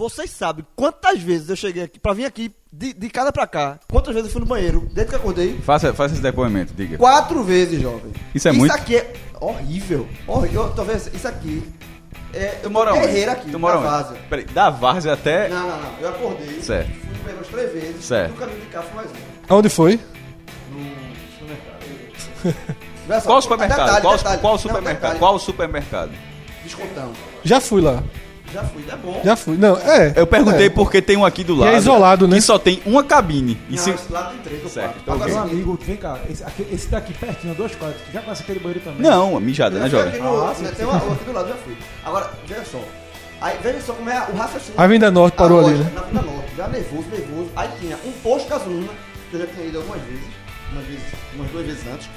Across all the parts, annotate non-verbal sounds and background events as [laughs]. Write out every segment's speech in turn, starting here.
Vocês sabem quantas vezes eu cheguei aqui, pra vir aqui, de, de casa pra cá, quantas vezes eu fui no banheiro, desde que eu acordei? Faça, faça esse depoimento, diga. Quatro vezes, jovem. Isso é muito? Isso aqui é horrível. horrível. Eu tô vendo, isso aqui é... Tu mora onde? guerreiro aqui, tu mora onde? várzea. Peraí, da Várzea até... Não, não, não. Eu acordei, Certo. fui no banheiro umas três vezes, Certo. no caminho de cá fui mais um. Aonde foi? No supermercado. [laughs] Só, Qual supermercado? detalhe, qual, detalhe. qual Não, supermercado? detalhe. Qual supermercado? Descontão. Já fui lá. Já fui, é bom. Já fui. Não, é. Eu perguntei é. porque tem um aqui do E lado. é isolado, né? Que só tem uma cabine. E Não, se... esse lado tem três ou Certo, quatro. tô Agora, Meu seguinte, amigo, vem cá, esse, esse daqui pertinho, dois quadros, já conhece aquele banheiro também. Não, a mijada, Eu né, fui jovem? aqui no, Ah, sim, né, tem uma, aqui do lado, já fui. Agora, veja só. Aí, veja só como é o raciocínio. A Vinda Norte parou ali, né? Na Vinda Norte, já nervoso, nervoso. Aí tinha um posto de gasolina, que eu já tinha ido algumas vezes, umas, vezes, umas duas vezes antes.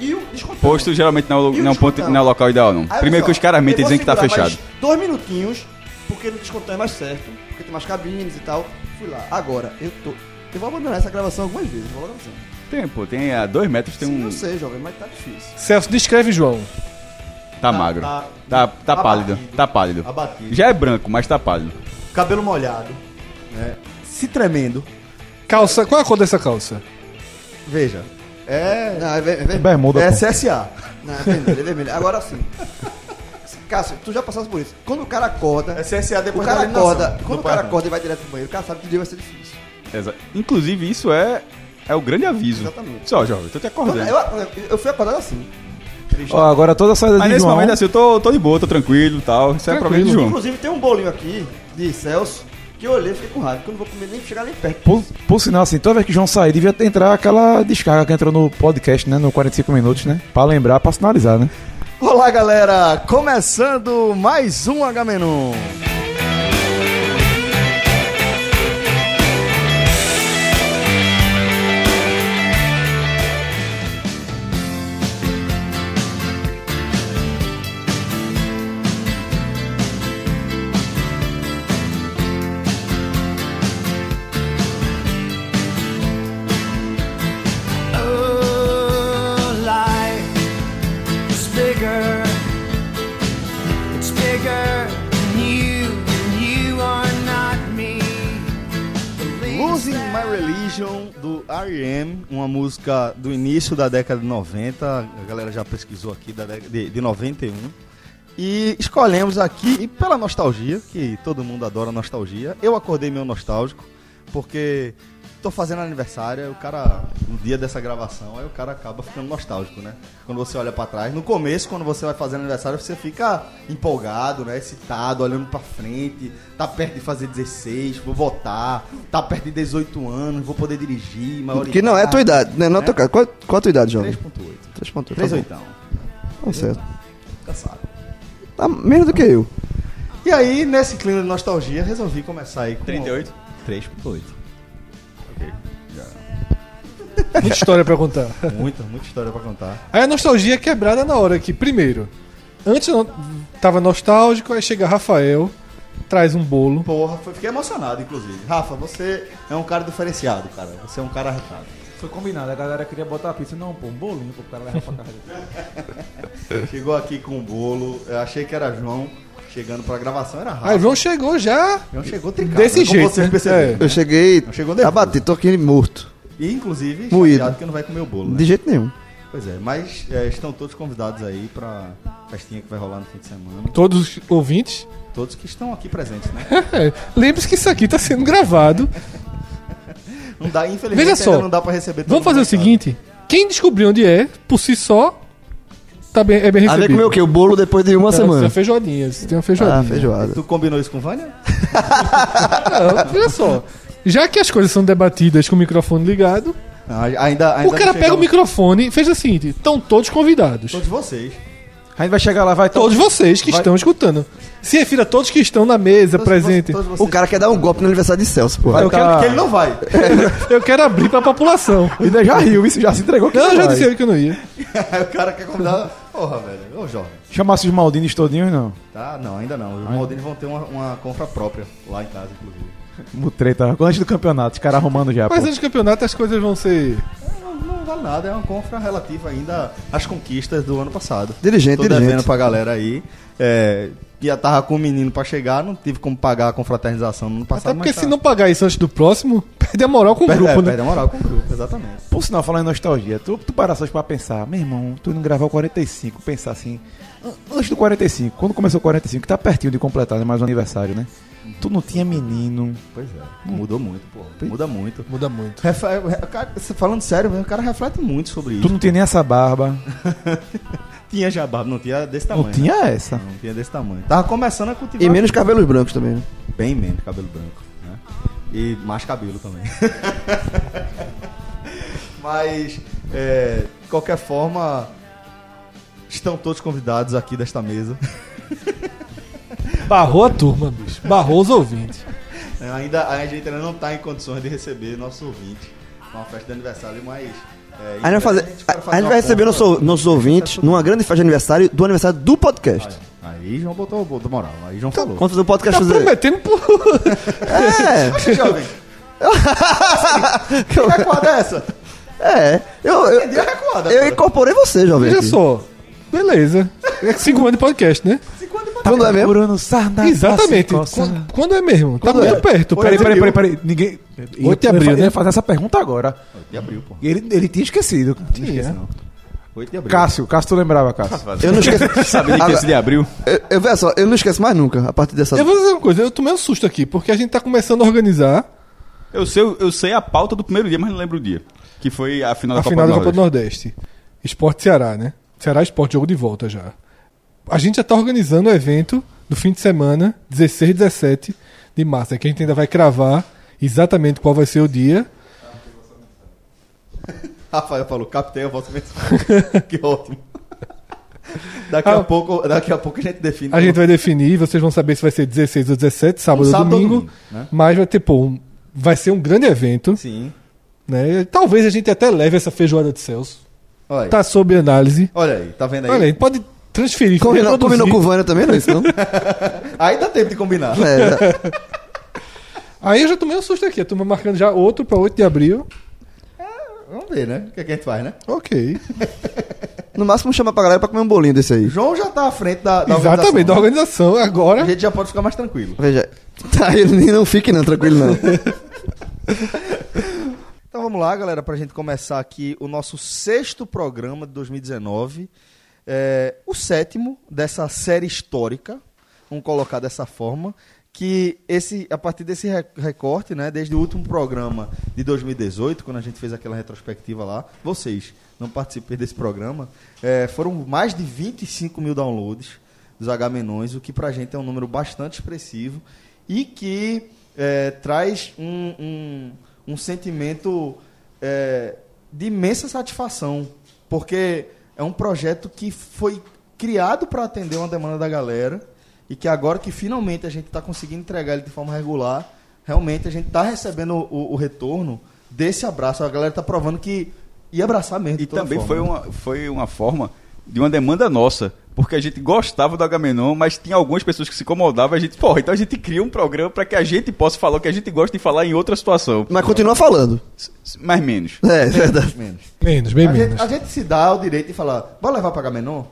E o descontão. Posto geralmente não, E o não, é um ponto, não é o local ideal, não. Aí, Primeiro que olha os só, caras mentem dizem que tá fechado. Dois minutinhos, porque no descontão é mais certo, porque tem mais cabines e tal. Fui lá. Agora, eu tô. Eu vou abandonar essa gravação algumas vezes, vou logo dizendo. Tem, pô, tem a dois metros, tem Sim, um. eu sei, jovem, mas tá difícil. Celso, descreve João. Tá magro. tá- Tá, tá pálido. abatido. Tá pálido. Abatido. Já é branco, mas tá pálido. Cabelo molhado, né? Se tremendo. Calça, qual é a cor dessa calça? Veja, é... Não, é, ver- é vermelho. Bermuda, É pô. CSA. Não, é vermelho, é vermelho. Agora sim. [laughs] Cássio, tu já passaste por isso. Quando o cara acorda. É CSA o depois da cara eliminação acorda. do Quando o cara Paraná. acorda e vai direto pro banheiro, o cara sabe que o dia vai ser difícil. Exa- Inclusive, isso é, é o grande aviso. Exatamente. Só, jovem, tô te acordando. eu, eu fui acordado assim. Ó, agora toda a saída Mas de nesse João... momento assim, eu tô, tô de boa, tô tranquilo e tal. Isso é Tranquilo. problema de João. Inclusive tem um bolinho aqui de Celso que eu olhei e fiquei com raiva, que eu não vou comer nem chegar nem perto. Por, por sinal, assim, toda vez que João sair, devia entrar aquela descarga que entrou no podcast, né? No 45 minutos, né? Pra lembrar, pra sinalizar, né? Olá, galera! Começando mais um H-Menu. Do R.E.M., uma música do início da década de 90, a galera já pesquisou aqui, da década de, de 91. E escolhemos aqui, e pela nostalgia, que todo mundo adora nostalgia, eu acordei meio nostálgico, porque tô fazendo aniversário, aí o cara, no dia dessa gravação, aí o cara acaba ficando nostálgico, né? Quando você olha pra trás. No começo, quando você vai fazer aniversário, você fica empolgado, né? Excitado, olhando pra frente, tá perto de fazer 16, vou votar, tá perto de 18 anos, vou poder dirigir, maioridade. Que não é a tua idade, né? Não é a tua cara. Qual, qual a tua idade, jovem? 3.8. 3.8. 3 Tá, oitão. bom. tá certo. Cansado. Tá menos do que eu. E aí, nesse clima de nostalgia, resolvi começar aí com... 38? 3.8. Muita história pra contar. Muita, muita história pra contar. Aí a nostalgia é quebrada na hora que, primeiro, antes eu tava nostálgico, aí chega Rafael, traz um bolo. Porra, foi- fiquei emocionado, inclusive. Rafa, você é um cara diferenciado, cara. Você é um cara arretado. Foi combinado, a galera queria botar a pizza. Não, pô, um bolinho pro cara levar pra casa dele. [laughs] Chegou aqui com um bolo, eu achei que era João. Chegando pra gravação era Rafa. Aí o João chegou já João chegou trincado. desse né? Como jeito. vocês né? perceberam. Eu cheguei Não chegou nervoso. abatido, tô aqui morto. E, inclusive, Moído. chateado que não vai comer o bolo, né? De jeito nenhum. Pois é, mas é, estão todos convidados aí pra festinha que vai rolar no fim de semana. Todos os ouvintes. Todos que estão aqui presentes, né? [laughs] Lembre-se que isso aqui tá sendo gravado. [laughs] Não dá, infelizmente, Veja só, ainda não dá pra receber Vamos fazer o seguinte: quem descobrir onde é, por si só, tá bem, é bem A ver recebido. comer o quê? O bolo depois de uma Tá, Tem semana. uma feijoadinha. Tem uma feijoadinha. Ah, feijoada. Tu combinou isso com Vânia? Não, veja só. Já que as coisas são debatidas com o microfone ligado, ainda, ainda o cara não pega o microfone e fez o seguinte: estão todos convidados. Todos vocês. A gente vai chegar lá, vai Todos vocês que Vai- estão escutando. Se refira a todos que estão na mesa, Todos presente. vo- todos O cara quer dar um golpe no aniversário de Celso, pô. Eu quero que ele não vai. [laughs] Eu quero abrir pra população. [laughs] Ainda já riu, isso já se entregou que Não, eu já vai. disse ele que eu não ia. [laughs] o cara quer convidar. Porra, velho. Ô, jovem. Chamasse os Maldinos todinhos, não. Tá? Não, ainda não. Os Maldini vão ter uma, uma compra própria lá em casa, inclusive. Mutreta, antes do campeonato, os caras arrumando já, Mas pô. antes do campeonato as coisas vão ser. Vale nada, é uma compra relativa ainda às conquistas do ano passado. Dirigente, Tô dirigente. devendo pra galera aí. É, já tava com o menino pra chegar, não tive como pagar a confraternização no ano passado. Até porque mas se tá. não pagar isso antes do próximo, [laughs] perde a moral com o Perde, grupo, é, né? perde a moral com o grupo, exatamente. Por sinal, falando em nostalgia, tu, tu parar só pra pensar, meu irmão, tu não gravar o 45, pensar assim, an- antes do 45, quando começou o 45, que tá pertinho de completar, né, mais um aniversário, né? Tu não tinha menino. Pois é, mudou muito, pô. Muda muito. Muda muito. Refe- re- cara, você falando sério, o cara reflete muito sobre isso. Tu não tinha nem essa barba. [laughs] tinha já barba, não tinha desse tamanho. Não tinha essa. Não tinha desse tamanho. Tava começando a cultivar. E menos cabelos brancos também. né? Bem menos cabelo branco, né? E mais cabelo também. [laughs] Mas, é, de qualquer forma, estão todos convidados aqui desta mesa. [laughs] Barrou a turma, bicho. Barrou os ouvintes. É, ainda, a gente ainda não está em condições de receber nossos ouvintes numa festa de aniversário, mas... É, A gente vai, fazer, a, a gente vai receber nosso- nossos ouvintes numa grande festa de aniversário do aniversário do podcast. Aí João botou, botou moral, aí João falou. Quando fazer o podcast Tá fazer. prometendo por... É, Jovem, [laughs] que recuada é essa? é. Eu, eu, a eu cara. incorporei você, jovem. Veja aqui. só. Beleza. É cinco anos de podcast, né? Quando é mesmo? Procurando sarna Exatamente. Quando, quando é mesmo? Tá Quando muito é? perto. Peraí, peraí, peraí, peraí. Ninguém. Oito de Eu ia abril, né? eu ia fazer essa pergunta agora. De abril, pô. Ele, ele tinha esquecido. Não esquece, não. 8 de abril. Cássio, Cássio, tu lembrava, Cássio? Eu não esqueço. [laughs] Sabia que Agora- esse de abril? Eu, eu, veja só, eu não esqueço mais nunca a partir dessa. Eu vou dizer uma coisa, eu tomei um susto aqui, porque a gente tá começando a organizar Eu sei, eu sei a pauta do primeiro dia, mas não lembro o dia. Que foi a final a da Copa final do da Copa do Nordeste. Nordeste. Esporte Ceará, né? Ceará Esporte, jogo de volta já. A gente já tá organizando o evento do fim de semana, 16 e 17 de março, né? que a gente ainda vai cravar exatamente qual vai ser o dia. [laughs] Rafael falou, captei a vossa mensagem. [laughs] que ótimo. Daqui a, Ah. pouco, daqui a pouco a gente define. A gente vai definir, vocês vão saber se vai ser 16 ou 17, sábado, Um sábado ou ou domingo. domingo, né? Mas vai ter, pô, um- vai ser um grande evento. Sim. Né? Talvez a gente até leve essa feijoada de Celso. Olha aí. Tá sob análise. Olha aí, tá vendo aí? Olha, a gente pode transferir. Combinou, combinou com o Vânia também, não é isso, não? [laughs] Aí dá tempo de combinar. É, [laughs] Aí eu já tomei um susto aqui. A turma marcando já outro pra 8 de abril. Vamos ver, né? O que, é que a gente faz, né? Ok. no máximo chama pra galera pra comer um bolinho desse aí. João já tá à frente da, da Exatamente, da organização. organização. Agora. A gente já pode ficar mais tranquilo. Veja. Tá, ele não fique não, tranquilo não. [laughs] Então vamos lá, galera, pra gente começar aqui o nosso sexto programa de 2019. É, o sétimo dessa série histórica, vamos colocar dessa forma, que esse, a partir desse re- recorte, né, desde o último programa de 2018, quando a gente fez aquela retrospectiva lá, vocês não participei desse programa, é, foram mais de 25 mil downloads dos H-Menões, o que pra gente é um número bastante expressivo e que é, traz um, um, um sentimento é, de imensa satisfação, porque é um projeto que foi criado para atender uma demanda da galera e que agora que finalmente a gente está conseguindo entregar ele de forma regular, realmente a gente está recebendo o, o retorno desse abraço. A galera está provando que ia abraçar mesmo. E também forma, foi né? uma, foi uma forma de uma demanda nossa. Porque a gente gostava do Agamenon, mas tinha algumas pessoas que se incomodavam. A gente, porra, então a gente cria um programa para que a gente possa falar o que a gente gosta de falar em outra situação. Mas continua falando. Mais menos. É, é verdade. menos. Menos, bem a, menos. gente, a gente se dá o direito de falar, bora levar para Gamenon?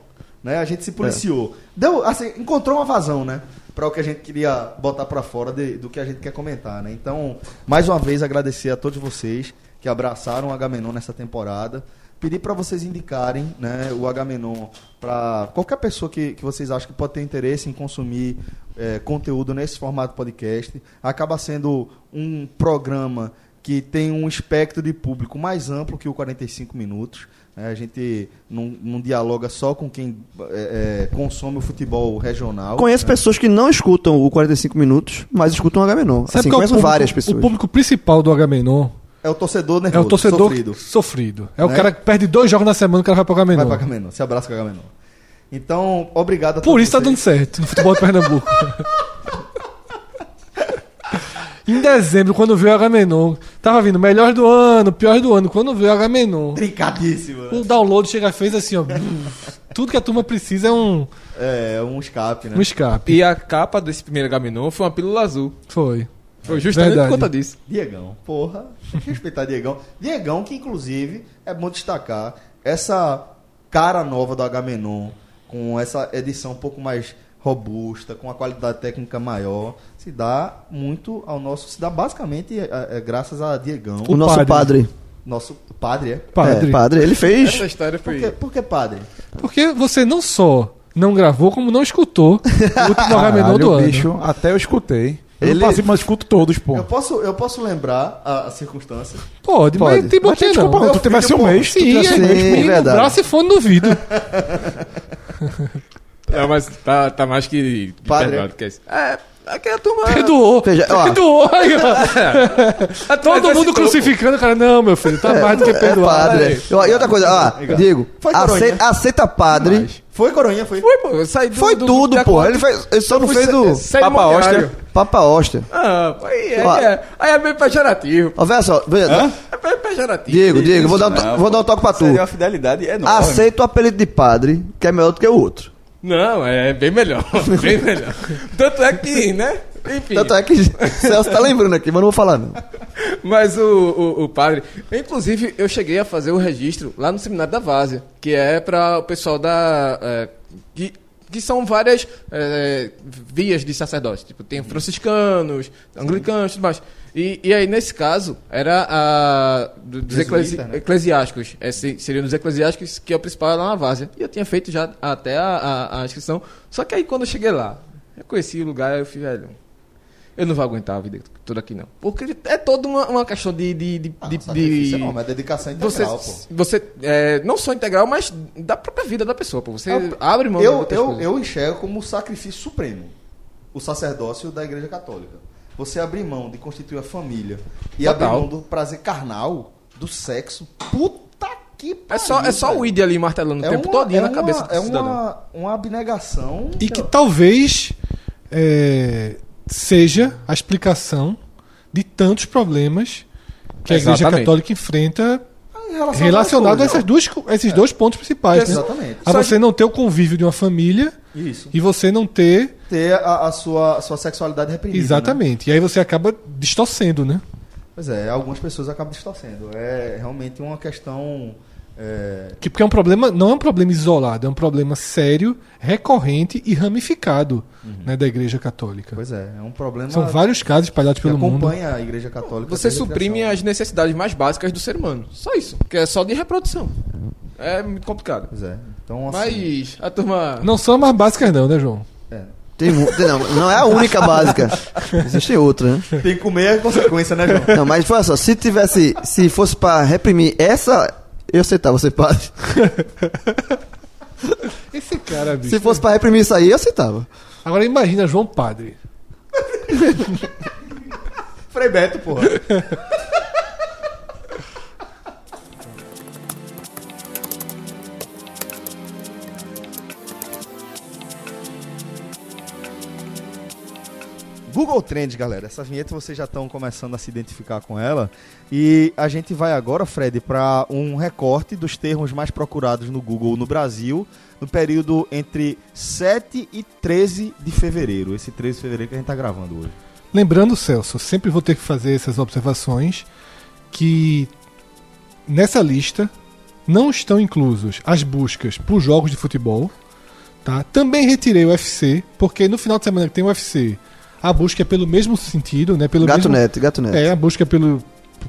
Né? A gente se policiou. Deu, assim, encontrou uma vazão, né? Para o que a gente queria botar para fora de- do que a gente quer comentar, né? Então, mais uma vez, agradecer a todos vocês que abraçaram o Agamenon nessa temporada. Pedir para vocês indicarem né, o Agamenon para qualquer pessoa que, que vocês acham que pode ter interesse em consumir eh, conteúdo nesse formato podcast. Acaba sendo um programa que tem um espectro de público mais amplo que o 45 minutos. né? A gente não, não dialoga só com quem é, é, consome o futebol regional. Conheço né? pessoas que não escutam o 45 minutos, mas escutam o H-Menon. Sabe Assim, qual é o conheço público- várias pessoas. O público principal do Agamenon É o torcedor é nervoso, o torcedor sofrido. sofrido. É o Né? cara que perde dois jogos na semana, o cara vai pro Agamenon. Vai para Agamenon, se abraça com o Agamenon. Então, obrigado a Por isso tá dando vocês. certo no futebol de Pernambuco. [laughs] em dezembro, quando veio o Agamenon, tava vindo melhor do ano, pior do ano. Quando veio o Agamenon, Trincadíssimo. né? o download chega fez assim, ó. tudo que a turma precisa é um, É, um escape, né? um escape. E a capa desse primeiro Gaminon foi uma pílula azul. Foi. Foi justamente Verdade. por conta disso. Diegão, porra, tem que respeitar Diegão. Diegão, que inclusive é bom destacar essa cara nova do Agamenon, com essa edição um pouco mais robusta, com uma qualidade técnica maior, se dá muito ao nosso, se dá basicamente é, é, graças a Diegão, O, O nosso padre. padre. nosso padre, é? Padre. É, padre. Ele fez. Essa história Por foi. que, por que padre? Porque você não só não gravou, como não escutou o último Agamenon do ano. bicho, até eu escutei. Eu Ele- não participo, mas escuto todos, pô. Eu posso, eu posso lembrar a, a circunstância. Pode, Pode. mas tem Mas tem botinha não. desculpa, tu tivesse um mês, tu Sim, tivesse um é, mês. Menino, verdade. braço e fone no ouvido. [laughs] É, mas tá, tá mais que, que Padre. perdoado que isso. É, aquela turma. Perdoou. Veja, ó. Perdoou. [laughs] Aí, ó. Todo mundo crucificando o cara. Não, meu filho, tá mais do que É perdoado. padre. E outra coisa, ó, Diego, aceita, aceita padre. Foi, Coroinha, foi. Foi, pô, eu saí do. Foi do- tudo, da pô. Ele, fez, ele só não Fui fez do do Papa. Áureo. Papa Ostra. Ah, aí é, é, aí é meio pejorativo. Ó, veja só, veja, É meio pejorativo. Diego, Diego, eu vou dar, um Não, vou dar um toque pra tu. Seria uma fidelidade enorme. Aceita o apelido de padre, que é melhor do que o outro. Não, é bem melhor. [laughs] bem melhor. Tanto é que, né? Enfim. Tanto é que [laughs] Celso tá lembrando aqui, mas não vou falar não. Mas o, o, o padre. Inclusive, eu cheguei a fazer o registro lá no seminário da Várzea, que é para o pessoal da. é, que, que são várias é, vias de sacerdócio. Tipo, tem franciscanos, anglicanos e tudo mais. E, e aí, nesse caso, era a. do- Dos eclesi- né? eclesiásticos. É, se- seriam dos eclesiásticos, que é o principal lá na Várzea. E eu tinha feito já até a, a, a inscrição. Só que aí, quando eu cheguei lá, eu conheci o lugar, eu fui, velho. Eu não vou aguentar a vida toda aqui, não. Porque é toda uma, uma questão de. de, de, Ah, de- de- não, mas é dedicação você, integral, pô. você é, não só integral, mas da própria vida da pessoa. Pô. Você abre mão de Eu, eu, coisas. eu enxergo como o sacrifício supremo, o sacerdócio da Igreja Católica. Você abrir mão de constituir a família e Total. abrir mão do prazer carnal, do sexo, puta que pariu. é só, é só o id ali martelando o tempo todinho na cabeça do É cidadão. uma, uma abnegação. E que talvez é, seja a explicação de tantos problemas que a Igreja. Católica enfrenta relação relacionado a essas duas, esses dois pontos principais. né? Exatamente. A Só você não ter o convívio de uma família Isso. e você não ter. Ter a, a sua, a sua sexualidade reprimida. né? Exatamente. E aí você acaba distorcendo, né? Pois é, algumas pessoas acabam distorcendo. É realmente uma questão. É, Que porque é um problema, não é um problema isolado, é um problema sério, recorrente e ramificado né, da Igreja Católica. pois é, é um problema São vários casos espalhados pelo mundo. acompanha a Igreja Católica. Você suprime as necessidades mais básicas do ser humano. Só isso. Que é só de reprodução. É muito complicado. Pois é. Então, assim, Mas a turma. Não são as mais básicas, não, né, João? é. Tem, não, não é a única básica. Existem outras, né? Tem que comer a consequência, né, João? Não, mas olha só, se tivesse. Se fosse pra reprimir essa, eu aceitava ser padre. Esse cara, bicho. Se fosse pra reprimir isso aí, eu aceitava. Agora imagina João Padre. [laughs] Frei Beto, porra. [laughs] Google Trends, galera. Essa vinheta vocês já estão começando a se identificar com ela. E a gente vai agora, Fred, para um recorte dos termos mais procurados no Google no Brasil no período entre 7 e 13 de fevereiro. Esse 13 de fevereiro que a gente está gravando hoje. Lembrando, Celso, sempre vou ter que fazer essas observações que nessa lista não estão inclusos as buscas por jogos de futebol. Tá? Também retirei o UFC, porque no final de semana que tem o UFC, a busca é pelo mesmo sentido, né? Pelo Gato mesmo, Neto, Gato Neto. É, a busca pelo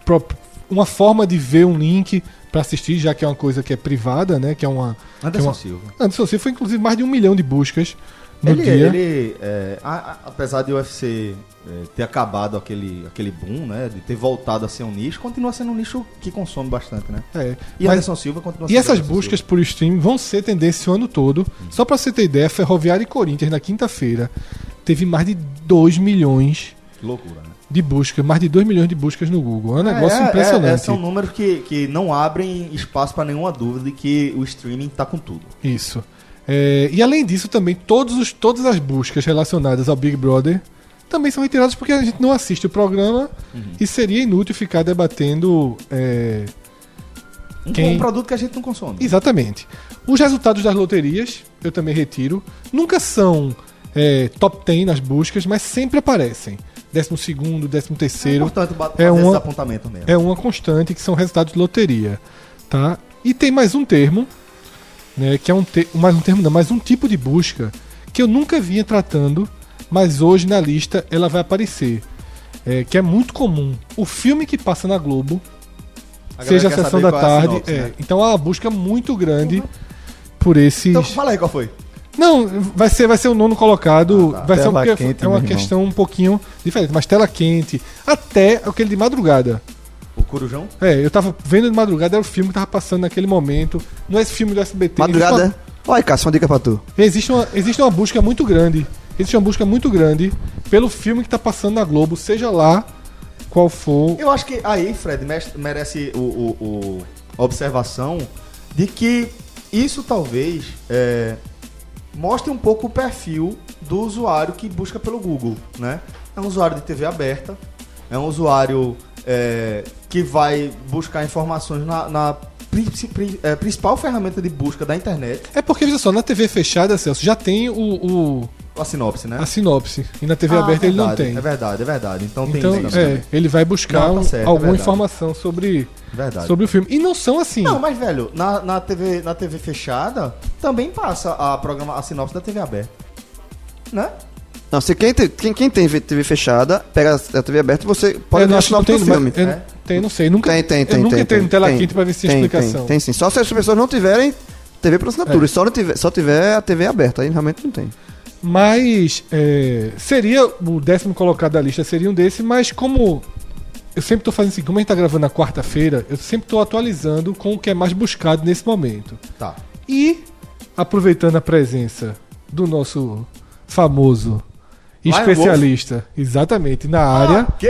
pro- uma forma de ver um link para assistir, já que é uma coisa que é privada, né? Que é uma Anderson uma- Silva. Anderson Silva foi inclusive mais de um milhão de buscas no Ele, dia. ele, é, a- a- apesar de o UFC é, ter acabado aquele, aquele boom, né? De ter voltado a ser um nicho, continua sendo um nicho que consome bastante, né? É, E mas- Anderson Silva continua E essas Anderson buscas por stream vão ser tendência o ano todo. Só pra você ter ideia, Ferroviária e Corinthians na quinta-feira teve mais de 2 milhões Silva. Que loucura, né? de buscas, mais de 2 milhões de buscas no Google. É um negócio É, é, impressionante. é, são números que, que não abrem espaço para nenhuma dúvida de que o streaming tá com tudo. Isso. É, e além disso, também todos os, todas as buscas relacionadas ao Big Brother também são retiradas porque a gente não assiste o programa e seria inútil ficar debatendo. é, Um, Quem- um produto que a gente não consome. Exatamente. Os resultados das loterias, eu também retiro. Nunca são é, top 10 nas buscas, mas sempre aparecem. 12, 13 É terceiro. importante ba- é uma- esses apontamentos mesmo. É uma constante que são resultados de loteria. Tá? E tem mais um termo, né, que é um te mais um termo não, mais um tipo de busca, que eu nunca vinha tratando, mas hoje na lista ela vai aparecer. É, que é muito comum. O filme que passa na Globo, A seja a sessão da é tarde. sinopse, é. né? Então há uma busca muito grande por esses. Então fala aí qual foi. Não, vai ser, vai ser o nono colocado. Ah, tá. Vai ser um, Tela porque quente, é uma meu irmão. questão um pouquinho diferente, mas tela quente. Até aquele de madrugada. Corujão? É, eu tava vendo de madrugada, era o filme que tava passando naquele momento. Não é esse filme do SBT. Madrugada, existe né? Olha, Cássio, uma dica pra tu. uma, existe, uma, existe uma busca muito grande. Existe uma busca muito grande pelo filme que tá passando na Globo, seja lá qual for. Eu acho que aí, Fred, merece o, o- o- a observação de que isso talvez é, mostre um pouco o perfil do usuário que busca pelo Google, né? É um usuário de TV aberta, é um usuário é, que vai buscar informações na, na é, principal ferramenta de busca da internet, É porque, veja só, na TV fechada, Celso, já tem o, o- a sinopse, né? a sinopse. E na TV Ah, aberta ele não verdade, tem. É verdade, é verdade. Então, Então, tem isso é, também. ele vai buscar Não, tá certo, é alguma verdade. informação sobre, Verdade. sobre o filme. E não são assim. Não, mas velho, na, na, TV, na TV fechada também passa a, programa, a sinopse da TV aberta. Né? Não, se quem tem, quem, quem tem TV fechada, pega a TV aberta, você pode Eu ver não tem, do mas- filme. eu- É? Tem, não sei. Nunca, Tem, tem, tem. Eu nunca tem, entrei no tela quente pra ver se tem, explicação. Tem, tem sim. Só se as pessoas não tiverem TV por assinatura. Só, não tiver, só tiver a TV aberta, aí realmente não tem. Mas é, seria o décimo colocado da lista, seria um desse, mas como eu sempre tô fazendo assim, como a gente tá gravando na quarta-feira, eu sempre tô atualizando com o que é mais buscado nesse momento. Tá. E aproveitando a presença do nosso famoso especialista, exatamente, na área, Ok,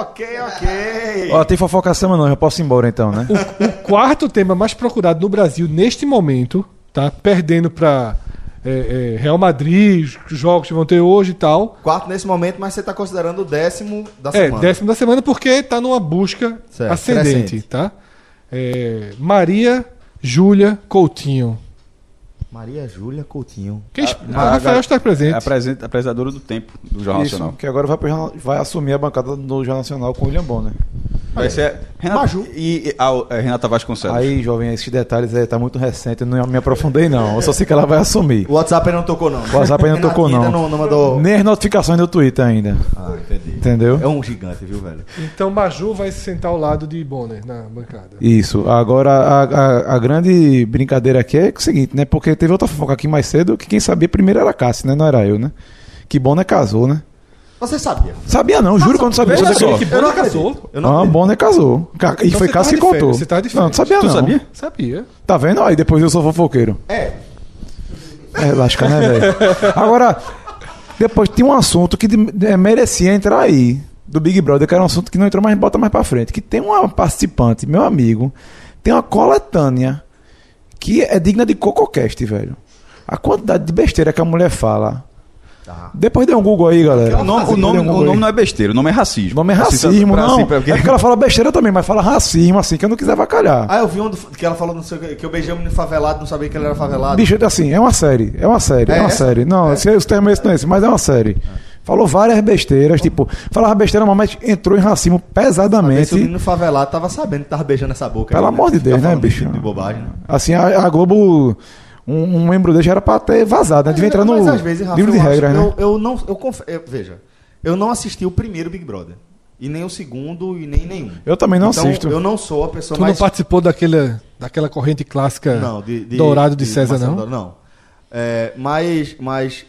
ok, ok. Ó, tem fofoca não, eu posso ir embora então, né? o quarto tema mais procurado no Brasil neste momento, tá? Perdendo pra é, é, Real Madrid, os jogos que vão ter hoje e tal. Quarto nesse momento, mas você tá considerando o décimo da É, semana. décimo da semana porque tá numa busca Certo, ascendente, crescente. tá? É, Maria Júlia Coutinho. Maria Júlia Coutinho. Quem, Ah, o Rafael está É presente. a apresen- apresentadora do tempo do Jornal Isso, Nacional. que agora vai, pro vai assumir a bancada do Jornal Nacional com o William Bonner. Vai ser Renata, Maju. e, e a, a Renata Vasconcelos. Aí, jovem, esses detalhes aí tá muito recente, eu não me aprofundei não. Eu só sei que ela vai assumir. O WhatsApp ainda não tocou, não. O WhatsApp ainda não tocou, não. ainda não mandou... Nem as notificações do Twitter ainda. Ah, entendi. Entendeu? É um gigante, viu, velho? Então Maju vai se sentar ao lado de Bonner na bancada. Isso. Agora, a, a, a grande brincadeira aqui é o seguinte, né? Porque teve outra fofoca aqui mais cedo que quem sabia primeiro era a Cassi, né? Não era eu, né? Que Bonner casou, né? Você sabia? Sabia não, juro que eu não sabia. Veja só, que Eu não Bonner acredito. casou. Eu não Ah. Bonner casou. Ca- E Então foi você Cassi que contou. férias, você tava de Não, sabia Tu não. sabia? Sabia. Tá vendo? Aí depois eu sou fofoqueiro. É. É, lasca, né, velho? Agora, depois tinha um assunto que de- é, merecia entrar aí, do Big Brother, que era um assunto que não entrou, mas bota mais pra frente. Que tem uma participante, meu amigo, tem uma coletânea que é digna de CocoCast, velho. A quantidade de besteira que a mulher fala. Depois dê um Google aí, galera. O nome, o, nome, o nome não é besteira, o nome é racismo. O nome é racismo, pra- não. assim, pra- É porque ela fala besteira também, mas fala racismo, assim, que eu não quiser vacalhar. Ah, eu vi um do- que ela falou não sei que, eu beijei um menino favelado, não sabia que ele era favelado. Bicho, assim, é uma série. É uma série. É É, uma essa? série. Não, esse, os termos esse não é esse, mas é uma série. Falou várias besteiras, tipo, falava besteira, mas entrou em racismo Esse o pesadamente. menino favelado tava sabendo que tava beijando essa boca. Pelo aí, amor de Fica Deus, né, bicho? De, de bobagem, né? Assim, a, a Globo, um, um membro dele já era pra ter vazado, né? Devia entrar no Mas às vezes, Rafa, livro de regras, né? eu, eu não, eu confe- eu- veja, eu não assisti o primeiro Big Brother. E nem o segundo, e nem nenhum. Eu também não então, assisto. Eu não sou a pessoa Tu não mais... participou daquele, daquela corrente clássica Não, de, de- Dourado de, César, Marcelo não? Dourado, não. É, mas, mas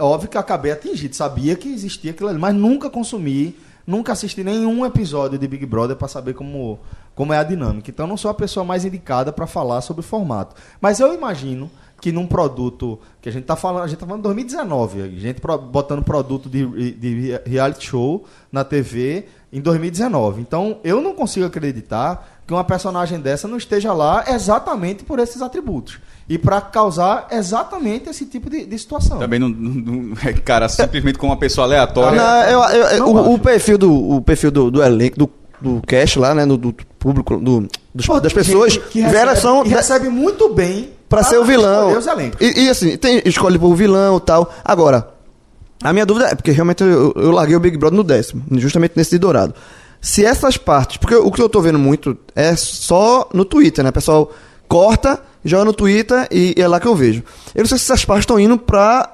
óbvio que acabei atingido. Sabia que existia aquilo ali, mas nunca consumi, nunca assisti nenhum episódio de Big Brother para saber como, como é a dinâmica. Então, não sou a pessoa mais indicada para falar sobre o formato. Mas eu imagino que num produto que a gente tá falando, a gente tá falando de 2019, a gente botando produto de, de reality show na TV em 2019. Então, eu não consigo acreditar que uma personagem dessa não esteja lá exatamente por esses atributos. E para causar exatamente esse tipo de, de situação. Também não, não, não é cara simplesmente com uma pessoa aleatória. Não, eu- eu- eu- Não o, o perfil do, o perfil do, do elenco, do, do cast lá, né? Do, do público, do, dos- Pô, das pessoas, que elas recebe, são e recebe muito bem pra ser o vilão. os. E, e, assim, tem escolhe por vilão e tal. Agora, a minha dúvida é, porque realmente eu, eu larguei o Big Brother no décimo, justamente nesse de Dourado. Se essas partes, porque o que eu tô vendo muito é só no Twitter, né? O pessoal corta joga no Twitter e, e é lá que eu vejo. Eu não sei se essas partes estão indo pra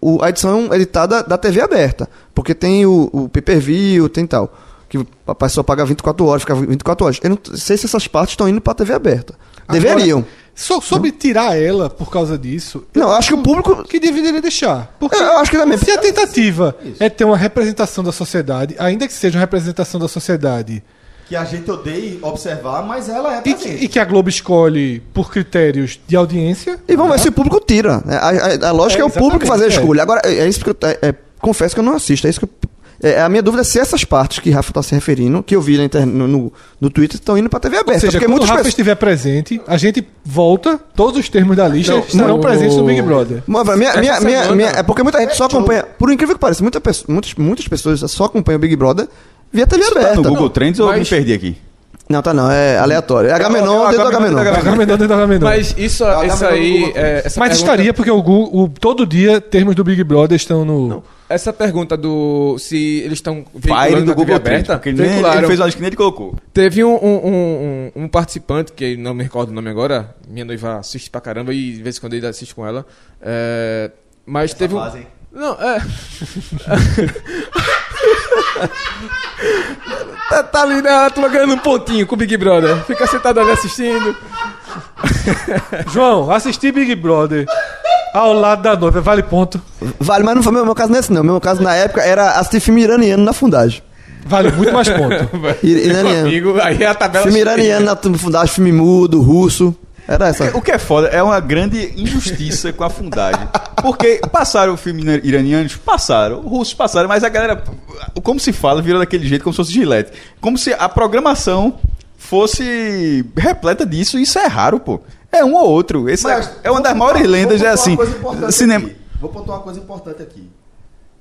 o- a edição editada da TV aberta. Porque tem o, o pay-per-view, tem tal. Que a pessoa paga 24 horas, fica 24 horas. Eu não sei se essas partes estão indo pra TV aberta. Deveriam. So- sobre tirar ela por causa disso. Não, acho que o público. que deveria deixar. Porque Eu, eu acho que também. se a tentativa é ter uma representação da sociedade, ainda que seja uma representação da sociedade, Que a gente odeie observar, mas ela é e que, presente. e que a Globo escolhe por critérios de audiência, E vamos ver se o público tira. né? A, a- a lógica é, É, o público fazer a exatamente, escolha. Agora, é, é isso que eu é, é, confesso que eu não assisto. É isso que eu- é, a minha dúvida é se essas partes que Rafa está se referindo, que eu vi na no, no, no Twitter, estão indo para TV aberta. ou seja, porque quando o Rafa pessoas. estiver presente, a gente volta, todos os termos da lista Não, estarão não, presentes no o- Big Brother. Mano, minha, minha, minha, minha- é porque muita gente só acompanha. Por incrível que pareça, muita muitas, muitas pessoas só acompanham o Big Brother via TV Tá aberta. no Google Trends ou eu me perdi aqui? Não, tá não, é aleatório. É Agamenon é dentro do Agamenon Agamenon. dentro do Agamenon. [laughs] Mas isso, isso tá, aí. É, essa Mas pergunta- estaria porque o, Google, o- todo dia termos do Big Brother estão no. Essa pergunta do. Se eles estão Fire veiculando do Google Trends, aberta. porque ele, nem- ele fez uma que nem ele colocou. Teve um, um, um, um- participante, que não me recordo o nome agora, minha noiva assiste pra caramba e de vez em quando ele assiste com ela. é, mas teve um. Não, é. [laughs] [laughs] tá, tá ali, né? Ela tá ganhando um pontinho com o Big Brother. Fica sentado ali assistindo. [laughs] João, assistir Big Brother ao lado da noiva, vale ponto. Vale, mas não foi meu, meu caso nesse não. Meu caso na época era assistir filme iraniano na fundagem. Vale muito mais ponto. [laughs] Ir- Iraniano. Amigo, aí a tabela. Filme iraniano na fundagem, filme mudo, russo. Era essa. O que é foda é uma grande injustiça com a fundagem. Porque passaram o filme ira- iranianos, passaram, russos passaram, mas a galera, como se fala, virou daquele jeito, como se fosse gilete. Como se a programação fosse repleta disso, e isso é raro, pô. É um ou outro. Esse é, é uma das maiores lendas, é assim. Cinema. Vou pontuar uma coisa importante aqui.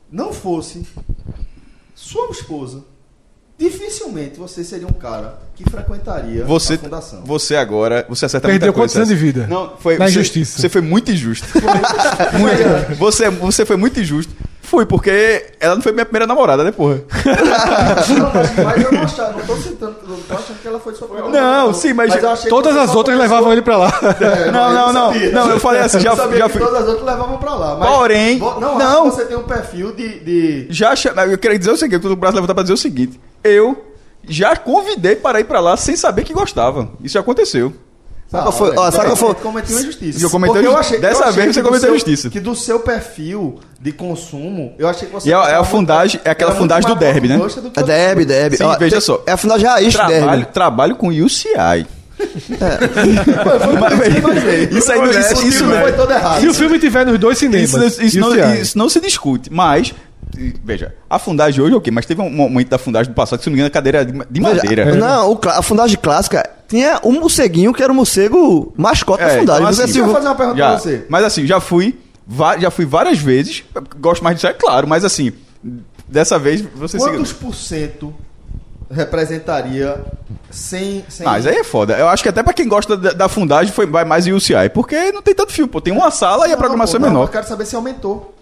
Não fosse sua esposa, dificilmente você seria um cara que frequentaria Você, a fundação. você agora, você acerta Perdeu muita coisa. quantos anos de vida? Não, foi Na você, injustiça. Você foi muito injusto. Muito. você, você foi muito injusto. Fui, porque ela não foi minha primeira namorada, né, porra? Não, mas, mas eu não achava, não tô citando, não tô achando que ela foi sua primeira Não, namorada, sim, mas eu que Todas as outras começou- levavam ele pra lá. É, Não, não, não. Não, eu falei assim, já- sabia já que fui- Todas as outras levavam pra lá. Mas Porém, não, não. acho que você tem um perfil de. de... Já eu queria dizer o seguinte, eu tô com o braço levantado pra dizer o seguinte. Eu já convidei para ir pra lá sem saber que gostava. Isso já aconteceu. Sabe qual foi? Ó, qual foi? Cometeu uma injustiça. Eu Porque inju- achei- dessa eu achei vez você cometeu injustiça. Que do seu perfil de consumo, eu achei que você. E é a- é a fundagem- é aquela fundagem do derby, né? do É coisas. Deb. Sim, Ó, veja tem- só. É a fundagem raiz do Trabalho, Derby. trabalho com UCI. Mas, Isso aí não- isso- isso é- foi todo errado. Se o filme tiver nos dois cinemas. Isso, não- isso não se discute. Mas, veja, a fundagem hoje, ok, mas teve um momento da fundagem do passado que, se não me engano, a cadeira era de, Veja, madeira. Não, o a fundagem clássica tinha um morceguinho que era o morcego mascote da É, fundagem. então, assim, Deixa eu fazer uma pergunta Já, pra você. Mas assim, já fui, já fui várias vezes. Gosto mais disso, é claro, mas assim, dessa vez você Quantos por cento representaria sem. sem... Mas aí é foda. Eu acho que até pra quem gosta da, da fundagem foi, vai mais em UCI. Porque não tem tanto filme, pô. Tem uma sala e a Não, programação pô, é não, menor. Eu quero saber se aumentou.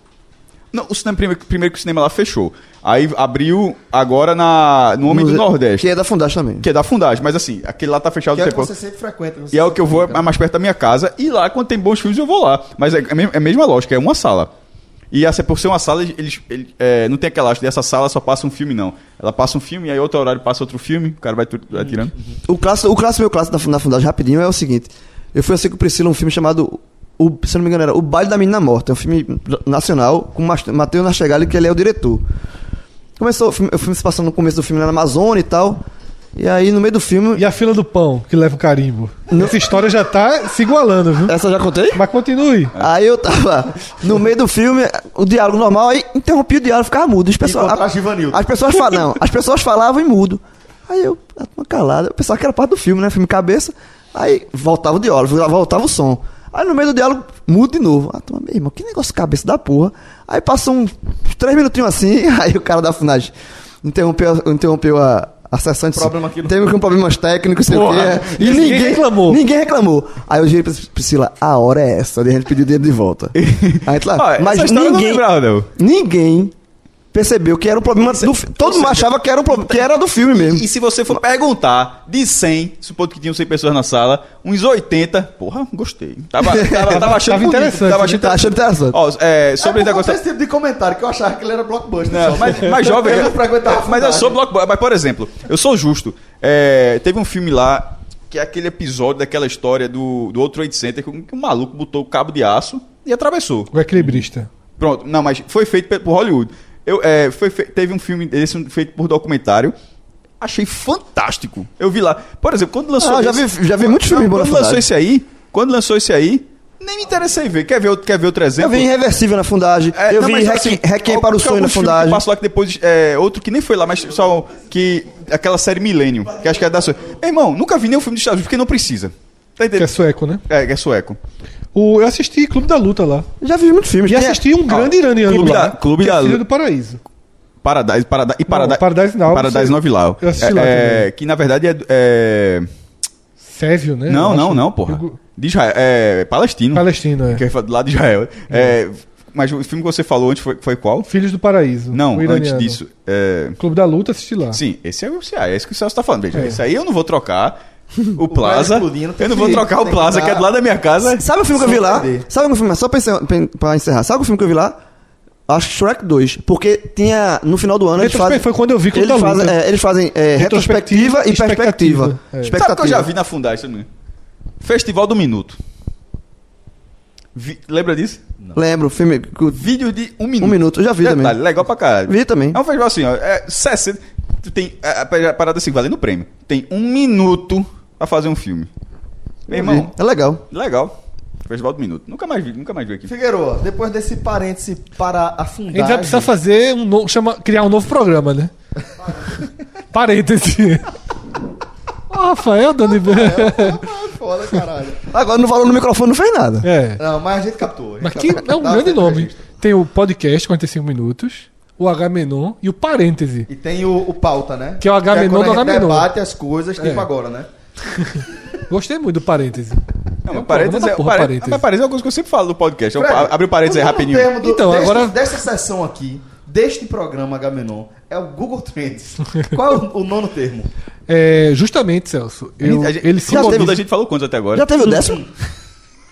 Não, o cinema, primeiro, primeiro que o cinema lá fechou. Aí abriu agora na, no Homem do Museu- Nordeste. Que é da fundagem também. Que é da fundagem, mas assim, aquele lá tá fechado Que o é que tempo. você sempre frequenta. você E é o que eu vou é mais perto da minha casa. E lá, quando tem bons filmes, eu vou lá. Mas é, é a mesma lógica, é uma sala. E assim, por ser uma sala, eles, eles- é, não tem aquela lógica dessa sala só passa um filme, não. Ela passa um filme, e aí outro horário passa outro filme, o cara vai, tu- vai tirando. O clássico, o clássico meu clássico da, da fundagem rapidinho é o seguinte. Eu fui assim com o Priscila um filme chamado, o, se eu não me engano era O Baile da Menina Morta. É um filme nacional com Matheus Nastegali, que ele é o diretor. Começou o filme, o filme se passando no começo do filme na Amazônia e tal. E aí no meio do filme... E a fila do pão, que leva o carimbo. Essa história já tá se igualando, viu? Essa eu já contei? Mas continue. Aí eu tava no meio do filme, o diálogo normal, aí interrompi o diálogo, ficava mudo. As pessoas, Givanildo. as pessoas falavam, as pessoas falavam em mudo. Aí eu, a turma calada, eu pensava que era parte do filme, né? Filme cabeça. Aí voltava o diálogo, voltava o som. Aí no meio do diálogo, mudo de novo. Ah, turma, meu irmão, que negócio cabeça da porra. Aí passou uns três minutinhos assim, [laughs] aí o cara da funagem interrompeu, interrompeu a, a sessão de Problema aqui no- Teve com problemas técnicos, sei o quê. e ninguém reclamou. Ninguém reclamou. Aí eu girei pra Priscila, a hora é essa. Daí a gente pediu o dinheiro de volta. [laughs] Aí, Ah, mas eu não ninguém, lembrava, não. ninguém percebeu que era um problema do Todo mundo achava que era um problema, que era do filme mesmo. E se você for perguntar de 100, supondo que tinham 100 pessoas na sala, uns 80, porra, gostei. Tava, tava, tava [laughs] achando Tava bonito, interessante, Tava né? achando Tá achando interessante. Ó, é, sobre é esse negócio. esse tipo de comentário que eu achava que ele era blockbuster. Não, só. mas, mas jovem. Eu mas eu sou blockbuster. Mas, por exemplo, eu sou justo. É, teve um filme lá, que é aquele episódio daquela história do, do outro Trade Center, que um, que um maluco botou o cabo de aço e atravessou. O equilibrista. Pronto, não, mas foi feito por Hollywood. Eu, é, foi teve um filme desse feito por documentário. Achei fantástico. Eu vi lá. Por exemplo, quando lançou. Ah, já esse- vi- já vi muitos filmes Quando lançou Fundagem. esse aí, quando lançou esse aí, nem me interessei em ver. Quer ver outro, quer ver outro Eu exemplo? vi Irreversível na fundagem. É, eu não, vi Requiem, assim, Requiem para o Sonho na fundagem. passou lá que depois. É, outro que nem foi lá, mas só. Que, aquela série Millennium, que acho que é da sua. Meu irmão, nunca vi nenhum filme dos Estados Unidos porque não precisa. Tá Que é entendendo? sueco, né? É, que é sueco. O, eu assisti Clube da Luta lá. Já vi muitos filmes. E Tem- assisti um grande iraniano Clube lá. da- Clube é da Luta. do Paraíso. Paradise, Paradise, e Paradise, Paradise Now, Paradise Novilau. eu assisti é, lá é, que na verdade é. é- Sévio, né? não, não, não, porra. Eu- De Israel, é palestino. Palestino, é. Que é lado de Israel. É, mas o filme que você falou antes foi, foi qual? Filhos do Paraíso. Não, antes disso. é, Clube da Luta, assisti lá. Sim, esse é o CA, é isso que o Celso tá falando. Veja, É. esse aí eu não vou trocar. [laughs] O Plaza. eu não vou trocar o Plaza, que, é do lado da minha casa. Sabe o filme que eu vi lá? Só Sabe o filme? Só pra encerrar, pra encerrar. Sabe o filme que eu vi lá? Acho que Shrek 2. Porque tinha. No final do ano eles fazem. foi quando eu vi eles fazem, Luta. é, eles fazem é, Retrospectiva e perspectiva. expectativa. É. Sabe o que eu já vi na fundagem também? Festival do Minuto. Vi- lembra disso? Lembro, filme. Vídeo de um minuto. Um minuto, eu já vi Detalhe, também. legal pra caralho. Vi também. É um festival assim, ó. É 60. Tu tem. A, a parada assim, valendo prêmio. Tem um minuto pra fazer um filme. Meu irmão, É legal. legal. Festival do Minuto. Nunca mais vi, nunca mais vi aqui. Figueiredo, depois desse parêntese para a A gente vai precisar fazer um novo. Chama, criar um novo programa, né? [laughs] Parêntese. Ó, Rafael, Dani. Foda, caralho. Agora não falou no microfone, não fez nada. é. Não, mas a gente captou. a gente Mas que captou. é um grande nome. registro. Tem o podcast 45 minutos, o H-Menon e o Parêntese. E tem o, o pauta, né? Que é o Agamenon quando a do gente Agamenon. debate as coisas, tipo É. agora, né? [laughs] Gostei muito do Parêntese. Não, É um mas parênteses programa da é, porra, parê- parênteses. mas parênteses é uma coisa que eu sempre falo do podcast. Eu Fred, abre o parênteses aí o rapidinho. termo do- Então, deste- agora- Dessa sessão aqui, deste programa Agamenon, é o Google Trends. Qual é o, o nono termo? É, justamente, Celso. eu- A gente- ele já teve, simboliza. a gente falou quantos até agora? Já teve o décimo?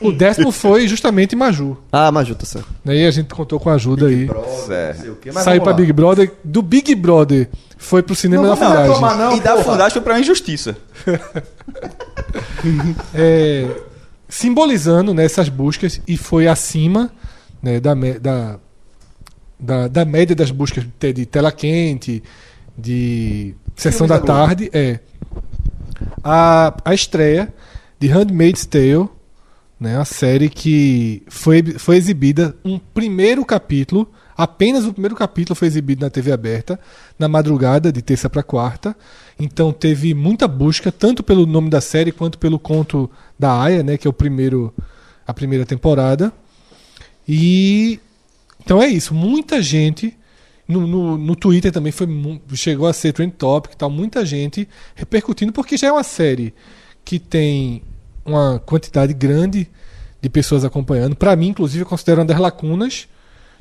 O décimo foi justamente Maju. Ah, Maju, tá certo. Aí a gente contou com a ajuda aí. Certo. Não sei o quê, mas Saiu pra lá. Big Brother. Do Big Brother foi pro cinema Não da Fundagem. tomar, não, e da porra. fundagem foi pra uma injustiça. [laughs] É, simbolizando né, essas buscas e foi acima né, da, da, da, da média das buscas de, de tela quente, de sessão da da tarde. É a, a estreia de Handmaid's Tale, né, a série que foi, foi exibida um primeiro capítulo, apenas o primeiro capítulo foi exibido na TV aberta na madrugada de terça para quarta. Então teve muita busca tanto pelo nome da série quanto pelo conto da Aya, né, que é o primeiro a primeira temporada. E então é isso, muita gente no, no, no Twitter também foi chegou a ser trend topic, tal, muita gente repercutindo porque já é uma série que tem uma quantidade grande de pessoas acompanhando. Para mim, inclusive, eu considero uma das lacunas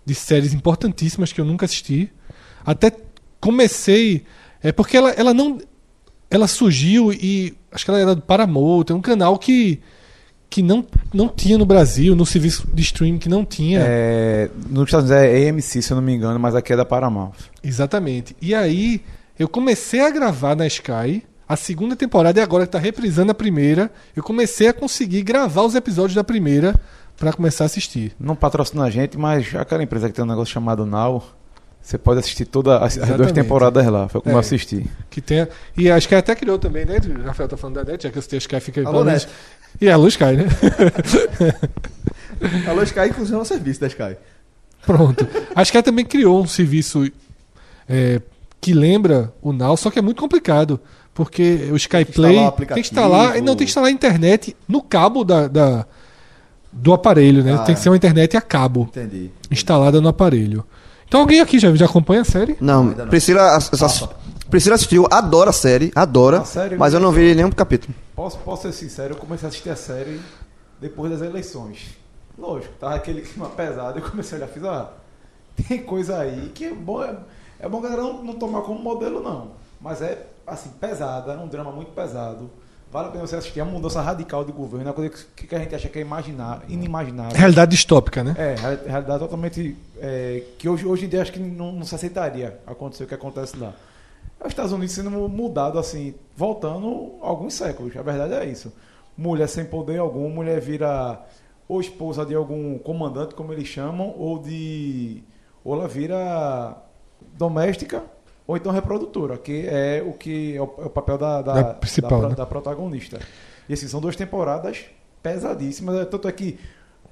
de séries importantíssimas que eu nunca assisti. Até comecei é porque ela, ela não ela surgiu e acho que ela era do Paramount, é um canal que que não, não tinha no Brasil, no serviço de streaming que não tinha. É, nos Estados Unidos é AMC, se eu não me engano, mas aqui é da Paramount. Exatamente. E aí eu comecei a gravar na Sky a segunda temporada e agora que tá reprisando a primeira, eu comecei a conseguir gravar os episódios da primeira para começar a assistir. Não patrocina a gente, mas aquela empresa que tem um negócio chamado Now, você pode assistir todas as, as duas temporadas lá. Foi como É. eu assisti. Que tem, e a Sky até criou também, né? O Rafael tá falando da net, já que eu citei a Sky fica Alô, Net. E é, alô Sky, né? [laughs] Alô, Sky, inclusive é um serviço da Sky. Pronto. A Sky também criou um serviço é, que lembra o Now, só que é muito complicado. Porque o Sky que Play instalar tem que instalar, não, tem que instalar a internet no cabo da, da- do aparelho, né? Ah, tem que é. ser uma internet a cabo, Entendi. instalada no aparelho. Então alguém aqui já, já acompanha a série? Não, não. Priscila, ass- ass- Priscila assistiu, adora a série, adora, A série mas eu não vi nenhum capítulo. Posso, posso ser sincero, eu comecei a assistir a série depois das eleições. Lógico, tava aquele clima pesado, eu comecei a olhar, fiz, ah, tem coisa aí que é bom, é, é bom a galera não, não tomar como modelo, não. Mas é, assim, pesada, é um drama muito pesado. Vale a pena você assistir. É uma mudança radical de governo, é uma coisa que, que a gente acha que é imaginar, inimaginável. Realidade distópica, né? É, real- realidade totalmente. é, que hoje, hoje em dia acho que não, não se aceitaria acontecer o que acontece lá. É os Estados Unidos sendo mudado assim, voltando alguns séculos. A verdade é isso. Mulher sem poder algum, mulher vira ou esposa de algum comandante, como eles chamam, ou de. ou ela vira doméstica, ou então reprodutora, que é o que é o, é o papel da, da, Da principal, da- né? da protagonista. E assim, são duas temporadas pesadíssimas. é, Tanto é que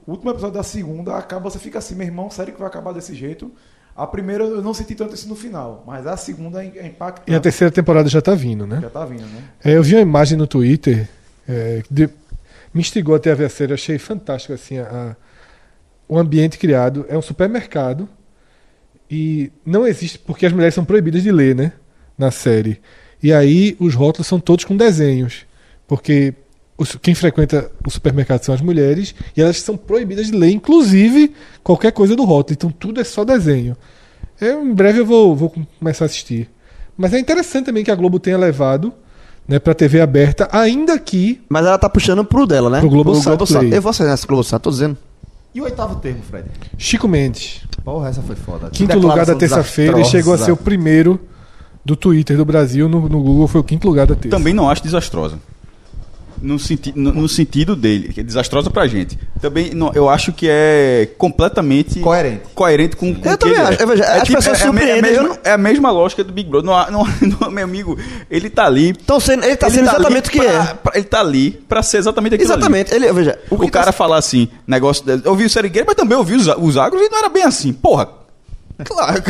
o último episódio da segunda acaba, você fica assim, meu irmão, sério que vai acabar desse jeito? A primeira eu não senti tanto isso no final, mas a segunda é é impactante. E a terceira temporada já tá vindo, né? Já tá vindo, né? É, eu vi uma imagem no Twitter é, de- me instigou até a ver a série, achei fantástico assim a, a- o ambiente criado. É um supermercado e não existe porque as mulheres são proibidas de ler, né, na série. E aí os rótulos são todos com desenhos, porque os- quem frequenta o supermercado são as mulheres e elas são proibidas de ler, inclusive qualquer coisa do rótulo. Então tudo é só desenho. Eu, em breve eu vou, vou começar a assistir. Mas é interessante também que a Globo tenha levado né, para TV aberta, ainda que Mas ela tá puxando pro dela, né? Pro Globosat Play. Eu vou acessar esse Globosat, tô dizendo. E o oitavo termo, Fred? Chico Mendes, Porra, essa foi foda. quinto lugar da terça-feira, e chegou a ser o primeiro do Twitter do Brasil. No, no Google foi o quinto lugar da terça. Também não acho desastrosa. No, senti no, no sentido dele, que é desastrosa pra gente. Também não, eu acho que é completamente Coerente. coerente com, com Eu o que também ele é. pessoas é, a é, a surpreendem, eu mesma, não- é a mesma lógica do Big Brother. Não, não, não, meu amigo, ele tá ali. Então, sendo, ele tá ele sendo ali exatamente o que pra- é. pra- ele tá ali pra ser exatamente aquilo ali. Exatamente. Ele, veja, O, tá- cara falar assim, negócio. de- Eu vi o Serigueiro, mas também ouvi os, os agros e não era bem assim. Porra. Claro.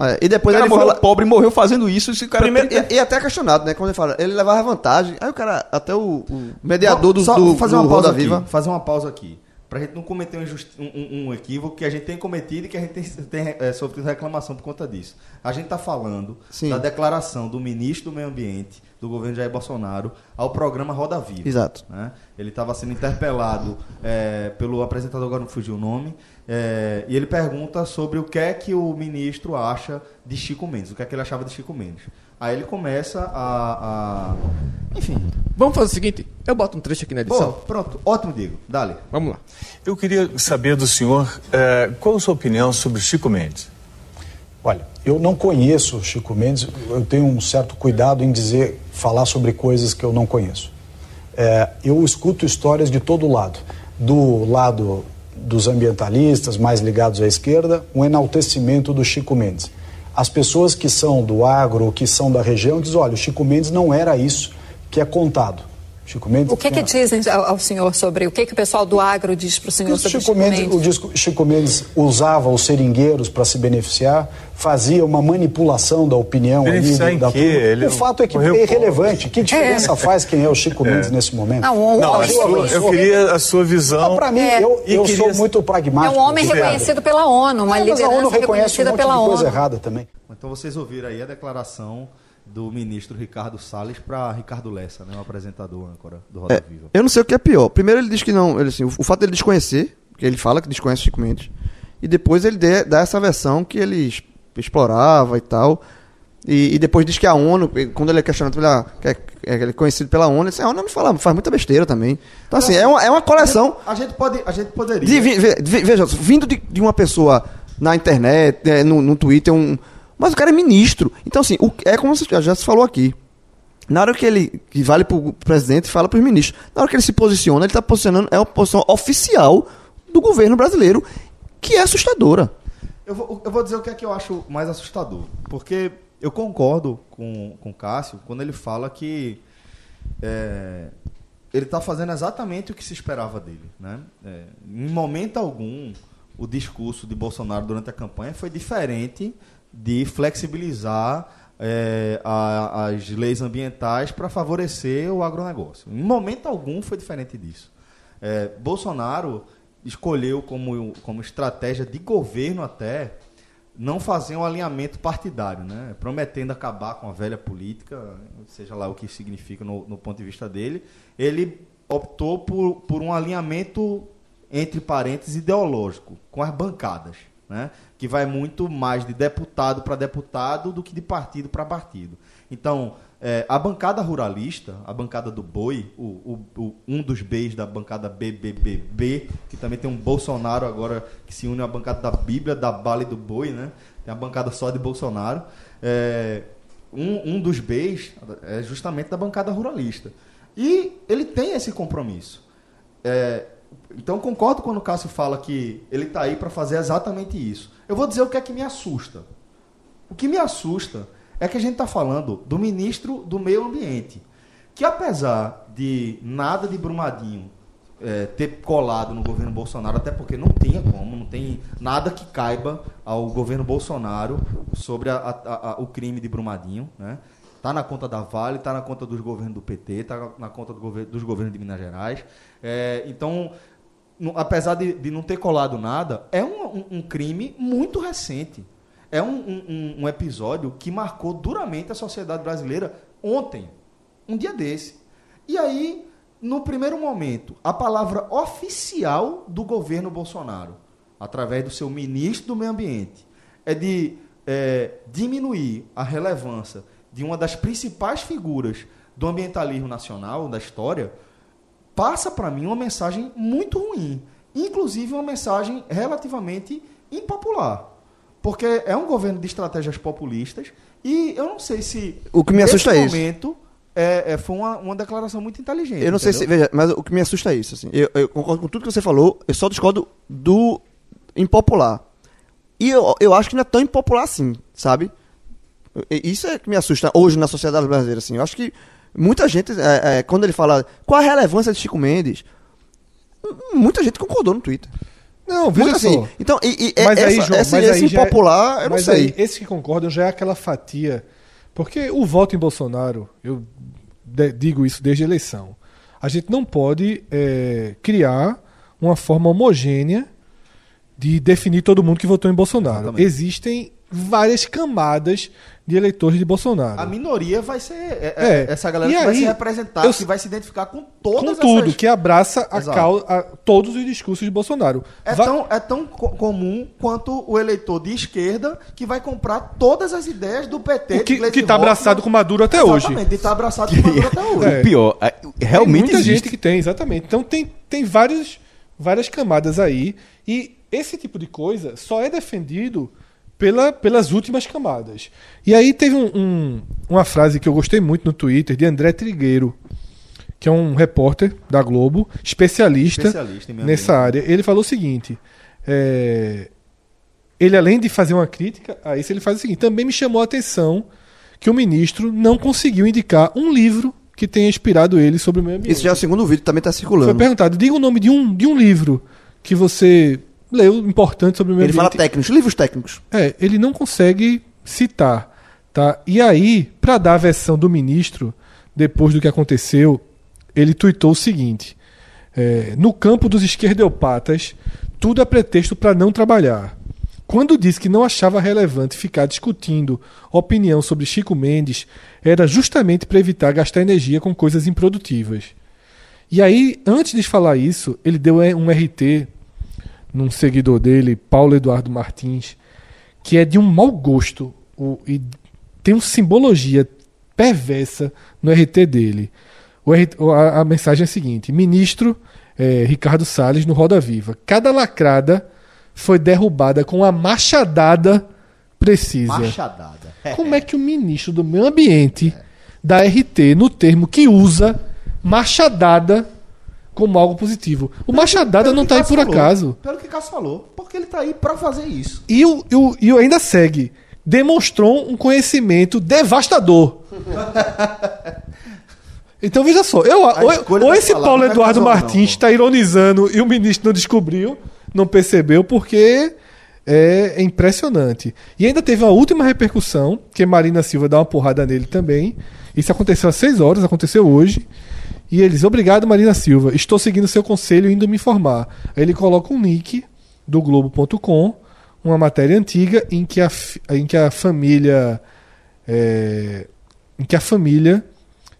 É, é, e O depois cara ele morreu fala. pobre morreu fazendo isso. Esse cara Primeiro, e, e até questionado, né? Quando ele fala, ele levava vantagem. Aí o cara, até o, o mediador do, Só do, fazer do uma pausa Roda aqui, Viva. fazer uma pausa aqui. Pra gente não cometer um, injusti- um- um equívoco que a gente tem cometido e que a gente tem, tem é, sofrido reclamação por conta disso. A gente está falando Sim. da declaração do ministro do Meio Ambiente do governo Jair Bolsonaro ao programa Roda Viva. Exato. né? Ele estava sendo interpelado é, pelo apresentador, agora não fugiu o nome, é, e ele pergunta sobre o que é que o ministro acha de Chico Mendes, o que é que ele achava de Chico Mendes. Aí ele começa a. a- Enfim. Vamos fazer o seguinte: eu boto um trecho aqui na edição. Pô, pronto, ótimo, Diego. Dale. Vamos lá. Eu queria saber do senhor eh, qual a sua opinião sobre Chico Mendes. Olha, eu não conheço Chico Mendes, eu tenho um certo cuidado em dizer, falar sobre coisas que eu não conheço. É, eu escuto histórias de todo lado. Do lado dos ambientalistas, mais ligados à esquerda, um enaltecimento do Chico Mendes. As pessoas que são do agro, que são da região, dizem: olha, o Chico Mendes não era isso que é contado. Chico Mendes O que, que dizem ao, ao senhor sobre o que, que o pessoal do agro diz para o senhor sobre Chico Mendes, o disco- Chico Mendes usava os seringueiros para se beneficiar, fazia uma manipulação da opinião ali, Beneficiar da. Ele o fato é que é irrelevante. Que diferença faz quem é o Chico Mendes nesse momento? Não, um- Não, a sua- eu queria a sua visão. Para mim, É. eu, E eu queria- sou muito É pragmático. um homem reconhecido pela ONU, uma Ah, mas a liderança ONU reconhece um reconhecida monte pela de coisa ONU. errada também. Então vocês ouviram aí a declaração do ministro Ricardo Salles para Ricardo Lessa, né, o apresentador âncora do Roda É, Viva. eu não sei o que é pior. Primeiro ele diz que não, ele, assim, o, o fato dele desconhecer, que ele fala que desconhece Chico Mendes, e depois ele dê- dá essa versão que ele es- explorava e tal. E, e depois diz que a ONU, quando ele é questionado, ele, ah, que é, é, ele é conhecido pela ONU, ele diz, a ONU não fala, faz muita besteira também. Então, assim, é uma, é uma coleção. A gente pode, a gente poderia. De, ve- ve- veja, vindo de, de uma pessoa na internet, é, no, no Twitter, um. Mas o cara é ministro. Então, assim, o- é como você já se falou aqui. Na hora que ele que vale pro presidente, fala pros ministros. Na hora que ele se posiciona, ele está posicionando, é uma posição oficial do governo brasileiro, que é assustadora. Eu vou, eu vou dizer o que é que eu acho mais assustador. Porque eu concordo com, com o Cássio quando ele fala que é, ele está fazendo exatamente o que se esperava dele. Né? É, em momento algum, o discurso de Bolsonaro durante a campanha foi diferente de flexibilizar é, a- as leis ambientais para favorecer o agronegócio. Em momento algum foi diferente disso. É, Bolsonaro escolheu como, como estratégia de governo até não fazer um alinhamento partidário, né? prometendo acabar com a velha política, seja lá o que significa no, no ponto de vista dele. Ele optou por, por um alinhamento, entre parênteses, ideológico, com as bancadas. Né? Que vai muito mais de deputado para deputado do que de partido para partido. Então, é, a bancada ruralista, a bancada do boi, o, o- o- um dos Bs da bancada BBBB, que também tem um Bolsonaro agora que se une à bancada da Bíblia, da bala e do boi, né? Tem a bancada só de Bolsonaro. É, um, um dos Bs é justamente da bancada ruralista. E ele tem esse compromisso. É, então concordo quando o Cássio fala que ele está aí para fazer exatamente isso. Eu vou dizer o que é que me assusta. O que me assusta é que a gente está falando do ministro do Meio Ambiente, que apesar de nada de Brumadinho é, ter colado no governo Bolsonaro, até porque não tinha como, não tem nada que caiba ao governo Bolsonaro sobre a- a- a- o crime de Brumadinho, né? Tá na conta da Vale, tá na conta dos governos do PT, tá na conta do governo, dos governos de Minas Gerais. É, então, apesar de, de não ter colado nada, é um, um- um crime muito recente. É um- um episódio que marcou duramente a sociedade brasileira ontem, um dia desse. E aí, no primeiro momento, a palavra oficial do governo Bolsonaro, através do seu ministro do Meio Ambiente, é de é, diminuir a relevância de uma das principais figuras do ambientalismo nacional, da história, passa para mim uma mensagem muito ruim. Inclusive uma mensagem relativamente impopular. Porque é um governo de estratégias populistas e eu não sei se. O que me assusta é isso. momento é, é, foi uma, uma declaração muito inteligente. Eu não sei se. entendeu? Veja, mas o que me assusta é isso. Assim. Eu, eu concordo com tudo que você falou, eu só discordo do impopular. E eu, eu acho que não é tão impopular assim, sabe? Isso é que me assusta hoje na sociedade brasileira. Assim. Eu acho que muita gente, é, é, quando ele fala qual a relevância de Chico Mendes, muita gente concordou no Twitter. Não, veja Muito só. assim. Então, e, e Mas essa, aí, João, esse, mas esse aí é- impopular, eu não mas sei. aí, esse que concordam já é aquela fatia. Porque o voto em Bolsonaro, eu de- digo isso desde a eleição, a gente não pode é, criar uma forma homogênea de definir todo mundo que votou em Bolsonaro. Exatamente. Existem várias camadas de eleitores de Bolsonaro. A minoria vai ser. é- É. é- Essa galera E que vai aí, se representar, eu- que vai se identificar com com todas tudo, essas- que abraça a Exato. cau- a todos os discursos de Bolsonaro. É Va- tão, é tão co- comum quanto o eleitor de esquerda que vai comprar todas as ideias do PT. o que, de Gleisi que tá Hoffmann. abraçado com Maduro até hoje. Exatamente, de tá abraçado com Maduro até [laughs] hoje. É. O pior, é, realmente tem muita existe. gente que tem, exatamente. Então tem, tem vários, várias camadas aí. E esse tipo de coisa só é defendido pela, pelas últimas camadas. E aí teve um- um- uma frase que eu gostei muito no Twitter de André Trigueiro, que é um repórter da Globo, especialista, Especialista nessa área. Ele falou o seguinte. é, ele, além de fazer uma crítica a isso, ele faz o seguinte: também me chamou a atenção que o ministro não conseguiu indicar um livro que tenha inspirado ele sobre o meio ambiente. Isso já é o segundo vídeo, também está Foi circulando. perguntado: diga o nome de um, de um livro que você leu importante sobre o meio Ele fala ambiente. técnicos, livros técnicos. É, ele não consegue citar. Tá? E aí, para dar a versão do ministro, depois do que aconteceu, ele tuitou o seguinte: é, no campo dos esquerdopatas, tudo é pretexto para não trabalhar. Quando disse que não achava relevante ficar discutindo opinião sobre Chico Mendes, era justamente para evitar gastar energia com coisas improdutivas. E aí, antes de falar isso, ele deu é, um RT num seguidor dele, Paulo Eduardo Martins, que é de um mau gosto o- e tem uma simbologia perversa no RT dele. O a, a mensagem é a seguinte: Ministro eh, Ricardo Salles no Roda Viva. Cada lacrada foi derrubada com uma machadada precisa. Machadada. [laughs] Como é que o ministro do Meio Ambiente dá RT no termo que usa machadada como algo positivo? O machadada Pelo não que tá aí Cássio por falou. acaso. Pelo que Cássio falou. Porque ele tá aí pra fazer isso. E o, e o, e o ainda segue. Demonstrou um conhecimento devastador. [laughs] Então veja só, eu, ou, ou esse palavra Paulo não é Eduardo não, Martins está ironizando e o ministro não descobriu, não percebeu, porque é, é impressionante. E ainda teve uma última repercussão, que Marina Silva dá uma porrada nele também. Isso aconteceu às 6 horas, aconteceu hoje. E eles, obrigado Marina Silva, estou seguindo seu conselho e indo me informar. Aí ele coloca um link do Globo.com, uma matéria antiga em que a, em que a família. é, em que a família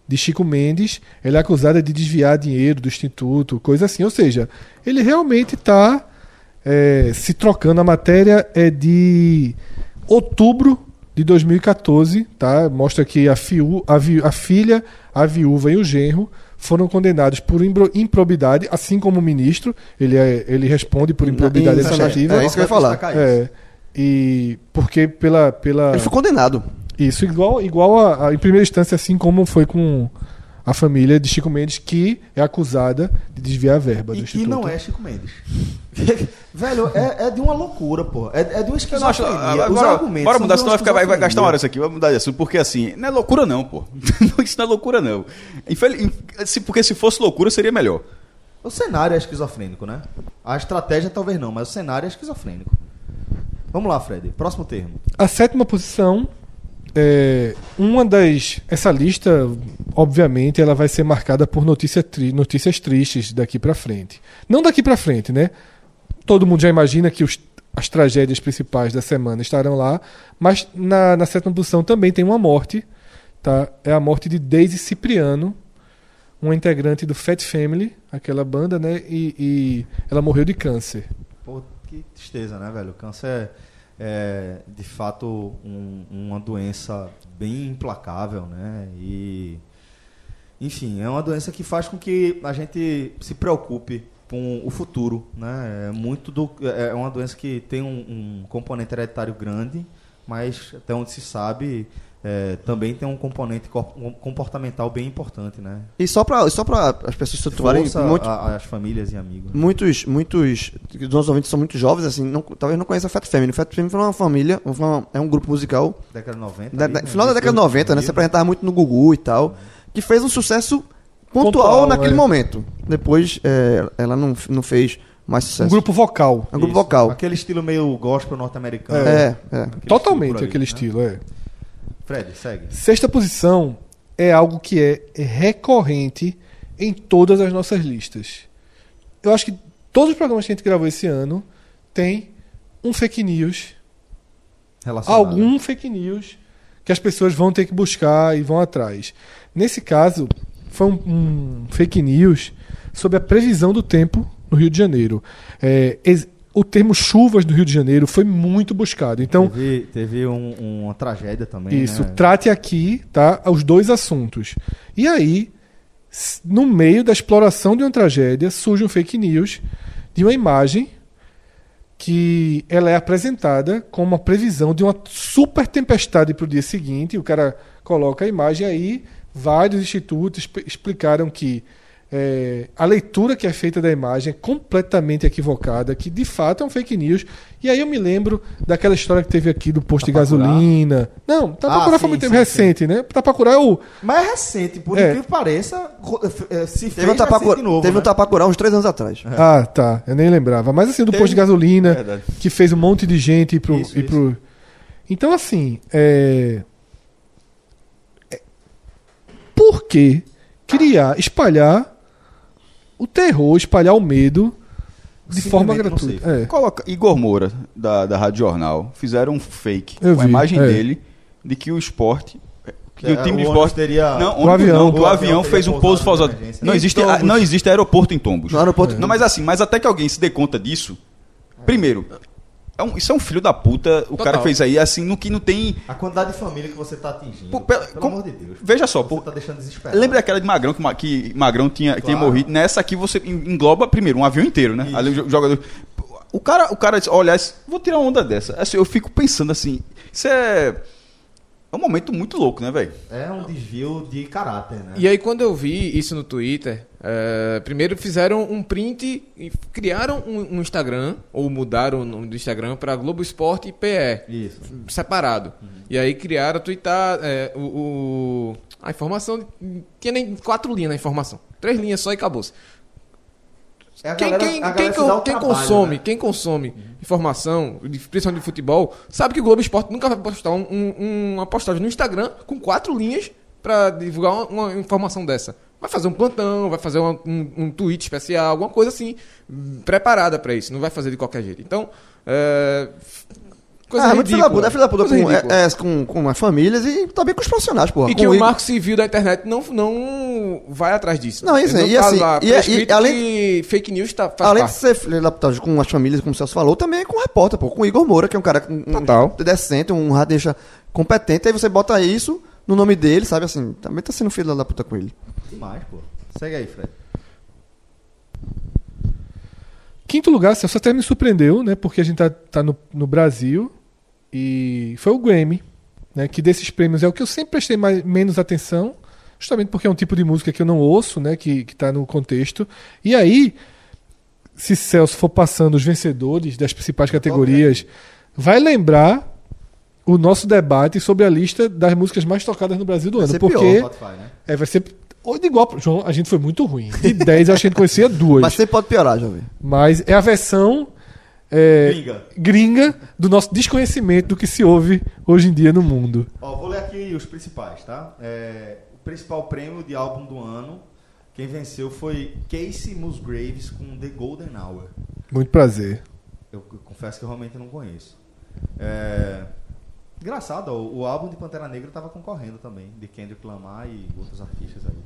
de Chico Mendes ela é acusada de desviar dinheiro do instituto, coisa assim. Ou seja, ele realmente está é, se trocando. A matéria é de outubro de 2014, tá? Mostra que a, fiu, a, vi- a filha, a viúva e o genro foram condenados por improbidade, assim como o ministro. Ele, é- ele responde por improbidade Isso, administrativa. é isso que eu ia falar. É, e porque pela, pela Ele foi condenado. isso igual igual a, a- em primeira instância assim como foi com a família de Chico Mendes que é acusada de desviar a verba do E que instituto. não é Chico Mendes. [laughs] Velho, é, é de uma loucura, pô. É, é de uma esquizofrenia. Os agora, argumentos bora mudar, senão vai, ficar, vai, vai gastar uma hora isso aqui. Vamos mudar de assunto, porque assim, não é loucura não, pô. [laughs] Isso não é loucura não. Infeliz- se- porque se fosse loucura seria melhor. O cenário é esquizofrênico, né? A estratégia talvez não, mas o cenário é esquizofrênico. Vamos lá, Fred. Próximo termo. A sétima posição é uma das essa lista obviamente ela vai ser marcada por notícia tri- notícias tristes daqui pra frente. Não daqui pra frente, né? Todo mundo já imagina que os- as tragédias principais da semana estarão lá, mas na, na sétima posição também tem uma morte, tá? É a morte de Daisy Cipriano, uma integrante do Fat Family, aquela banda, né? E, e ela morreu de câncer. Pô, que tristeza, né, velho? Câncer é, é, de fato um- uma doença bem implacável, né? E enfim, é uma doença que faz com que a gente se preocupe com o futuro, né? É muito do é uma doença que tem um, um componente hereditário grande, mas até onde se sabe é, também tem um componente comportamental bem importante, né? E só pra, só as pessoas se situarem, muito, a- as famílias e amigos. muitos, muitos dos nossos ouvintes são muito jovens, assim, não, talvez não conheçam a Fat Family. Fat Family foi uma família, foi uma- é um grupo musical, Década de 90. da, ali, né? final da década de 90, né? Se apresentava muito no Gugu e tal, que fez um sucesso pontual, Pontual, naquele é. momento. Depois é, ela não, não fez mais sucesso. Um grupo vocal. Um grupo Isso. vocal. Aquele estilo meio gospel norte-americano. É, é. Aquele Totalmente estilo ali, aquele né? estilo, é. Fred, segue. Sexta posição é algo que é recorrente em todas as nossas listas. Eu acho que todos os programas que a gente gravou esse ano tem um fake news, Relacionado. algum fake news que as pessoas vão ter que buscar e vão atrás. Nesse caso, foi um, um fake news sobre a previsão do tempo no Rio de Janeiro. É, ex- o termo chuvas do Rio de Janeiro foi muito buscado. Então, teve, teve um- uma tragédia também. isso, né? trate aqui, tá? Os dois assuntos. E aí, no meio da exploração de uma tragédia, surge um fake news de uma imagem que ela é apresentada como uma previsão de uma super tempestade para o dia seguinte. O cara coloca a imagem aí, vários institutos exp- explicaram que é, a leitura que é feita da imagem é completamente equivocada, que de fato é um fake news. E aí eu me lembro daquela história que teve aqui do posto de Tapacurá? gasolina. Não, Tapacurá Ah, foi sim, muito tempo sim, recente, né? Tapacurá é o. Mas é recente, por É. incrível que pareça, ro- eh, se fez Teve um Tapacurá, de novo, teve né? um Tapacurá uns três anos atrás. Ah, tá. Eu nem lembrava. Mas assim, do Teve- posto de gasolina, Verdade. que fez um monte de gente ir pro. Isso, ir pro... Então, assim, é... é- Por que criar, espalhar o terror, espalhar o medo de forma gratuita? É. Coloca Igor Moura, da, da Rádio Jornal, fizeram um fake Eu com a vi, imagem é. dele de que o esporte. Que É, o time de o esporte. teria- Não, O ônibus avião. não, O o avião avião fez um pouso emergência. Não existe, Tombos. não existe aeroporto em Tombos. No aeroporto. Não, mas assim, mas até que alguém se dê conta disso. Primeiro, é um- isso é um filho da puta. O cara que fez aí, assim, no que não tem. A quantidade de família que você tá atingindo. Pela- pelo como- amor de Deus. Veja só, Você pô, tá deixando desesperado. Lembra daquela de Magrão, que, que Magrão tinha, tinha Claro. morrido? Nessa aqui você en- engloba, primeiro, um avião inteiro, né? Isso. Ali o jo- jogador. O cara, o cara disse, olha, vou tirar uma onda dessa. Assim, eu fico pensando assim, isso é. É um momento muito louco, né, velho? É um desvio de caráter, né? E aí, quando eu vi isso no Twitter, eh, primeiro fizeram um print e criaram um, um Instagram, ou mudaram o nome do Instagram para Globo Esporte e PE, Isso. separado. E aí criaram, twittar eh, o, o- a informação, tinha nem quatro linhas na informação. Três linhas só e acabou-se. É Quem, galera- quem- quem o quem trabalho, consome, né? quem consome informação, principalmente de futebol, sabe que o Globo Esporte nunca vai postar um- um- uma postagem no Instagram com quatro linhas pra divulgar uma, uma informação dessa. Vai fazer um plantão, vai fazer uma- um, um tweet especial, alguma coisa assim, hum, preparada pra isso. Não vai fazer de qualquer jeito. Então, é, Coisa ah, é muito filho da ridícula. puta. É filho da puta com, ridícula. é, é, com, com as famílias e também com os profissionais, porra. E Com que o Igor- marco civil da internet não, não vai atrás disso. Não, isso aí, e tá assim, lá e- e- prescrito além- que fake news tá, faz Além de parte. ser filho da puta com as famílias, como o Celso falou, também é com o repórter, pô. Com o Igor Moura, que é um cara um, Total. decente, um radialista competente. Aí você bota isso no nome dele, sabe assim? Também tá sendo filho da puta com ele. Demais, pô. Segue aí, Fred. Quinto lugar, Celso, até me surpreendeu, né? Porque a gente tá, tá no, no Brasil e foi o Grammy, né? Que desses prêmios é o que eu sempre prestei mais, menos atenção, justamente porque é um tipo de música que eu não ouço, né? Que, que tá no contexto. E aí, se Celso for passando os vencedores das principais categorias, vai lembrar o nosso debate sobre a lista das músicas mais tocadas no Brasil do Vai ano. ser Porque pior, Spotify, né? é, vai ser. ou de igual, João, a gente foi muito ruim. De 10, eu acho que a gente conhecia duas. [laughs] Mas sempre pode piorar, jovem. Mas é a versão é, Gringa. gringa do nosso desconhecimento do que se ouve hoje em dia no mundo. Ó, vou ler aqui os principais, tá? É, o principal prêmio de álbum do ano, quem venceu foi Casey Musgraves com The Golden Hour. Muito prazer. Eu c- confesso que eu realmente não conheço. É, engraçado, ó, o, álbum de Pantera Negra estava concorrendo também, de Kendrick Lamar e outros artistas aí.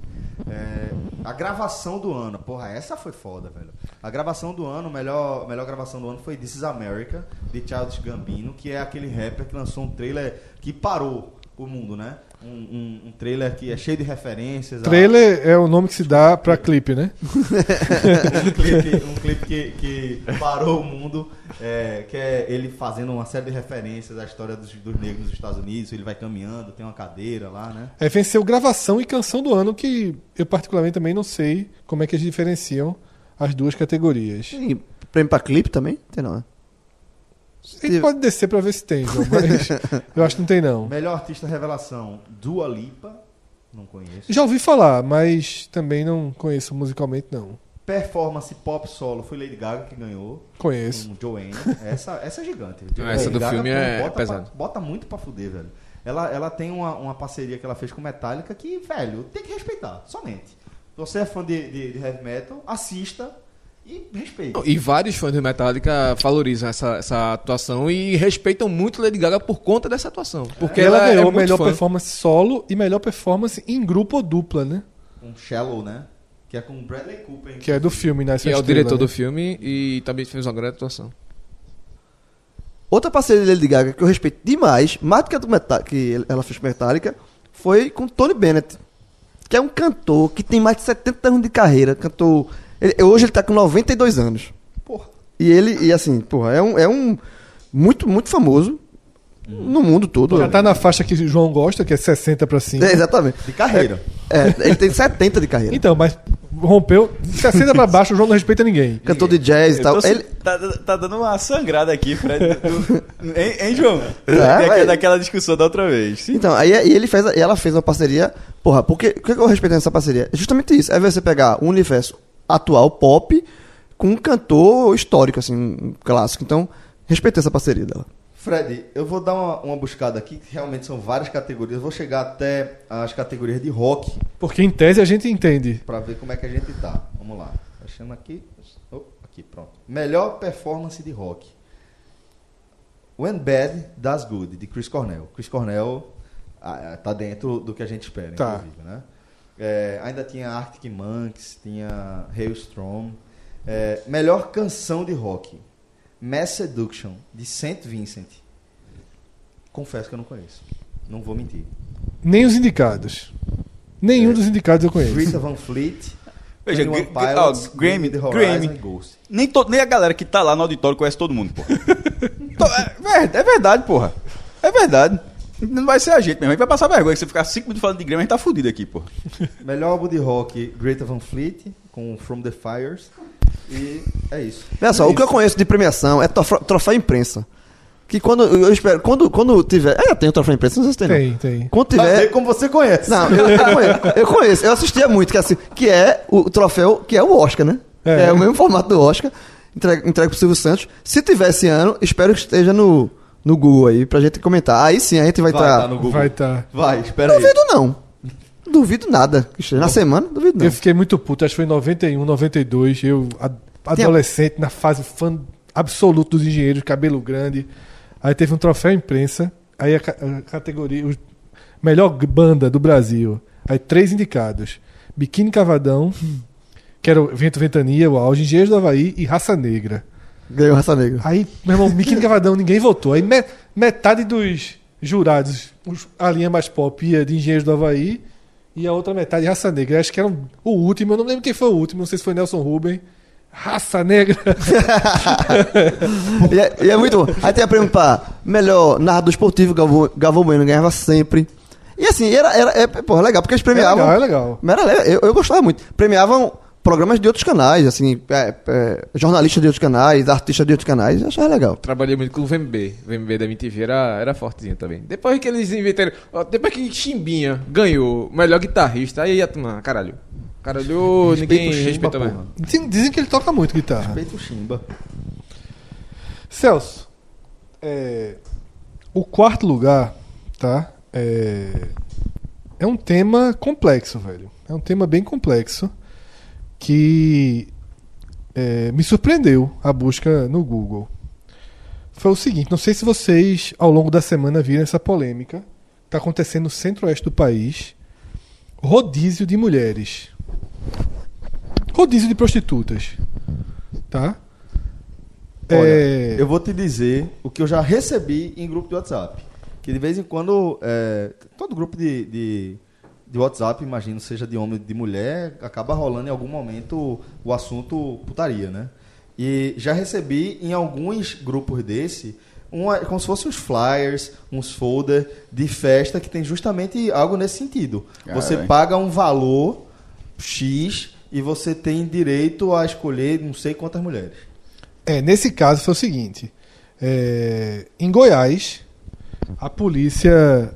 É, a gravação do ano, porra, essa foi foda, velho. A gravação do ano, melhor, melhor gravação do ano foi This is America, de Childish Gambino, que é aquele rapper que lançou um trailer que parou o mundo, né? Um, um- um trailer que é cheio de referências. a- Trailer é o nome que se dá pra clipe, né? [laughs] um clipe, um clipe que, que parou o mundo, é, que é ele fazendo uma série de referências à história dos, dos negros nos Estados Unidos. Ele vai caminhando, tem uma cadeira lá, né? É, venceu gravação e canção do ano, que eu particularmente também não sei como é que eles diferenciam as duas categorias. Tem prêmio pra clipe também? Tem não, né? A gente pode descer pra ver se tem, João, mas [laughs] eu acho que não tem não. Melhor artista revelação, Dua Lipa. Não conheço. Já ouvi falar, mas também não conheço musicalmente não. Performance pop solo foi Lady Gaga que ganhou. Conheço. Com Joanne. [laughs] Essa, essa é gigante. Ah, essa do filme é bota, pesado. pra- bota muito pra fuder, velho. Ela, ela tem uma, uma parceria que ela fez com Metallica que, velho, tem que respeitar, somente. Se você é fã de, de, de heavy metal, assista e respeite. E vários fãs de Metallica valorizam essa, essa atuação e respeitam muito Lady Gaga por conta dessa atuação. Porque ela, ela, é ganhou muito melhor fã. performance solo e melhor performance em grupo ou dupla, né? Um Shallow, né? Que é com Bradley Cooper. Que é do filme, né? Que é o diretor do filme e também fez uma grande atuação. Outra parceria de Lady Gaga que eu respeito demais, mais do que a do Metá- que ela fez com Metallica, foi com Tony Bennett, que é um cantor que tem mais de 70 anos de carreira. Cantor. Ele- hoje ele tá com 92 anos. Porra. E ele, e assim, porra, é um, é um muito, muito famoso no mundo todo. Já tá na faixa que o João gosta, que é 60 pra cima. É, exatamente. De carreira. É, ele tem 70 de carreira. Então, mas rompeu de 60 pra baixo, o João não respeita ninguém. Cantor de jazz e tal. tô- Ele, tá, tá dando uma sangrada aqui, Fred. [laughs] hein, hein, João? É, Daquela- discussão da outra vez. Sim. Então, aí e ele fez, e ela fez uma parceria. Porra, porque o que eu respeito nessa parceria? É justamente isso. É você pegar um universo atual pop com um cantor histórico, assim, um clássico. Então, respeitei essa parceria dela. Fred, eu vou dar uma, uma buscada aqui, que realmente são várias categorias. Eu vou chegar até as categorias de rock Porque em tese a gente entende. pra ver como é que a gente tá. Vamos lá. Achando aqui. Oh, aqui, pronto. Melhor performance de rock. When Bad Does Good, de Chris Cornell. Chris Cornell ah, tá dentro do que a gente espera, Tá. inclusive, né? É, ainda tinha Arctic Monkeys, tinha Hailstorm. É, melhor canção de rock. Mass Seduction, de St. Vincent. Confesso que eu não conheço. Não vou mentir. Nem os indicados. Nenhum É. dos indicados eu conheço. Rita Van Fleet, Veja, 21 Gr- Pilots, ó, Grammy, The. Horizon Ghost. Nem, to- nem a galera que tá lá no auditório conhece todo mundo, porra. [laughs] É, ver- é verdade, porra. É verdade. Não vai ser a gente mesmo. A gente vai passar vergonha. Se você ficar 5 minutos falando de Grêmio, a gente tá fudido aqui, porra. Melhor álbum de rock, Greta Van Fleet, com From the Fires. E é isso. Olha só, o que eu conheço de premiação é troféu, troféu imprensa. Que quando eu espero, quando, quando tiver. É, tem o troféu imprensa, não sei se tem. não. Tem, tem. Quando tiver. como você conhece. Não, eu, eu conheço, eu conheço, eu assistia muito, que, é assim, que é o, o troféu, que é o Oscar, né? É. É, o mesmo formato do Oscar, entregue, entregue pro Silvio Santos. Se tiver esse ano, espero que esteja no, no Google aí, pra gente comentar. Aí sim, a gente vai Vai estar. tá no Google. Vai tá. Vai, espera aí. Duvido não. Duvido nada. Na semana, duvido não. Eu fiquei muito puto, acho que foi em 91, 92. Eu, adolescente, na fase fã absoluto dos engenheiros, cabelo grande. Aí teve um troféu imprensa. Aí a, ca- a categoria. O melhor banda do Brasil. Aí três indicados: Biquíni Cavadão, que era o Vento Ventania, o auge, Engenheiros do Havaí e Raça Negra. Ganhou Raça Negra. Aí, meu irmão, Biquíni Cavadão, ninguém votou. Aí me- metade dos jurados, os- a linha mais pop ia de Engenheiros do Havaí e a outra metade Raça Negra. Acho que era um- o último, eu não lembro quem foi o último, não sei se foi Nelson Rubem. Raça Negra. [laughs] E é, e é muito bom. Aí tem a prêmio pra melhor narrador esportivo, Galvão, Galvão Bueno ganhava sempre. E assim, era, era é, porra, legal, porque eles É premiavam. legal, é legal. Era legal, eu, eu gostava muito. Premiavam programas de outros canais, assim, é, é, jornalistas de outros canais, artistas de outros canais, eu achava legal. Trabalhei muito com o VMB. O VMB da MTV era, era fortezinho também. Depois que eles inventaram. ó, Depois que Chimbinha ganhou o melhor guitarrista, aí ia tomar, caralho. Caralho, Respeita ninguém Chimba, respeita mais. Dizem, dizem que ele toca muito guitarra. Respeita o Chimba. Celso, é, o quarto lugar, tá? É, é um tema complexo, velho. É um tema bem complexo que é, me surpreendeu a busca no Google. Foi o seguinte, não sei se vocês ao longo da semana viram essa polêmica. Está acontecendo no centro-oeste do país. Rodízio de mulheres. Rodízio de prostitutas. Tá? Olha, É, eu vou te dizer o que eu já recebi em grupo de WhatsApp. Que de vez em quando, é, todo grupo de, de, de WhatsApp, imagino, seja de homem ou de mulher, acaba rolando em algum momento o assunto putaria, né? E já recebi em alguns grupos desse, uma, como se fossem uns flyers, uns folder de festa que tem justamente algo nesse sentido. Você Caralho. paga um valor X e você tem direito a escolher não sei quantas mulheres. É, nesse caso foi o seguinte: é, em Goiás, a polícia,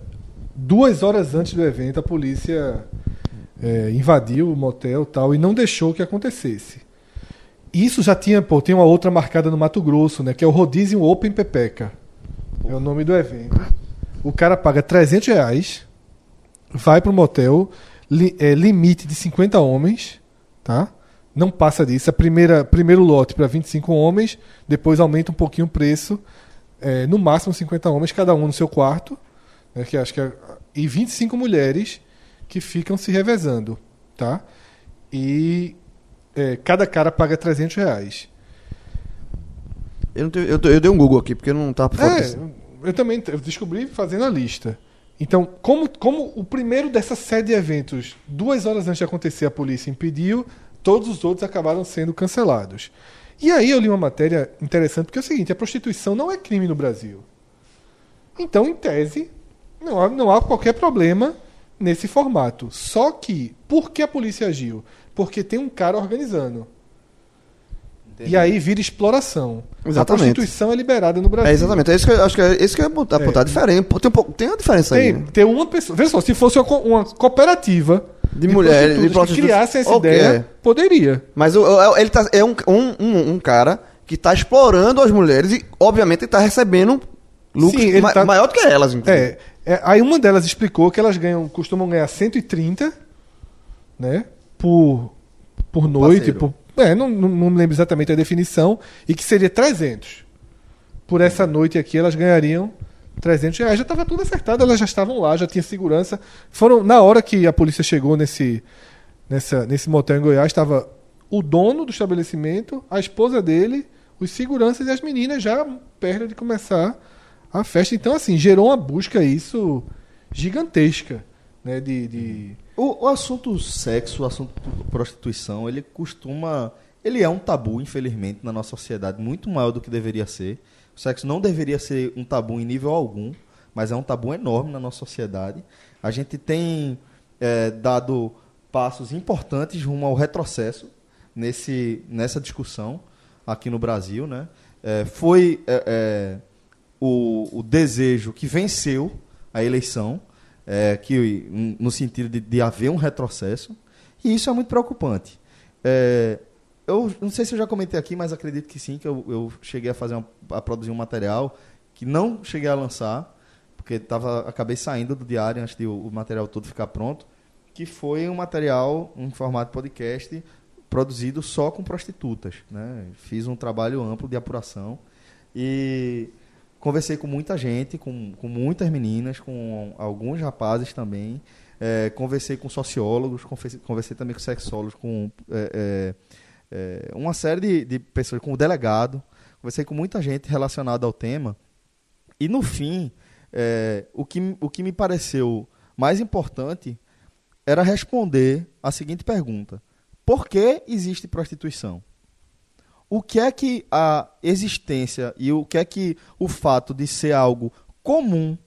duas horas antes do evento, a polícia é, invadiu o motel tal e não deixou que acontecesse. Isso já tinha, pô, tem uma outra marcada no Mato Grosso, né? Que é o Rodízio Open Pepeca. É o nome do evento. O cara paga 300 reais, vai pro motel, li- é, limite de 50 homens, tá? Não passa disso. A primeira, primeiro lote para 25 homens, depois aumenta um pouquinho o preço. é, no máximo 50 homens, cada um no seu quarto. Né, que acho que é- e 25 mulheres que ficam se revezando. Tá? E é, cada cara paga 300 reais. Eu, não tenho- eu, eu dei um Google aqui, porque não fora É, eu também eu descobri fazendo a lista. Então, como, como o primeiro dessa série de eventos, duas horas antes de acontecer, a polícia impediu, todos os outros acabaram sendo cancelados. E aí eu li uma matéria interessante, porque é o seguinte, a prostituição não é crime no Brasil. Então, em tese, não há, não há qualquer problema nesse formato. Só que, por que a polícia agiu? Porque tem um cara organizando. E aí vira exploração. Exatamente. A prostituição é liberada no Brasil. É, exatamente. É isso que eu acho que é isso que eu ia apontar. apontar. Diferente. Tem, um pouco, tem uma diferença aí. Tem, né? tem uma pessoa. Veja só, se fosse uma, uma cooperativa De mulheres, de prostitutas que criassem essa Ok, ideia, é. poderia. Mas o- o- ele tá, é um, um, um, um cara que tá explorando as mulheres e, obviamente, ele tá recebendo lucros Sim, ele ma- tá- maior do que elas. inclusive. É, é, aí uma delas explicou que elas ganham, costumam ganhar 130, né? Por, por noite. Por, é, não, não, não lembro exatamente a definição. E que seria 300. Por essa noite aqui, elas ganhariam 300 reais. Já estava tudo acertado, elas já estavam lá, já tinha segurança. Foram, na hora que a polícia chegou nesse, nessa, nesse motel em Goiás, estava o dono do estabelecimento, a esposa dele, os seguranças e as meninas já perto de começar a festa. Então, assim, gerou uma busca isso gigantesca, né? De, de... O, o assunto sexo, o assunto prostituição, ele costuma. Ele é um tabu, infelizmente, na nossa sociedade, muito maior do que deveria ser. O sexo não deveria ser um tabu em nível algum, mas é um tabu enorme na nossa sociedade. A gente tem eh, dado passos importantes rumo ao retrocesso nesse, nessa discussão aqui no Brasil. Né? Eh, foi eh, eh, o, o desejo que venceu a eleição, é, que no sentido de, de haver um retrocesso, e isso é muito preocupante. É, eu não sei se eu já comentei aqui, mas acredito que sim, que eu, eu cheguei a fazer uma- a produzir um material que não cheguei a lançar, porque tava, acabei saindo do diário antes de o, o material todo ficar pronto, que foi um material em formato podcast produzido só com prostitutas. Né? Fiz um trabalho amplo de apuração e conversei com muita gente, com, com muitas meninas, com alguns rapazes também. É, conversei com sociólogos, conversei, conversei também com sexólogos, com é, é, é, uma série de, de pessoas, com o delegado. Conversei com muita gente relacionada ao tema. E no fim, é, o, que, o que me pareceu mais importante era responder a seguinte pergunta: Por que existe prostituição? O que é que a existência e o que é que o fato de ser algo comum,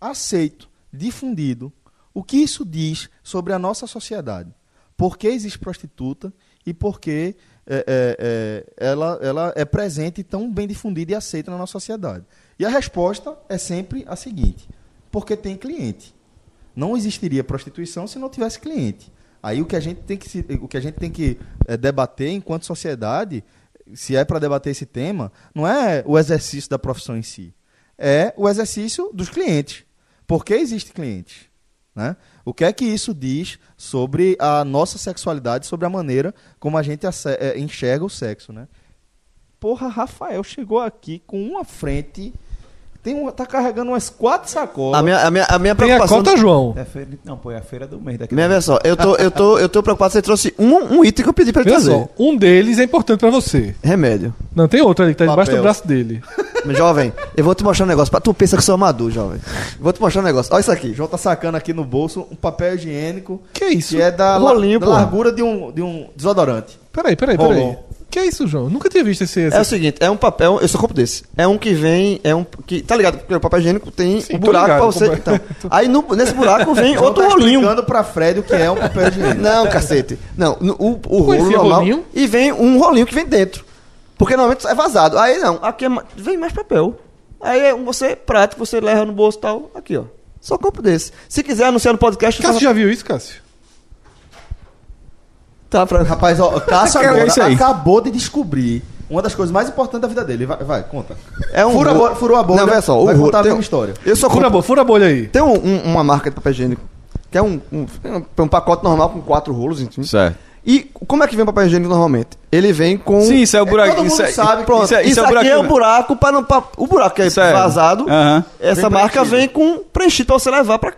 aceito, difundido, o que isso diz sobre a nossa sociedade? Por que existe prostituta e por que é, é, é, ela, ela é presente tão bem difundida e aceita na nossa sociedade? E a resposta é sempre a seguinte: porque tem cliente. Não existiria prostituição se não tivesse cliente. Aí o que a gente tem que, o que a gente tem que eh, debater enquanto sociedade, se é para debater esse tema, não é o exercício da profissão em si. É o exercício dos clientes. Por que existe cliente? Né? O que é que isso diz sobre a nossa sexualidade, sobre a maneira como a gente eh, enxerga o sexo, né? Porra, Rafael chegou aqui com uma frente, tem um, tá carregando umas quatro sacolas. A minha, a minha, a minha Tem a preocupação. cota, João. É feira, não, pô, é a feira do mês daqui. Minha vez só, eu tô, eu tô, eu tô preocupado se você trouxe um, um item que eu pedi pra ele trazer. só, um deles é importante pra você. Remédio. Não, tem outro ali que tá debaixo do Papel. braço dele. Jovem, eu vou te mostrar um negócio. Pra tu pensa que eu sou amador, jovem. Vou te mostrar um negócio. Olha isso aqui. João tá sacando aqui no bolso um papel higiênico Que é isso? que é da, la- Rolinho, da largura de um, de um desodorante. Peraí, peraí, peraí. Rolou. Que é isso, João? Nunca tinha visto esse. esse... É o seguinte, é um papel, eu só compro desse. É um que vem, é um que, tá ligado? Porque o papel higiênico tem Sim, um buraco ligado, pra você. Então, aí no- nesse buraco vem [laughs] João outro tá rolinho. explicando pra Fred o que é um papel higiênico. Não, cacete. Não, no- o, o rolo normal. rolinho? E vem um rolinho que vem dentro. Porque normalmente é vazado. Aí não, aqui é vem mais papel. Aí é você prático, você leva no bolso e tal. Aqui, ó. Só compro desse. Se quiser anunciar no podcast, Cássio já viu isso, Cássio? Tá pra... Rapaz, ó, o [laughs] Cássio Que é agora isso aí? acabou de descobrir uma das coisas mais importantes da vida dele. Vai, vai conta. É um Fura a bolha- furou a bolha, Não, olha só, o vai rolo contar a tem mesma um- história. Eu só Fura a bolha, fura a bolha aí. Tem um- um- uma marca de papel higiênico que é um, um, um pacote normal com quatro rolos, enfim. Certo. E como é que vem o papel higiênico normalmente? Ele vem com. Sim, isso é o buraco. todo mundo isso é- sabe. Pronto, isso isso, é- isso é o aqui buraquinho. é o buraco para não. Pra, o buraco que é vazado. Essa Vem marca preenchido. vem com preenchido pra você levar pra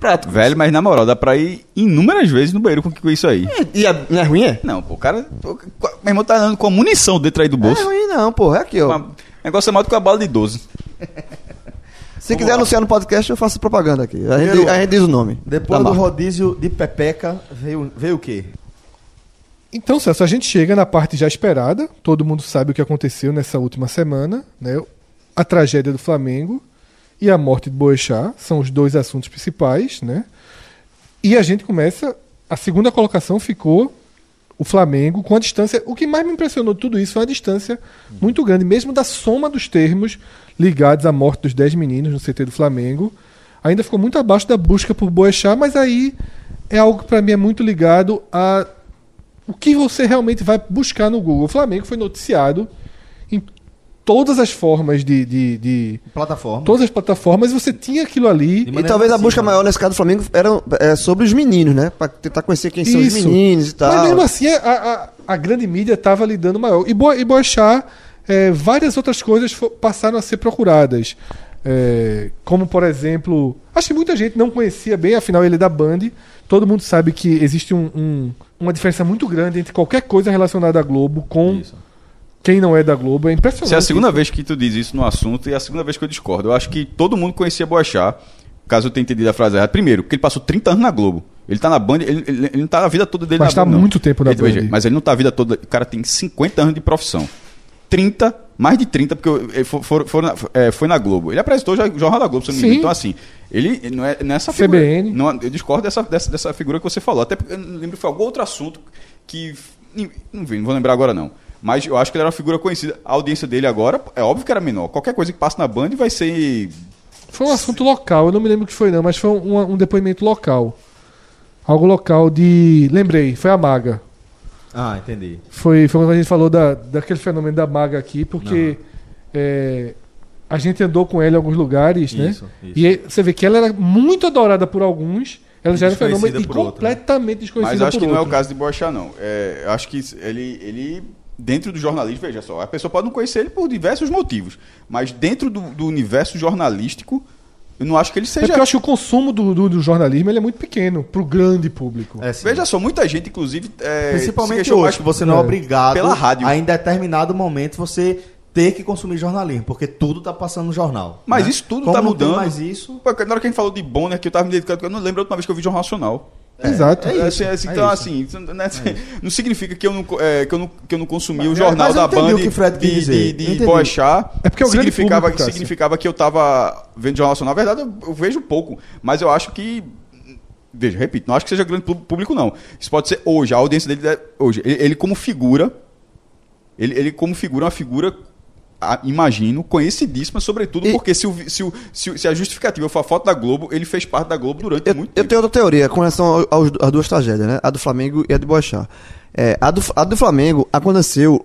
prato. Velho, mas na moral, dá pra ir inúmeras vezes no banheiro com, com isso aí. E é, não é ruim, é? Não, pô, o cara. pô, Meu irmão tá andando com a munição dentro aí do Não é bolso. ruim, não, pô. É aqui, ó. Uma- negócio é maior do que uma bala de 12. Se quiser anunciar no podcast, eu faço propaganda aqui. A gente, a gente diz o nome. Depois do marca. rodízio de pepeca, veio, veio o quê? Então, Celso, a gente chega na parte já esperada. Todo mundo sabe o que aconteceu nessa última semana, né? A tragédia do Flamengo e a morte de Boechat são os dois assuntos principais, né? E a gente começa. A segunda colocação ficou o Flamengo com a distância. O que mais me impressionou de tudo isso foi a distância muito grande, mesmo da soma dos termos ligados à morte dos 10 meninos no CT do Flamengo. Ainda ficou muito abaixo da busca por Boechat, mas aí é algo que para mim é muito ligado a o que você realmente vai buscar no Google. O Flamengo foi noticiado todas as formas de. de, de- Plataforma. todas as plataformas, e você tinha aquilo ali. E talvez a busca maior nesse caso do Flamengo era é, sobre os meninos, né? Pra tentar conhecer quem são os Isso. meninos e tal. Mas mesmo assim, a, a, a grande mídia estava lhe dando maior. E, Bo, e Boechat, é, várias outras coisas passaram a ser procuradas. É, como, por exemplo, acho que muita gente não conhecia bem, afinal ele é da Band. Todo mundo sabe que existe um- um- uma diferença muito grande entre qualquer coisa relacionada à Globo com quem não é da Globo. É impressionante. Essa é a segunda isso. vez que tu diz isso no assunto e é a segunda vez que eu discordo. Eu acho que todo mundo conhecia Boechat, caso eu tenha entendido a frase errada. Primeiro, porque ele passou 30 anos na Globo. Ele tá na Band, ele, ele- ele não tá a vida toda dele Mas na tá Band. não. muito tempo na Ele- veja, Band. Mas ele não tá a vida toda. O cara tem 50 anos de profissão. 30, mais de 30, porque ele for, for- for na- é, foi na Globo. Ele apresentou já o Jornal da Globo, se não me engano. Então, assim, ele não é nessa figura. CBN. Não, eu discordo dessa, dessa, dessa figura que você falou. Até porque eu não lembro, foi algum outro assunto que. Não, vi, não vou lembrar agora, não. Mas eu acho que ele era uma figura conhecida. A audiência dele agora, é óbvio que era menor. Qualquer coisa que passa na Band vai ser. Foi um assunto local, eu não me lembro o que foi não, mas foi um, um depoimento local. Algo local de. Lembrei, foi a Maga. Ah, entendi. Foi, foi quando a gente falou da, daquele fenômeno da Maga aqui, porque é, a gente andou com ela em alguns lugares, né? Isso, isso. E aí você vê que ela era muito adorada por alguns, ela já era um fenômeno e por outro, né? completamente desconhecida Mas eu acho por que não é o caso de Boechat, não. É, eu acho que ele, ele dentro do jornalismo, veja só, a pessoa pode não conhecer ele por diversos motivos, mas dentro do, do universo jornalístico, eu não acho que ele É seja. porque eu acho que o consumo do, do, do jornalismo ele é muito pequeno pro grande público. É. Veja só, muita gente, inclusive. é, Principalmente hoje, mais que você não é É. obrigado Pela rádio. a em determinado momento você ter que consumir jornalismo, porque tudo tá passando no jornal. Mas né? isso tudo Como tá não tem mudando. mais isso. Pô, Na hora que a gente falou de Bonner, que eu tava me dedicando, eu não lembro a última vez que eu vi Jornal Nacional. Exato. é Assim, isso, assim, é então, isso. assim, isso não, é- [laughs] não significa que eu não, é, que eu não, que eu não consumi o jornal mas eu da Band o que o Fred de, de, de. É porque é o grande significava, público, significava que eu tava vendo Jornal Nacional. Na verdade, eu, eu vejo pouco, mas eu acho que. Veja, repito, não acho que seja grande pú- público, não. Isso pode ser hoje, a audiência dele é hoje. Ele, ele como figura, ele, ele como figura, é uma figura, imagino, conhecidíssima, sobretudo E- porque se, o, se, o, se, o- se a justificativa for a foto da Globo, ele fez parte da Globo durante Eu, muito eu tempo. tenho outra teoria com relação às duas tragédias, né? A do Flamengo e a de Boechat. É, a, do, a do Flamengo aconteceu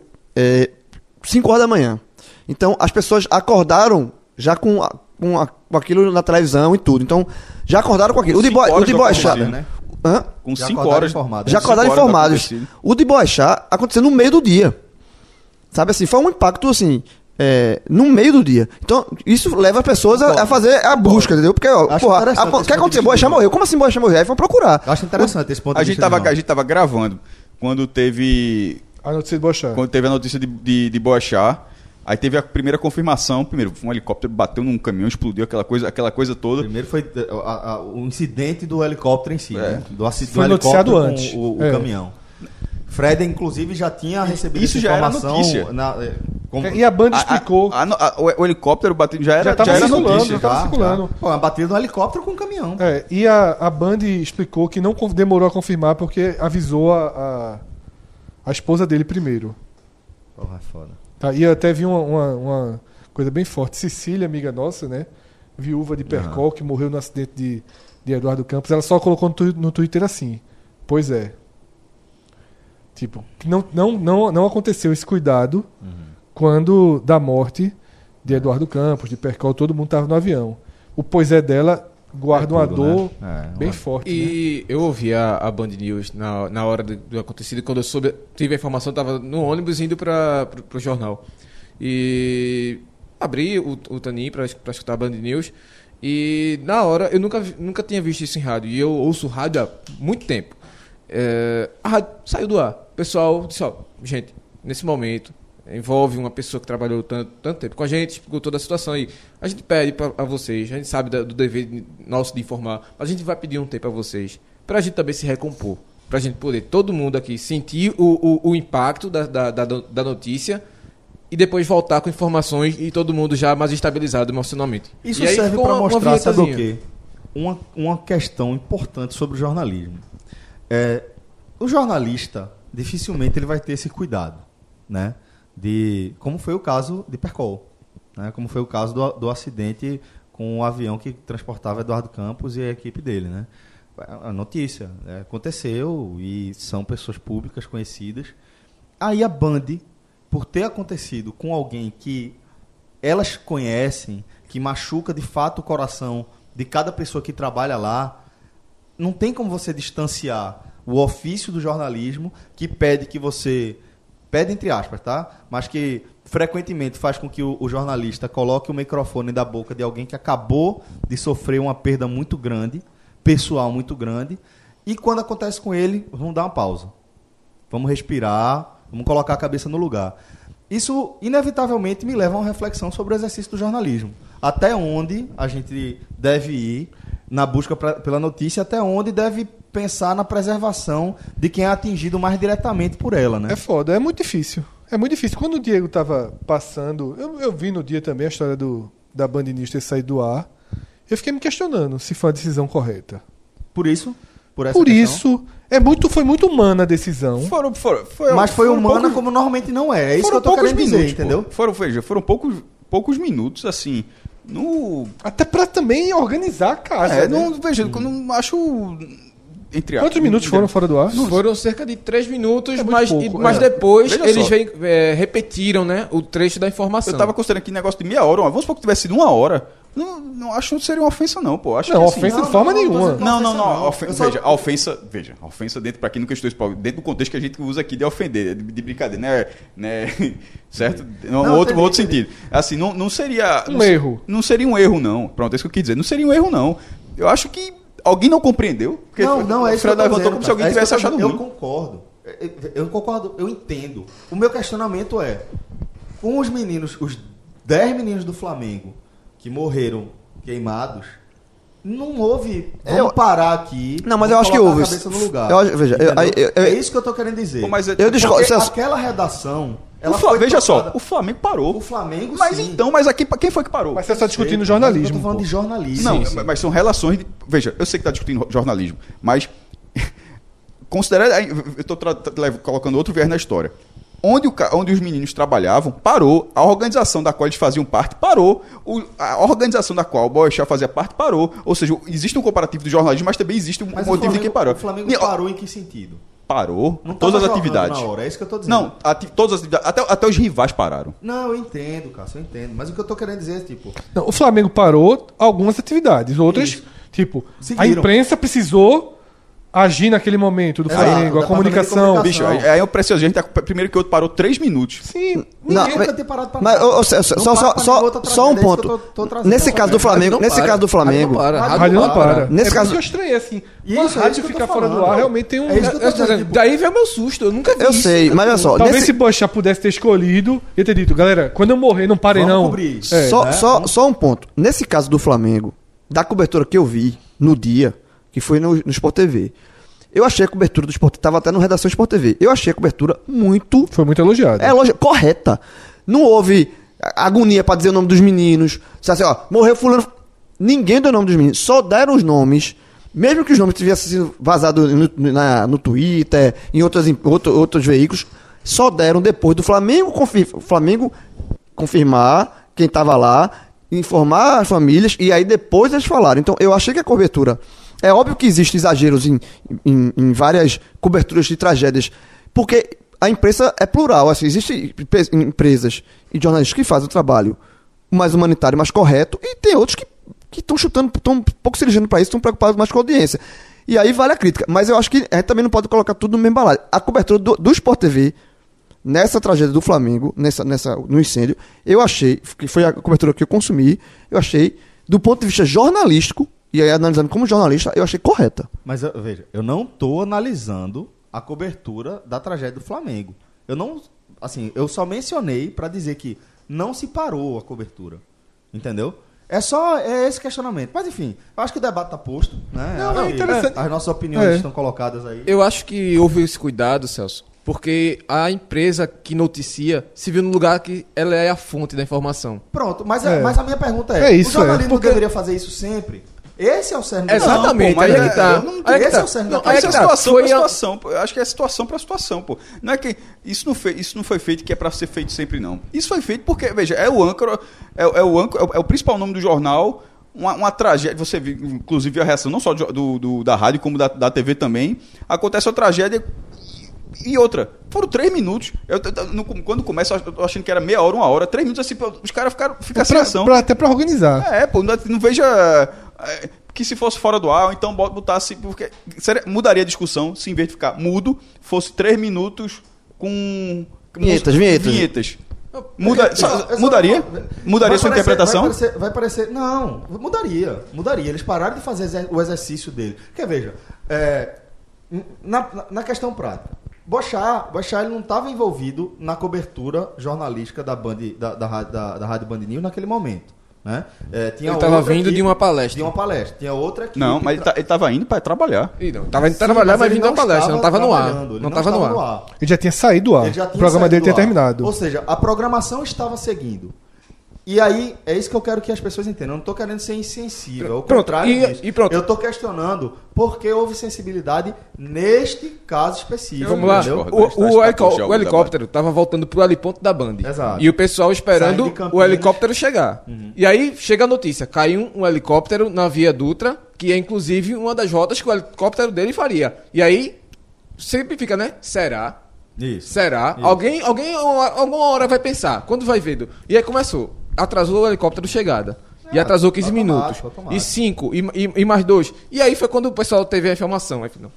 5 horas da manhã. Então as pessoas acordaram já com, a- com, a- com aquilo na televisão e tudo. Então já acordaram com aquilo. O de, Bo, o de aconteceu, né? Hã? Com Já 5 acordaram horas. informados. Já acordaram informados. O de Boechat aconteceu no meio do dia. Sabe assim, foi um impacto assim, é, no meio do dia. Então, isso leva as pessoas a, a fazer a busca, entendeu? Porque, ó, Acho porra, o que aconteceu? Boechat morreu. Como assim Boechat morreu? Aí foi procurar. Eu acho interessante esse ponto A de gente, vista. tava, a gente tava gravando quando teve, A notícia de Boechat. quando teve a notícia de, de, de Boechat. Aí teve a primeira confirmação. Primeiro, um helicóptero bateu num caminhão, explodiu aquela coisa, aquela coisa toda. Primeiro foi a- a- o incidente do helicóptero em si, né? Do acidente Foi do helicóptero noticiado com antes. O, o É. caminhão. Fred, inclusive, já tinha recebido Isso essa já era informação notícia. na- eh, como- E a Band A- a- explicou. a- a- o, o helicóptero bateu já era, Já tava era circulando, notícia. já tava circulando. Pô, uma batida do helicóptero com um caminhão. É, e a, a Band explicou que não demorou a confirmar porque avisou a, a, a esposa dele primeiro. Porra, é foda. Tá? E eu até vi uma, uma, uma coisa bem forte. Cecília, amiga nossa, né? Viúva de Percol, que morreu no acidente de, de Eduardo Campos, ela só colocou no, no Twitter assim. Pois é. Tipo, não, não, não, não aconteceu esse cuidado quando da morte de Eduardo Campos, de Percol, todo mundo tava no avião. O pois é dela guarda É uma tudo, dor né? É, bem uma- forte. né? E eu ouvi a, a Band News na, na hora do, do acontecido, quando eu soube, tive a informação, estava no ônibus indo para o jornal. E abri o, o Tanin para escutar a Band News. E na hora, eu nunca, nunca tinha visto isso em rádio. E eu ouço rádio há muito tempo. É, a rádio saiu do ar. O pessoal disse: ó, gente, nesse momento, envolve uma pessoa que trabalhou tanto, tanto tempo com a gente, explicou toda a situação aí. A gente pede pra, a vocês, a gente sabe da- do dever de- nosso de informar, mas a gente vai pedir um tempo a vocês, pra gente também se recompor. Pra gente poder, todo mundo aqui, sentir o, o, o impacto da, da, da, da notícia e depois voltar com informações e todo mundo já mais estabilizado emocionalmente. Isso serve para mostrar, sabe o quê? Uma, uma questão importante sobre o jornalismo. É, o jornalista, dificilmente ele vai ter esse cuidado, né? De, como foi o caso de Percol, né? Como foi o caso do, do acidente com o avião que transportava Eduardo Campos e a equipe dele, né? A notícia né? aconteceu e são pessoas públicas conhecidas. Aí a Band, por ter acontecido com alguém que elas conhecem, que machuca de fato o coração de cada pessoa que trabalha lá, não tem como você distanciar o ofício do jornalismo que pede que você pede entre aspas, tá? Mas que frequentemente faz com que o, o jornalista coloque o microfone da boca de alguém que acabou de sofrer uma perda muito grande, pessoal muito grande, e quando acontece com ele, vamos dar uma pausa. Vamos respirar, vamos colocar a cabeça no lugar. Isso, inevitavelmente, me leva a uma reflexão sobre o exercício do jornalismo. Até onde a gente deve ir na busca pra- pela notícia, até onde deve pensar na preservação de quem é atingido mais diretamente por ela, né? É foda, é muito difícil. É muito difícil. Quando o Diego tava passando, eu, eu vi no dia também a história do, da Band News ter saído do ar. Eu fiquei me questionando se foi a decisão correta. Por isso, por essa Por isso, é muito, foi muito humana a decisão. Foram, foram, foi- Mas foi foram humana poucos- como normalmente não é. É isso que foram eu tô poucos querendo dizer, minutos, pô. entendeu? Foram, veja, foram poucos, poucos minutos, assim. No, Até pra também organizar a casa. É, né? não, veja, eu não acho. Entre a- Quantos minutos foram fora do ar? Foram cerca de 3 minutos, muito mas, pouco, e- mas é. depois Veja eles vem- é, repetiram né, o trecho da informação. Eu tava considerando que negócio de meia hora, vamos supor que tivesse sido uma hora. Não, não acho que seria uma ofensa, não, pô. Acho Não, que, assim, ofensa não, de forma não, não nenhuma. Não, não, não. não. ofen- só- Veja, a ofensa, veja, a ofensa dentro, pra quem nunca estudou dentro do contexto que a gente usa aqui de ofender, de, de brincadeira, né? né [laughs] certo? Não, Não, outro, outro sentido. Assim, não, não seria. Um não erro. Não seria um erro, não. Pronto, é isso que eu quis dizer. Não seria um erro, não. Eu acho que alguém não compreendeu. Porque Não, não, é o isso que eu levantou dizendo, como se alguém É tivesse eu achado dizendo. ruim. Eu concordo. Eu- Eu concordo, eu entendo. O meu questionamento é: com os meninos, os 10 meninos do Flamengo que morreram queimados, não houve. Vamos Eu- parar aqui. Não, mas eu acho que houve. Eu veja, eu- eu- eu- é isso que eu tô querendo dizer. Pô, mas é- Eu discordo, aquela redação. O Ela Fla- veja só, o Flamengo parou. O Flamengo Mas sim. então, mas aqui, quem foi que parou? Mas você está discutindo Sei, jornalismo. Eu tô falando pô. de jornalismo. Não, Sim, sim. mas são relações. De, veja, eu sei que está discutindo jornalismo, mas [laughs] considera. Eu estou colocando outro viés na história. Onde, o onde os meninos trabalhavam, parou. A organização da qual eles faziam parte, parou. O- a organização da qual o Boechat fazia parte, parou. Ou seja, existe um comparativo do jornalismo, mas também existe um Mas motivo de Flamengo- quem parou. O Flamengo E, parou em que sentido? Parou. Não todas as atividades. Na hora, é isso que eu tô dizendo. Não, ati- todas as atividades. Até, até os rivais pararam. Não, eu entendo, Cássio, eu entendo. Mas o que eu tô querendo dizer é, tipo, Não, o Flamengo parou algumas atividades, outras, Isso. tipo, a Seguiram. imprensa precisou agir naquele momento do Flamengo, a comunicação. comunicação. Bicho, aí, é preciso. A gente tá, primeiro que o outro parou três minutos. Sim, Ninguém nunca tem parado pra Mas, ô, só, para só, pra só, só um ponto. nesse caso do. Flamengo, nesse para. caso do Rádio Flamengo, não para. a Rádio não para. Nesse é caso- isso que eu estranhei, assim. Isso, rádio ficar fora do ar realmente tem um... É dizendo, daí veio o meu susto, eu nunca vi eu isso. sei, mas olha só, Talvez se Bocha pudesse ter escolhido e ter dito, galera, quando eu morrer, não parem Vamos não. É. só, né? só, só um ponto. Nesse caso do Flamengo, da cobertura que eu vi no dia, que foi no, no Sport TV, eu achei a cobertura do Sport tava até no Redação Sport TV. Eu achei a cobertura muito Foi muito elogiado. É lógico, correta. Não houve agonia pra dizer o nome dos meninos. Se assim, ó, morreu fulano. Ninguém deu o nome dos meninos. Só deram os nomes. Mesmo que os nomes tivessem sido vazados no, na- no Twitter, em outras, em outro- outros veículos, só deram depois do Flamengo, confir- Flamengo confirmar quem estava lá, informar as famílias, e aí depois eles falaram. Então eu achei que a cobertura. É óbvio que existem exageros em, em, em várias coberturas de tragédias, porque a imprensa é plural. Assim, existem empre- empresas e jornalistas que fazem o trabalho mais humanitário, mais correto, e tem outros que estão chutando, estão pouco se ligando para isso, estão preocupados mais com a audiência. E aí vale a crítica. Mas eu acho que a gente também não pode colocar tudo no mesmo balaio. A cobertura do, do Sport TV, nessa tragédia do Flamengo, nessa, nessa, no incêndio, eu achei, que foi a cobertura que eu consumi, eu achei, do ponto de vista jornalístico, e aí analisando como jornalista, eu achei correta. Mas eu- veja, eu não tô analisando a cobertura da tragédia do Flamengo. Eu não, assim, eu só mencionei pra dizer que não se parou a cobertura. Entendeu? É só é esse questionamento. Mas enfim, eu acho que o debate tá posto, né? Não, é que interessante. As nossas opiniões É. estão colocadas aí. Eu acho que houve esse cuidado, Celso, porque a empresa que noticia se viu no lugar que ela é a fonte da informação. Pronto, mas, a- É. mas a minha pergunta é, É isso, o jornalismo é. Porque- deveria fazer isso sempre? Esse é o cerne do Exatamente, mas aí é é- que tá. eu não- Aí é esse tá. é o cerne Não, da aí é é que tá. situação Foi pra situação. pô. Eu acho que é situação pra situação, pô. Não é que isso não, foi, isso não foi feito que é pra ser feito sempre, não. Isso foi feito porque, veja, é o âncora, é, é o âncora, é o, é o principal nome do jornal. Uma, uma tragédia, você viu, inclusive a reação não só do, do- do- da rádio, como da, da TV também. Acontece uma tragédia e outra. Foram três minutos. Eu, eu- no- quando começa, eu tô achando que era meia hora, uma hora, três minutos assim, os caras ficaram fica sem Pra- ação. pra- até pra organizar. É, pô, não, não veja é, que se fosse fora do ar, ou então bota- botasse. Porque seria- mudaria a discussão se em vez de ficar mudo, fosse três minutos com. Vinhetas, vinhetas. vinhetas. Muda, só- Eu só- mudaria? Mudaria sua parecer- interpretação? Vai parecer, vai parecer- Não, mudaria. Mudaria. Eles pararam de fazer o exercício dele. Porque, veja, é, na, na- na questão prática, Bochá, Bochá ele não estava envolvido na cobertura jornalística da, Band, da, da, rádio- da, da Rádio Band News naquele momento. Né? É, tinha Ele estava vindo de equipe- uma palestra. De uma palestra. Tinha outra aqui. Não, mas ele, tá, ele tava indo para trabalhar. Ih, não, tava indo trabalhar, mas vindo da palestra, não tava no ar. Não tava no ar. Ele já tinha saído do ar. O programa dele tinha ar. terminado. Ou seja, a programação estava seguindo. E aí, é isso que eu quero que as pessoas entendam. Eu não tô querendo ser insensível. Ao Pronto, contrário e- disso. e pronto. Eu tô questionando por que houve sensibilidade neste caso específico. Vamos lá. entendeu? O, o, helicó- o helicóptero tava voltando pro heliponto da Band. Exato. E o pessoal esperando o helicóptero chegar. E aí chega a notícia: caiu um helicóptero na Via Dutra, que é inclusive uma das rotas que o helicóptero dele faria. E aí sempre fica, né? Será? Isso. Será? Alguém, alguém uma- alguma hora vai pensar. Quando vai vendo? E aí começou. Atrasou o helicóptero chegada. E atrasou 15 automático, minutos. automático. E 5, e, e, e mais dois. E aí foi quando o pessoal teve a informação. Aí, não.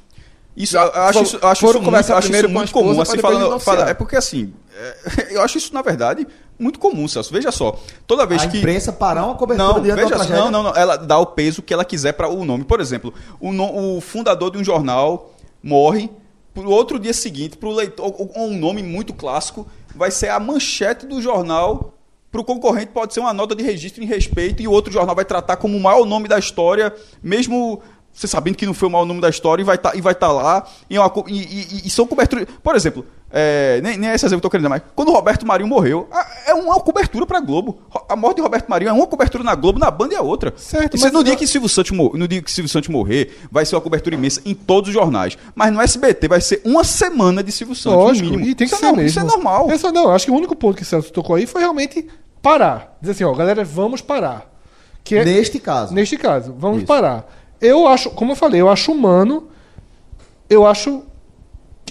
Isso, eu acho isso, eu acho foram isso muito, acho primeiro isso a muito comum. Assim, falando, fala- é porque assim, é, [laughs] eu acho isso, na verdade, muito comum, Celso. Veja só, toda vez A que. imprensa parar uma cobertura Não, diante veja da tragédia. não, não, não. Ela dá o peso que ela quiser para o nome. Por exemplo, o, no- o fundador de um jornal morre, pro outro dia seguinte, para o leitor, um nome muito clássico, vai ser a manchete do jornal. Para o concorrente pode ser uma nota de registro em respeito e o outro jornal vai tratar como o maior nome da história, mesmo você sabendo que não foi o maior nome da história e vai estar e vai tá lá. E, uma e- e- e são coberturas. Por exemplo, é, nem, nem é esse exemplo que eu tô querendo mas quando o Roberto Marinho morreu, a- é uma cobertura para Globo. A morte de Roberto Marinho é uma cobertura na Globo, na Band é outra. Certo, Isso mas no dia não- que Silvio Santos mor- no dia que Silvio Santos morrer, vai ser uma cobertura imensa em todos os jornais. Mas no SBT vai ser uma semana de Silvio Santos, Lógico, no mínimo. e tem que isso ser é, mesmo. Isso é normal. É só- não, acho que o único ponto que o Celso tocou aí foi realmente parar. Dizer assim, ó, galera, vamos parar. Que é- Neste caso. Neste caso, vamos Isso. parar. Eu acho, como eu falei, eu acho humano. Eu acho.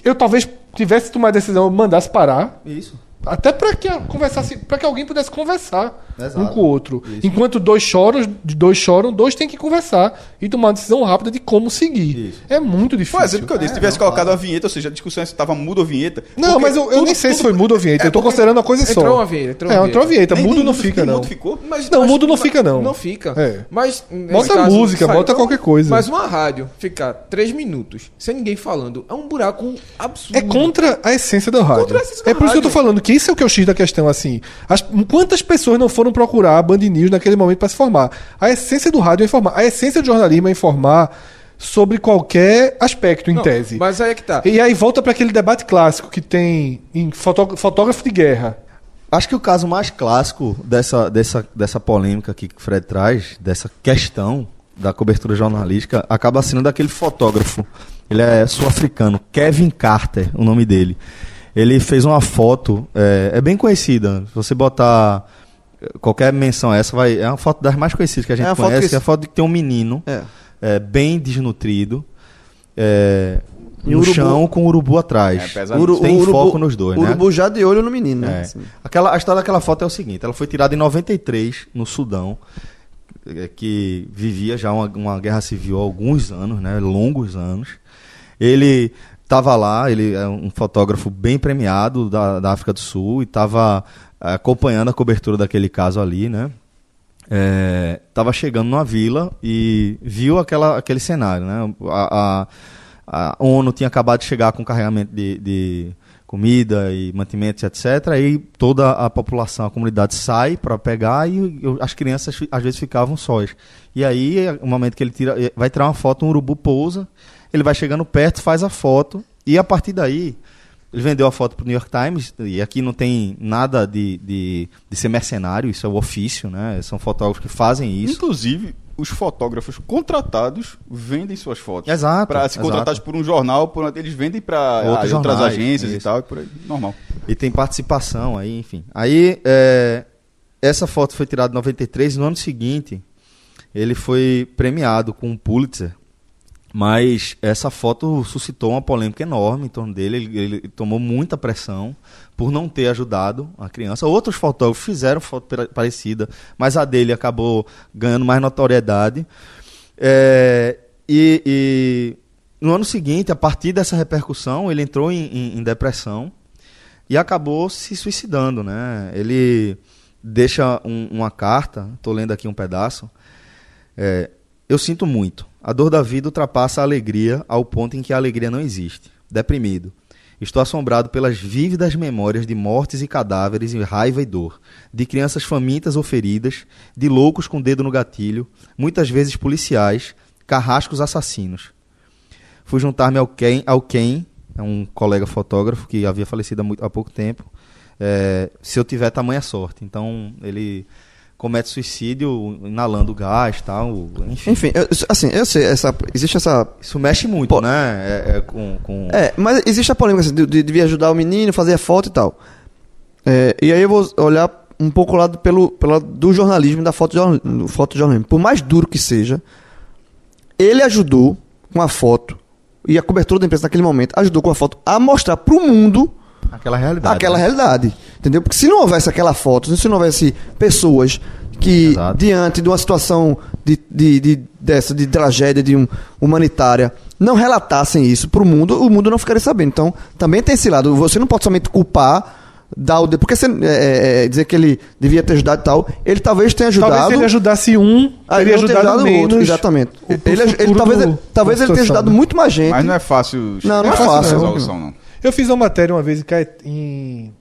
Eu talvez tivesse tomado a decisão, eu mandasse parar. Isso. Até para que conversasse, para que alguém pudesse conversar Exato. um com o outro. Isso. Enquanto dois choram, dois choram, dois têm que conversar e tomar uma decisão rápida de como seguir. Isso. É muito difícil. O exemplo que eu disse. Se tivesse colocado a vinheta, ou seja, a discussão estava muda ou vinheta. Não, porque mas eu, eu tudo- nem sei se tudo- foi mudo ou vinheta. É, eu tô porque- considerando uma coisa só. Entrou uma vinheta, entrou é, uma entrou uma vinheta. Nem- Mudo nem não mudo- fica, nem não. mudo ficou. Mas, Não, mas- mudo não mas- fica, não. Não fica. É. Mas. Bota música, saiu- bota qualquer coisa. Mas uma rádio ficar três minutos sem ninguém falando é um buraco absurdo. É contra a essência da rádio. A é por isso que eu tô rádio. falando que isso é o que é o X da questão, assim. As- quantas pessoas não foram procurar a Band News naquele momento para se formar? A essência do rádio é informar. A essência do jornalismo é informar sobre qualquer aspecto, em Não, tese. Mas aí é que tá. E aí volta para aquele debate clássico que tem em fotó- fotógrafo de guerra. Acho que o caso mais clássico dessa, dessa, dessa polêmica que o Fred traz, dessa questão da cobertura jornalística, acaba sendo daquele fotógrafo. Ele é sul-africano, Kevin Carter, o nome dele. Ele fez uma foto, é, é bem conhecida. Se você botar qualquer menção a essa, vai, é uma foto das mais conhecidas que a gente É uma foto conhece, que- que é a foto de que tem um menino É. é, bem desnutrido. É, E no urubu- chão com o urubu atrás. É. Uru- Tem o urubu- foco nos dois, o né? urubu já de olho no menino, né? É. Assim. Aquela, a história daquela foto é o seguinte: ela foi tirada em 93, no Sudão, que vivia já uma, uma guerra civil há alguns anos, né? Longos anos. Ele estava lá, ele é um fotógrafo bem premiado da, da África do Sul e estava acompanhando a cobertura daquele caso ali, né? Estava chegando numa vila e viu aquela, aquele cenário, né? A, a, a ONU tinha acabado de chegar com carregamento de, de comida e mantimentos, etc. Aí toda a população, a comunidade sai para pegar e as crianças às vezes ficavam sós. E aí, o momento que ele tira, vai tirar uma foto, um urubu pousa, ele vai chegando perto, faz a foto e a partir daí ele vendeu a foto para o New York Times, e aqui não tem nada de, de, de ser mercenário, isso é o ofício, né? São fotógrafos que fazem isso. Inclusive, os fotógrafos contratados vendem suas fotos. Exato, Pra, se exato. contratados por um jornal, por, eles vendem para Outros outras agências e isso. tal, e por aí. Normal. E tem participação aí, enfim. Aí, é, essa foto foi tirada em 93, e no ano seguinte, ele foi premiado com um Pulitzer. Mas essa foto suscitou uma polêmica enorme em torno dele. Ele, ele tomou muita pressão por não ter ajudado a criança. Outros fotógrafos fizeram foto parecida, mas a dele acabou ganhando mais notoriedade. É, e, e no ano seguinte, a partir dessa repercussão, ele entrou em, em- em depressão e acabou se suicidando, né? Ele deixa um- uma carta, estou lendo aqui um pedaço. É, eu sinto muito. A dor da vida ultrapassa a alegria ao ponto em que a alegria não existe. Deprimido. Estou assombrado pelas vívidas memórias de mortes e cadáveres e raiva e dor, de crianças famintas ou feridas, de loucos com o dedo no gatilho, muitas vezes policiais, carrascos assassinos. Fui juntar-me ao Ken, ao Ken, é um colega fotógrafo que havia falecido há, muito- há pouco tempo, é, se eu tiver tamanha sorte. Então ele comete suicídio inalando gás tal. Enfim, Enfim, eu- assim, eu sei, essa, existe essa. isso mexe muito, né? É, é com, com- É, mas existe a polêmica assim, de, de, devia ajudar o menino, fazer a foto e tal. É, e aí eu vou olhar um pouco o lado pelo, pelo lado do jornalismo e da foto, do fotojornalismo. Por mais duro que seja, ele ajudou com a foto e a cobertura da imprensa naquele momento ajudou com a foto a mostrar pro mundo aquela realidade. aquela né? realidade. Entendeu? Porque se não houvesse aquela foto, se não houvesse pessoas que, Exato. diante de uma situação de, de, de- dessa, de tragédia de um, humanitária, não relatassem isso pro mundo, o mundo não ficaria sabendo. Então, também tem esse lado. Você não pode somente culpar. Dar o de... Porque você, é, é, dizer que ele devia ter ajudado e tal, ele talvez tenha ajudado. Talvez se ele ajudasse um, Ah, teria não ter ajudado, o menos. outro, exatamente. o- Ele, ele- talvez, do- talvez da ele tenha ajudado né? muito mais gente. Mas não é fácil Não, não é chegar fácil, nessa não. resolução, não. Eu fiz uma matéria uma vez em, Caet- em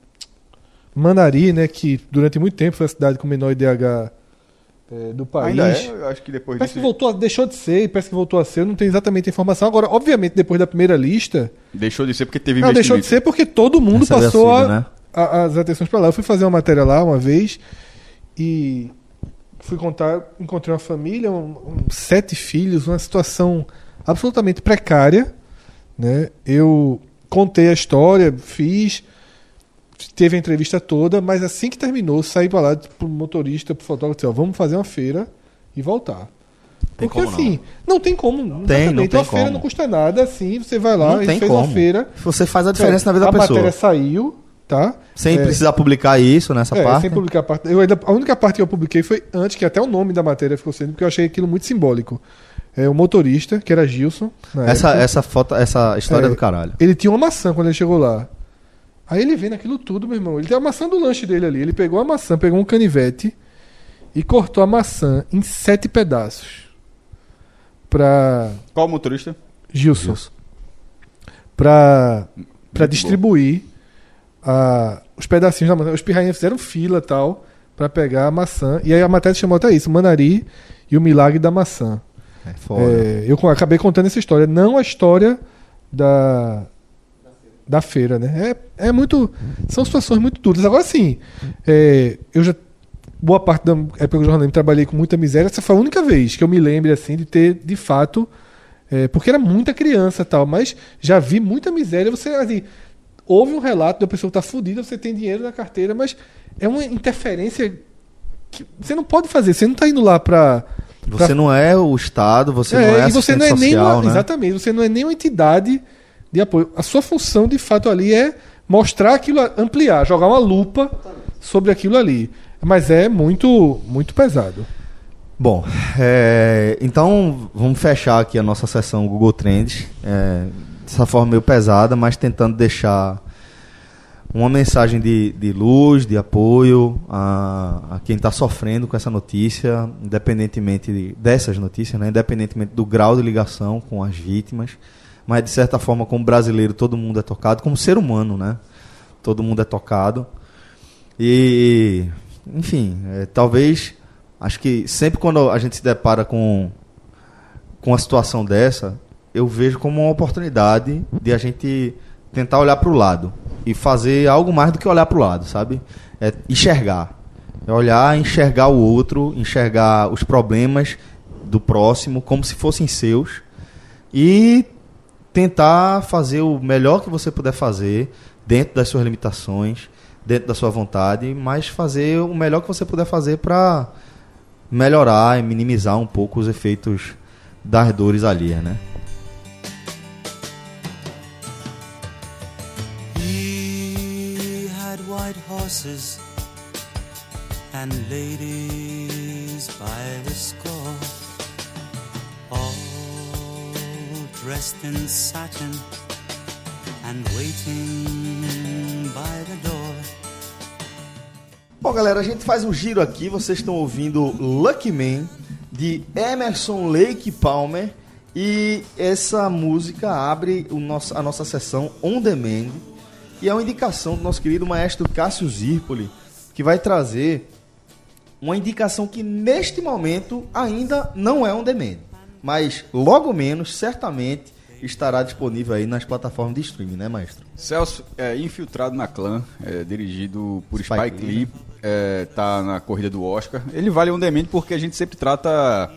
Manari, né, que durante muito tempo foi a cidade com o menor IDH eh, do país. Ainda é, eu acho que depois Parece que disso voltou, a- deixou de ser, parece que voltou a ser, eu não tenho exatamente a informação. Agora, obviamente, depois da primeira lista, deixou de ser porque teve não, deixou de ser porque todo mundo Recebe passou auxílio, a- né? a- as atenções para lá. Eu fui fazer uma matéria lá uma vez e fui contar, encontrei uma família, um- um- sete filhos, uma situação absolutamente precária, né? Eu contei a história, fiz, teve a entrevista toda, mas assim que terminou, saí para lá pro motorista, pro fotógrafo, disse, ó, vamos fazer uma feira e voltar. Tem Porque como não. assim, não. tem como. Tem, não tem Uma feira como. não custa nada, assim, você vai lá Não e tem fez como. uma feira. Você faz a diferença na vida a da pessoa. matéria saiu, tá? Sem É, precisar publicar isso nessa é, parte. sem publicar a parte. Eu ainda, a única parte que eu publiquei foi antes, que até o nome da matéria ficou sendo, porque eu achei aquilo muito simbólico. É, o motorista, que era Gilson. Essa, época, essa foto, essa história É. do caralho. Ele tinha uma maçã quando ele chegou lá. Aí ele vendo aquilo tudo, meu irmão. Ele tem a maçã do lanche dele ali. Ele pegou a maçã, pegou um canivete e cortou a maçã em sete pedaços. Pra Qual o motorista? Gilson. Pra, pra Muito distribuir a- os pedacinhos da maçã. Os pirrainhas fizeram fila e tal pra pegar a maçã. E aí a matéria chamou até isso: Manari e o milagre da maçã. É. É, eu acabei contando essa história, não a história da da feira, né? É, é muito, são situações muito duras. Agora sim, é, eu já boa parte da época do jornalismo trabalhei com muita miséria. Essa foi a única vez que eu me lembre assim de ter de fato, é, porque era muita criança tal, mas já vi muita miséria. Você assim, houve um relato da pessoa que está fudida, você tem dinheiro na carteira, mas é uma interferência que você não pode fazer. Você não está indo lá para Você não é o Estado, você não é e você não é nem social, uma, né? exatamente, você não é nem uma entidade de apoio. A sua função de fato ali é mostrar aquilo, ampliar, jogar uma lupa sobre aquilo ali. Mas é muito muito pesado. Bom, é, então vamos fechar aqui a nossa sessão Google Trends. É, dessa forma meio pesada, mas tentando deixar uma mensagem de, de luz, de apoio a, a quem está sofrendo com essa notícia, independentemente de- dessas notícias, né? independentemente do grau de ligação com as vítimas, mas de certa forma, como brasileiro, todo mundo é tocado, como ser humano, né? Todo mundo é tocado. E, enfim, é, talvez, acho que sempre quando a gente se depara com, com uma situação dessa, eu vejo como uma oportunidade de a gente tentar olhar para o lado e fazer algo mais do que olhar para o lado, sabe? É enxergar. É olhar, enxergar o outro, enxergar os problemas do próximo como se fossem seus e tentar fazer o melhor que você puder fazer dentro das suas limitações, dentro da sua vontade, mas fazer o melhor que você puder fazer para melhorar e minimizar um pouco os efeitos das dores alheias, né? Horses and ladies by the score, all dressed in satin and waiting by the door. Bom, galera, a gente faz um giro aqui. Vocês estão ouvindo Lucky Man de Emerson Lake Palmer. E essa música abre nosso, a nossa sessão On Demand. E é uma indicação do nosso querido maestro Cássio Zirpoli, que vai trazer uma indicação que neste momento ainda não é On Demand. Mas logo menos, certamente, estará disponível aí nas plataformas de streaming, né, maestro? Celso, é, Infiltrado na Clã, é, dirigido por Spike Spike, Lee, Lee, é, tá na corrida do Oscar. Ele vale um demento porque a gente sempre trata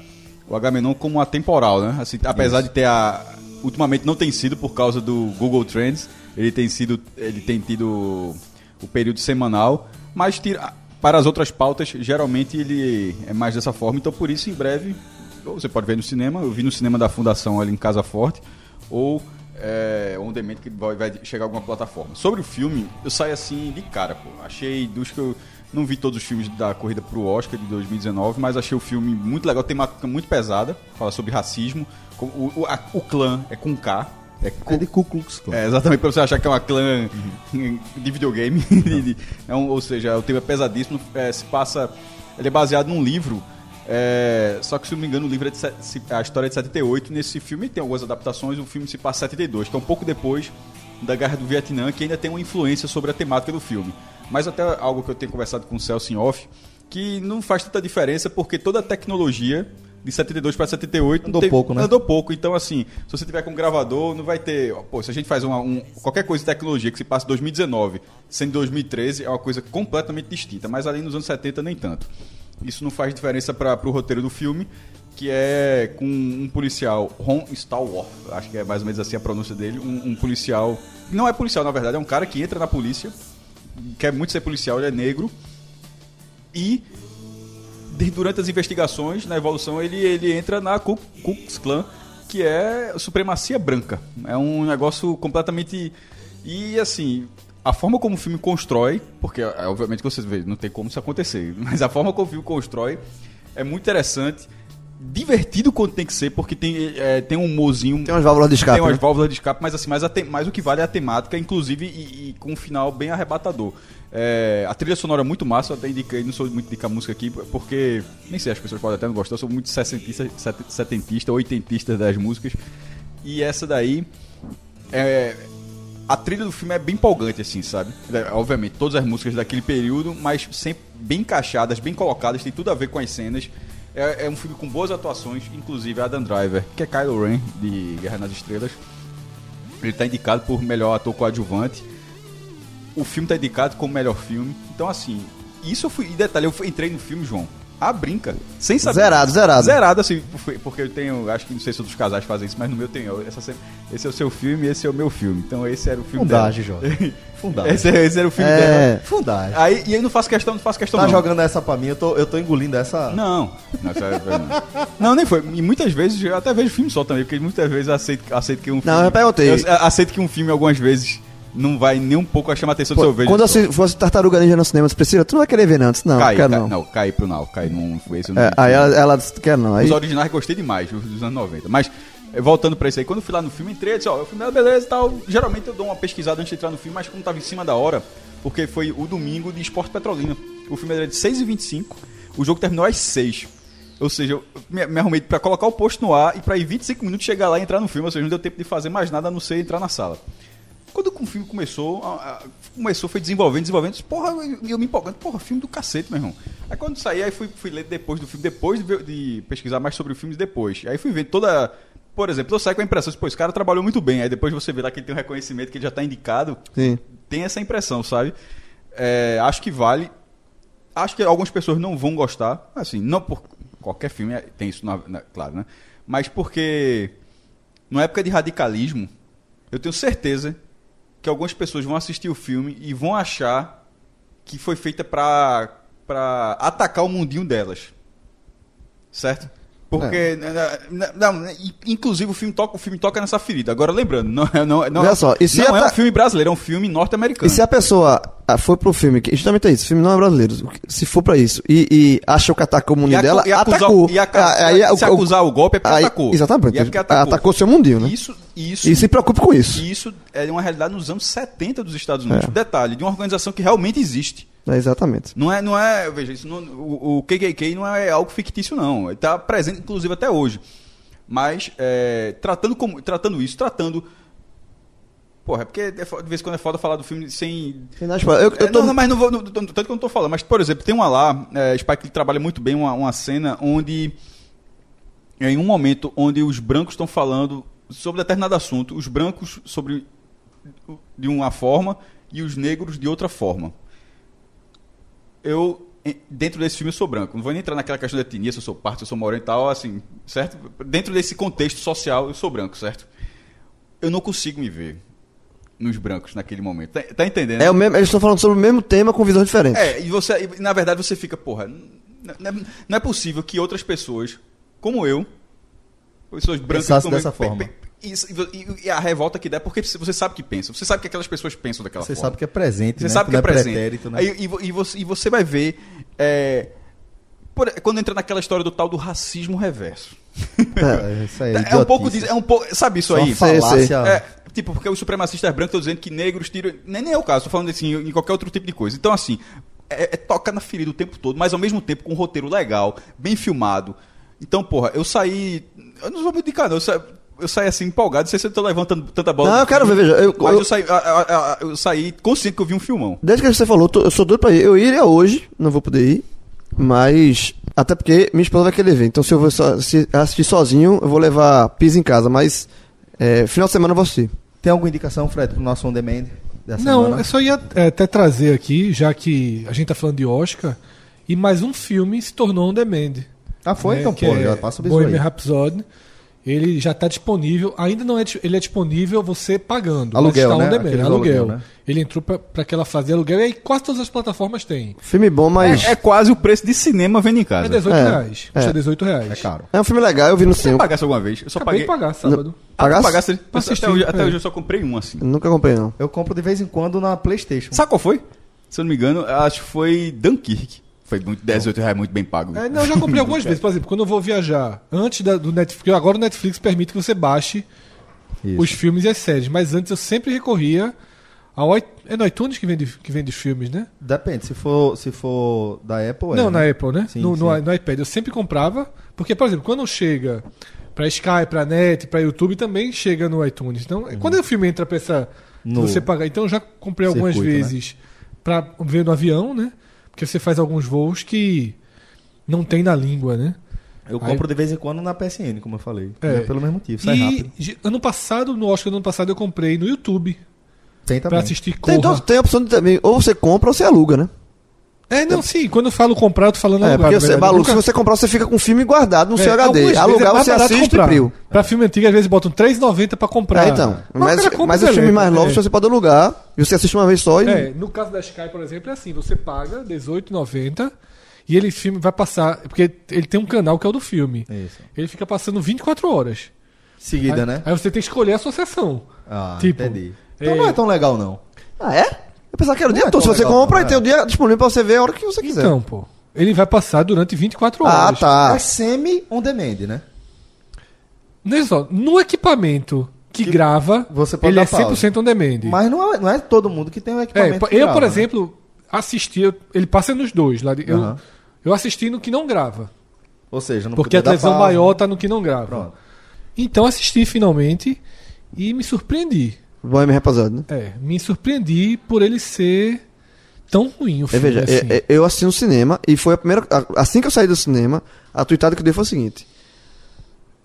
o Agamenon como atemporal, né? Assim, apesar de ter a... Ultimamente não tem sido por causa do Google Trends, ele tem sido... Ele tem tido o período semanal, mas tira, para as outras pautas, geralmente ele é mais dessa forma, então por isso em breve você pode ver no cinema, eu vi no cinema da Fundação ali em Casa Forte, ou é, on que vai, vai chegar a alguma plataforma. Sobre o filme, eu saí assim de cara, pô. Achei dos que eu não vi todos os filmes da corrida pro Oscar de 2019, mas achei o filme muito legal, temática muito pesada, fala sobre racismo, o, o, a- o clã é com K, é, É de Ku Klux Klan. é, exatamente, pra você achar que é uma clã de videogame. [laughs] De- de- é um- ou seja, o tema é pesadíssimo. é, se passa. Ele é baseado num livro. é, só que, se não me engano, o livro é de, a história é de 78. Nesse filme tem algumas adaptações. O filme se passa em 72, que é um pouco depois da Guerra do Vietnã, que ainda tem uma influência sobre a temática do filme. Mas até algo que eu tenho conversado com o Celso em off, que não faz tanta diferença, porque toda a tecnologia de 72 para 78 Andou teve- pouco, né? Andou pouco. Então, assim, se você tiver com um gravador, não vai ter. Pô, se a gente faz uma, um- qualquer coisa de tecnologia que se passa em 2019, sendo 2013, é uma coisa completamente distinta. Mas ali nos anos 70, nem tanto. Isso não faz diferença para o roteiro do filme, que é com um policial, Ron Stallworth, acho que é mais ou menos assim a pronúncia dele, um, um policial. Não é policial, na verdade, é um cara que entra na polícia, quer muito ser policial, ele é negro. E durante as investigações, na evolução, ele, ele entra na Ku Klux Klan, que é supremacia branca. É um negócio completamente. E assim, a forma como o filme constrói, porque é, obviamente vocês veem, não tem como isso acontecer, [laughs] mas a forma como o filme constrói é muito interessante. Divertido quando tem que ser, porque tem, é, tem um humorzinho. Tem umas válvulas de escape, Tem umas né? válvulas de escape, mas assim, mais, a te- mais o que vale é a temática, inclusive, e, e com um final bem arrebatador. É, a trilha sonora é muito massa, eu até indiquei, não sou muito indicar música aqui, porque nem sei, as pessoas podem até não gostar, eu sou muito sessentista, setentista, oitentista das músicas. E essa daí é, a trilha do filme é bem empolgante, assim, sabe? É, obviamente, todas as músicas daquele período, mas sempre bem encaixadas, bem colocadas, tem tudo a ver com as cenas. É, é um filme com boas atuações, inclusive Adam Driver, que é Kylo Ren, de Guerra nas Estrelas. Ele está indicado por melhor ator coadjuvante. O filme está indicado como melhor filme. Então, assim, isso eu fui. E detalhe, eu entrei no filme, João. A brinca, sem saber. Zerado, zerado. Zerado, assim, porque eu tenho. Acho que não sei se outros casais fazem isso, mas no meu tem. Essa, esse é o seu filme esse é o meu filme. Então esse era o filme Fundagem, dela. [laughs] Jorge. Fundagem. Esse, esse era o filme É. dela. Fundagem. Aí, e aí não faço questão, não faço questão Tá não. jogando essa pra mim, eu tô, eu tô engolindo essa. Não. Não, isso é- não. Não, nem foi. E muitas vezes, eu até vejo filme só também, porque muitas vezes eu aceito, aceito que um filme. eu já perguntei. eu aceito que um filme algumas vezes não vai nem um pouco a chamar a atenção do seu vejo. quando eu assi- fosse Tartaruga Ninja no cinema, você precisa, tu não vai querer ver não, antes não, Cai, quero cai- não. não, cai pro não, cai não foi esse eu não É, aí ela, ela disse, quer não. Aí, Os originais gostei demais, os dos anos 90. Mas, eh, voltando pra isso aí, quando eu fui lá no filme, entrei, eu disse, ó, o filme é beleza e tal. Geralmente eu dou uma pesquisada antes de entrar no filme, mas como tava em cima da hora, porque foi o domingo de Esporte Petrolina. O filme era de 6h25, o jogo terminou às 6 Ou seja, eu me, me arrumei pra colocar o posto no ar e pra em 25 minutos chegar lá e entrar no filme. Ou seja, não deu tempo de fazer mais nada a não ser entrar na sala. Quando o filme começou, a- a- começou, foi desenvolvendo, desenvolvendo, porra, eu, eu me empolgando, porra, filme do cacete, meu irmão. Aí quando saí, aí fui, fui ler depois do filme, depois de, de pesquisar mais sobre o filme depois. Aí fui ver toda. Por exemplo, eu saio com a impressão, pô, esse cara trabalhou muito bem. Aí depois você vê lá que ele tem um reconhecimento, que ele já tá indicado. Sim. Tem essa impressão, sabe? É, acho que vale. Acho que algumas pessoas não vão gostar. Assim, não por. Qualquer filme é- tem isso, na- na- claro, né? Mas porque. Na época de radicalismo, eu tenho certeza que algumas pessoas vão assistir o filme e vão achar que foi feita pra, pra atacar o mundinho delas. Certo? Porque. Não, não, inclusive o filme, toca, o filme toca nessa ferida. Agora lembrando, não, é- não, é- não, Olha é- só, e se não é um filme brasileiro, é um filme norte-americano. E se a pessoa foi pro filme, que justamente é isso, o filme não é brasileiro, se for pra isso, e, e achou que atacou o mundo dela, e acusar- atacou. e aca- Ah, aí, se o- acusar o golpe é porque aí- atacou. Exatamente, E é porque atacou. atacou seu mundinho, né? Isso, isso, E se preocupe com isso. isso é uma realidade nos anos 70 dos Estados Unidos. É. Detalhe, de uma organização que realmente existe. É, exatamente. Não é, não é, veja, isso não- o, o KKK não é algo fictício não, ele está presente inclusive até hoje. Mas é, tratando como, tratando isso, tratando Porra, é porque é de vez em quando é foda falar do filme sem. Eu- eu É, tô- Não, não, mas não vou. não- tanto que eu não tô falando. Mas, por exemplo, tem uma lá, é, Spike trabalha muito bem uma, uma cena onde. Em um momento onde os brancos estão falando sobre determinado assunto, os brancos sobre de uma forma e os negros de outra forma. Eu dentro desse filme eu sou branco. Não vou nem entrar naquela questão da etnia, se eu sou parte, se eu sou moreno e tal, assim, certo? Dentro desse contexto social eu sou branco, certo? Eu não consigo me ver nos brancos naquele momento. Tá, tá entendendo? É o mesmo, eles estão falando sobre o mesmo tema com visões diferentes. É, e você, e, na verdade você fica, porra, n- n- não é possível que outras pessoas, como eu, pessoas brancas Pensasse como eu, dessa pe- forma. pe- e, e a revolta que dá é porque você sabe que pensa, você sabe que aquelas pessoas pensam daquela Você forma. sabe que é presente, Você né? sabe que não é presente. pretérito, né? Aí, e, vo- você, e você vai ver. é, por- quando entra naquela história do tal do racismo reverso. [laughs] É, isso aí, É um pouco disso, é um pouco, sabe isso Só aí? falácia. É, tipo, porque os supremacistas brancos estão dizendo que negros tiram. Nem, nem é o caso, tô falando assim, em qualquer outro tipo de coisa. Então, assim, é, é toca na ferida o tempo todo, mas ao mesmo tempo com um roteiro legal, bem filmado. Então, porra, eu saí. Eu não vou me indicar, não. Eu saí, eu saí assim, empolgado, não sei se eu tô levantando tanta bola. Não, eu quero ver, veja, eu- mas eu- eu, saí, a- a- a- eu saí consciente que eu vi um filmão. Desde que você falou, tô- eu sou doido pra ir. Eu iria hoje, não vou poder ir. Mas. Até porque minha esposa vai querer ver. Então se eu vou só- se assistir sozinho, eu vou levar pizza em casa. Mas. é, final de semana eu vou assistir. Tem alguma indicação, Fred, pro nosso on demand dessa Não, semana? eu só ia é, até trazer aqui, já que a gente tá falando de Oscar, e mais um filme se tornou on demand. Ah, foi? né, então, pô, é já passa o bisu Bohemian. Rhapsody. Ele já está disponível, ainda não é, ele é disponível você pagando. Aluguel, mas está né? aluguel. aluguel, né? Ele entrou para aquela fase de aluguel e aí quase todas as plataformas têm. Filme bom, mas. É, é quase o preço de cinema vendo em É casa. 18 É, reais. Custa é. 18 reais. É caro. É um filme legal, eu vi no Você cinema. pagasse alguma vez? Eu só Acabei paguei. de pagar sábado. Ah, Pagasse? assistir, até hoje, até é. hoje eu só comprei um assim. Nunca comprei, não. Eu compro de vez em quando na Playstation. Sabe qual foi? Se eu não me engano, acho que foi Dunkirk. Foi muito, 18 reais muito bem pago. É, não, eu já comprei algumas [laughs] vezes. Por exemplo, quando eu vou viajar, antes da- do Netflix, porque agora o Netflix permite que você baixe Isso. os filmes e as séries, mas antes eu sempre recorria ao é no iTunes que vende, que vende filmes, né? Depende, se for, se for da Apple, é. Não, na né? Apple, né? Sim, no, no sim. i- no iPad. Eu sempre comprava, porque, por exemplo, quando chega pra Sky, pra Net, pra YouTube, também chega no iTunes. Então, quando o filme entra pra essa. No você pagar. Então, eu já comprei algumas circuito, né? vezes pra ver no avião, né? Porque você faz alguns voos que não tem na língua, né? Eu Aí- compro de vez em quando na PSN, como eu falei. É. É. Pelo mesmo motivo, sai E rápido. ano passado, no Oscar do ano passado, eu comprei no YouTube Tem pra também. assistir Tem, Corra. então, tem a opção de também. Ou você compra ou você aluga, né? É, não, sim. Quando eu falo comprar, eu tô falando É, alugar, porque você, nunca- se você comprar, você fica com o filme guardado no É, seu HD. vezes Alugar, é você assiste e comprar. priu. Pra filme antigo, às vezes botam 3,90 pra comprar. É, então. Mas, mas o os filmes mais elenco, novos é. você pode alugar e você assiste uma vez só e. É, no caso da Sky, por exemplo, é assim: você paga R$18,90 e ele filme vai passar. Porque ele tem um canal que é o do filme. Isso. Ele fica passando 24 horas. Seguida, aí, né? Aí você tem que escolher a sua sessão. Ah, tipo, entendi. é- Então não é tão legal, não. Ah, é? Eu pensava que era o dia é todo. Se você legal, compra, e tem é. o dia disponível pra você ver a hora que você quiser. Então, pô. Ele vai passar durante 24 ah, horas. tá. É semi-on demand, né? Olha só, no equipamento que, Que grava, você pode ele dar é pausa. 100% on demand. Mas não é, não é todo mundo que tem um É, equipamento que eu, grava, por né? exemplo, assisti, eu- ele passa nos dois. Lá de- eu, Aham. eu assisti no que não grava. Ou seja, não Porque a podia dar televisão pausa. maior tá no que não grava. Pronto. Então assisti finalmente e me surpreendi. Bohemian Rhapsody, né? É, me surpreendi por ele ser tão ruim o É, filme. veja, assim. é- é- eu assisti no cinema e foi a primeira. a- Assim que eu saí do cinema, a tuitada que eu dei foi o seguinte: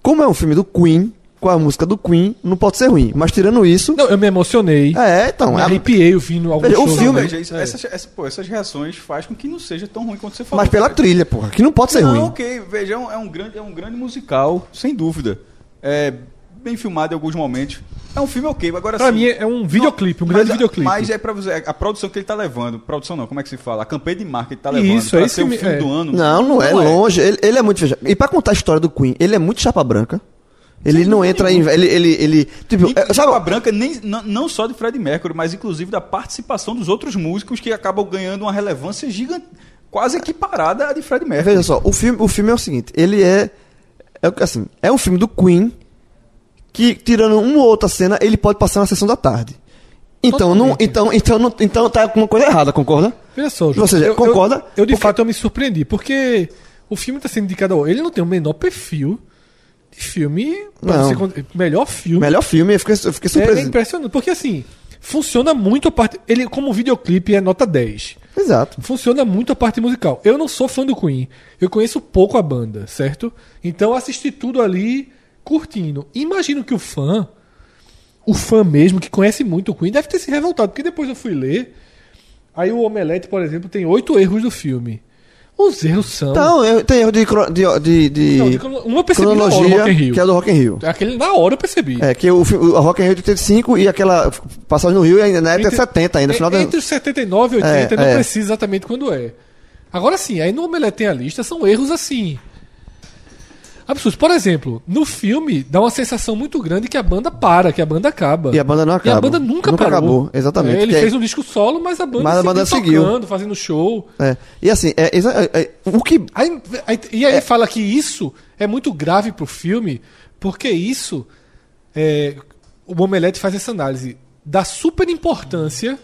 Como é um filme do Queen, com a música do Queen, não pode ser ruim. Mas tirando isso. Não, eu me emocionei. É, então. me é- arrepiei ouvindo alguns Veja, o filme-? Veja, isso- essas, essas- pô, essas reações faz com que não seja tão ruim quanto você falou. mas pela trilha, porra. Que não pode ser não, ruim. ok, veja, é um, é um grande, é um grande musical, sem dúvida. É bem filmado em alguns momentos. É um filme ok, agora Pra assim, mim é um videoclipe, um mas grande a- videoclipe. Mas é pra você, a produção que ele tá levando, produção não, como é que se fala? A campanha de marca que ele tá levando Isso, pra é ser o filme, filme é. do ano. Não, não é, longe. Ele, ele é muito. Veja, e pra contar a história do Queen, ele é muito chapa branca. Ele não entra em. Ele. ele, ele tipo, é, sabe, Chapa Branca nem, não, não só de Fred Mercury, mas inclusive da participação dos outros músicos que acabam ganhando uma relevância gigante, quase equiparada à de Fred Mercury. Veja só, o filme, o filme é o seguinte, ele é, é assim, é um filme do Queen que tirando uma ou outra cena, ele pode passar na sessão da tarde. Então não, então, então não, então tá com uma coisa errada, concorda? Veja só, Ou seja, eu- concorda? Eu, eu de Porque- fato eu me surpreendi, porque o filme tá sendo indicado. Ele não tem o menor perfil de filme. Não. con- melhor filme. Melhor filme, eu fiquei, eu fiquei É, surpreso. é impressionante, porque assim, funciona muito a parte. Ele, como videoclipe, é nota 10. Exato. Funciona muito a parte musical. Eu não sou fã do Queen. Eu conheço pouco a banda, certo? Então assisti tudo ali curtindo. Imagino que o fã, o fã mesmo, que conhece muito o Queen, deve ter se revoltado, porque depois eu fui ler. Aí o Omelete, por exemplo, tem oito erros do filme. Os erros são. Então, eu- tem erro de, de, de, de Não, de um eu percebi na hora, Rock in Rio. que é do Rock in Rio. Aquele na hora eu percebi. É, que o, o Rock in Rio teve 5 e aquela passagem no Rio ainda na época é Entre- 70 ainda, final É, da... Entre os 79 e 80, É, não é. precisa exatamente quando é. Agora sim, aí no Omelete tem a lista, são erros assim. Absurdos. Por exemplo, no filme dá uma sensação muito grande que a banda para, que a banda acaba. E a banda não E acaba. a banda nunca, Nunca parou. acabou, exatamente. É, ele é- fez um disco solo, mas a banda, Mas a banda seguiu. tocando, fazendo show. É. E assim, é, é- é- o que... Aí- aí- e aí fala que isso é muito grave pro filme, porque isso. é, o Omelete faz essa análise da super importância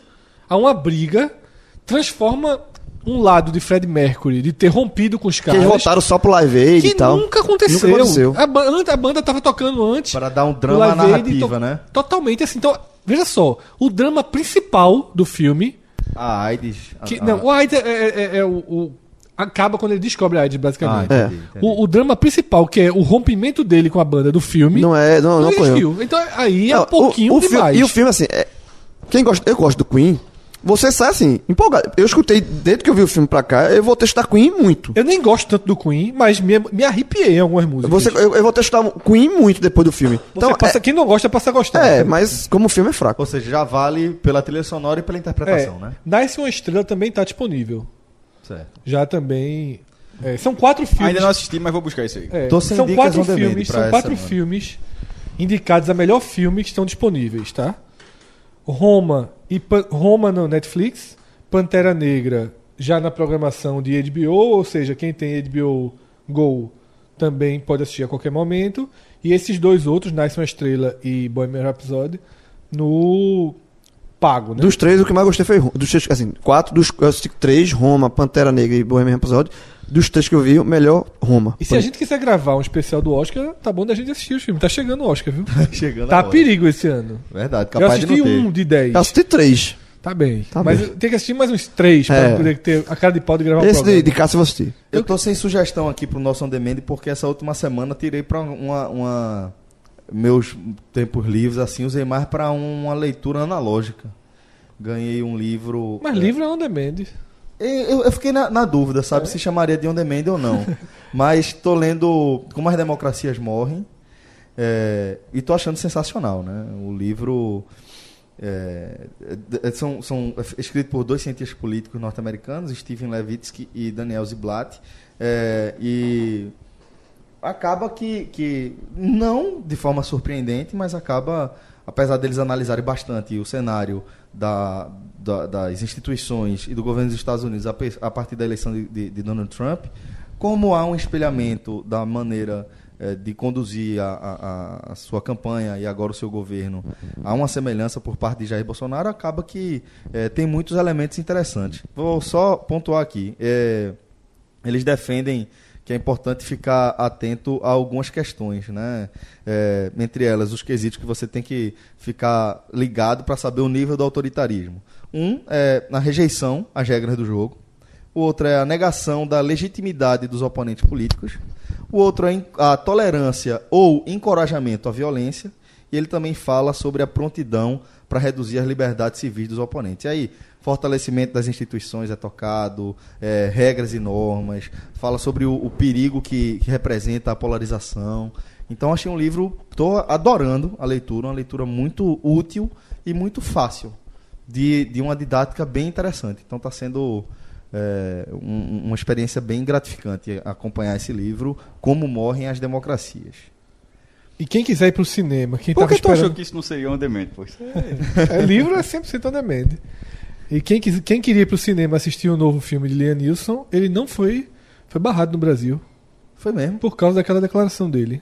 a uma briga, transforma um lado de Fred Mercury de ter rompido com os Que caras. eles voltaram só pro Live Aid que e tal. nunca aconteceu. Nunca aconteceu. A, banda, a banda tava tocando antes. Para dar um drama Live Aid, narrativa, né? Totalmente assim. Então, veja só, o drama principal do filme. A AIDS. Que, não, o AIDS é, é- é- é o, o- Acaba quando ele descobre a AIDS, basicamente. Ah, entendi, entendi. O, o drama principal, que é o rompimento dele com a banda do filme, Não é, não, não, existiu. Então aí é Não, um pouquinho o, o filme- demais. E o filme, assim, é- quem gosta, eu gosto do Queen, você sai assim, empolgado. Eu escutei, desde que eu vi o filme pra cá, eu vou testar Queen muito. Eu nem gosto tanto do Queen, mas me, me arrepiei em algumas músicas. Você, eu, eu vou testar Queen muito depois do filme. Você Então, passa, é, quem não gosta passa a gostar. é, mas como o filme é fraco. Ou seja, já vale pela trilha sonora e pela interpretação, É, né? Nasce uma Estrela também tá disponível. Certo. Já também. é, são quatro filmes. Ainda não assisti, mas vou buscar isso aí. É, Tô sem são dicas quatro filmes, são quatro semana. filmes indicados a melhor filme que estão disponíveis, tá? Roma e Pan- Roma no Netflix, Pantera Negra já na programação de HBO, ou seja, quem tem HBO Go também pode assistir a qualquer momento. E esses dois outros, Nice uma Estrela e Bohemian Rhapsody, no pago, né? Dos três, o que mais gostei foi. Dos três, assim, quatro, dos eu três, Roma, Pantera Negra e Bohemian Rhapsody. Dos três que eu vi, o melhor, Roma. E se a gente quiser gravar um especial do Oscar, tá bom da gente assistir o filme. Tá chegando o Oscar, viu? [laughs] Chegando Tá a agora. perigo esse ano. Verdade, Eu capaz de assisti não ter. um de 10. Eu assisti três. Tá bem. Tá Mas bem. eu tenho que assistir mais uns três pra É. poder ter a cara de pau de gravar um Esse de, programa. de Cássio eu vou assistir. Eu tô sem sugestão aqui pro nosso on demand porque essa última semana tirei para uma, uma meus tempos livres assim, usei mais para uma leitura analógica. Ganhei um livro. Mas é, livro é on demand. Eu, eu fiquei na, na dúvida, sabe, se chamaria de on demand ou não. [laughs] Mas tô lendo Como as Democracias Morrem é, e tô achando sensacional, né? O livro é, é, são, são escritos por dois cientistas políticos norte-americanos, Stephen Levitsky e Daniel Ziblatt, é, e acaba que, que não de forma surpreendente, mas acaba, apesar deles analisarem bastante o cenário da, da- das instituições e do governo dos Estados Unidos a, a partir da eleição de, de- de Donald Trump, como há um espelhamento da maneira eh, de conduzir a- a- a sua campanha e agora o seu governo, há uma semelhança por parte de Jair Bolsonaro, acaba que eh, tem muitos elementos interessantes. Vou só pontuar aqui. eh, eles defendem que é importante ficar atento a algumas questões, né? É, entre elas, os quesitos que você tem que ficar ligado para saber o nível do autoritarismo. Um é a rejeição às regras do jogo. O outro é a negação da legitimidade dos oponentes políticos. O outro é a tolerância ou encorajamento à violência. E ele também fala sobre a prontidão para reduzir as liberdades civis dos oponentes. E aí, fortalecimento das instituições é tocado, é, regras e normas, fala sobre o, o perigo que, que representa a polarização. Então, achei um livro, estou adorando a leitura, uma leitura muito útil e muito fácil, de, de uma didática bem interessante. Então, está sendo é, um- uma experiência bem gratificante acompanhar esse livro, Como Morrem as Democracias. E quem quiser ir pro cinema, quem Por que tu achou esperando... que isso não seria on demand, pô? Isso É, livro é 100% on demand. E quem, quis- quem queria ir pro cinema assistir o novo filme de Liam Neeson, ele não foi... Foi barrado no Brasil. Foi mesmo? Por causa daquela declaração dele.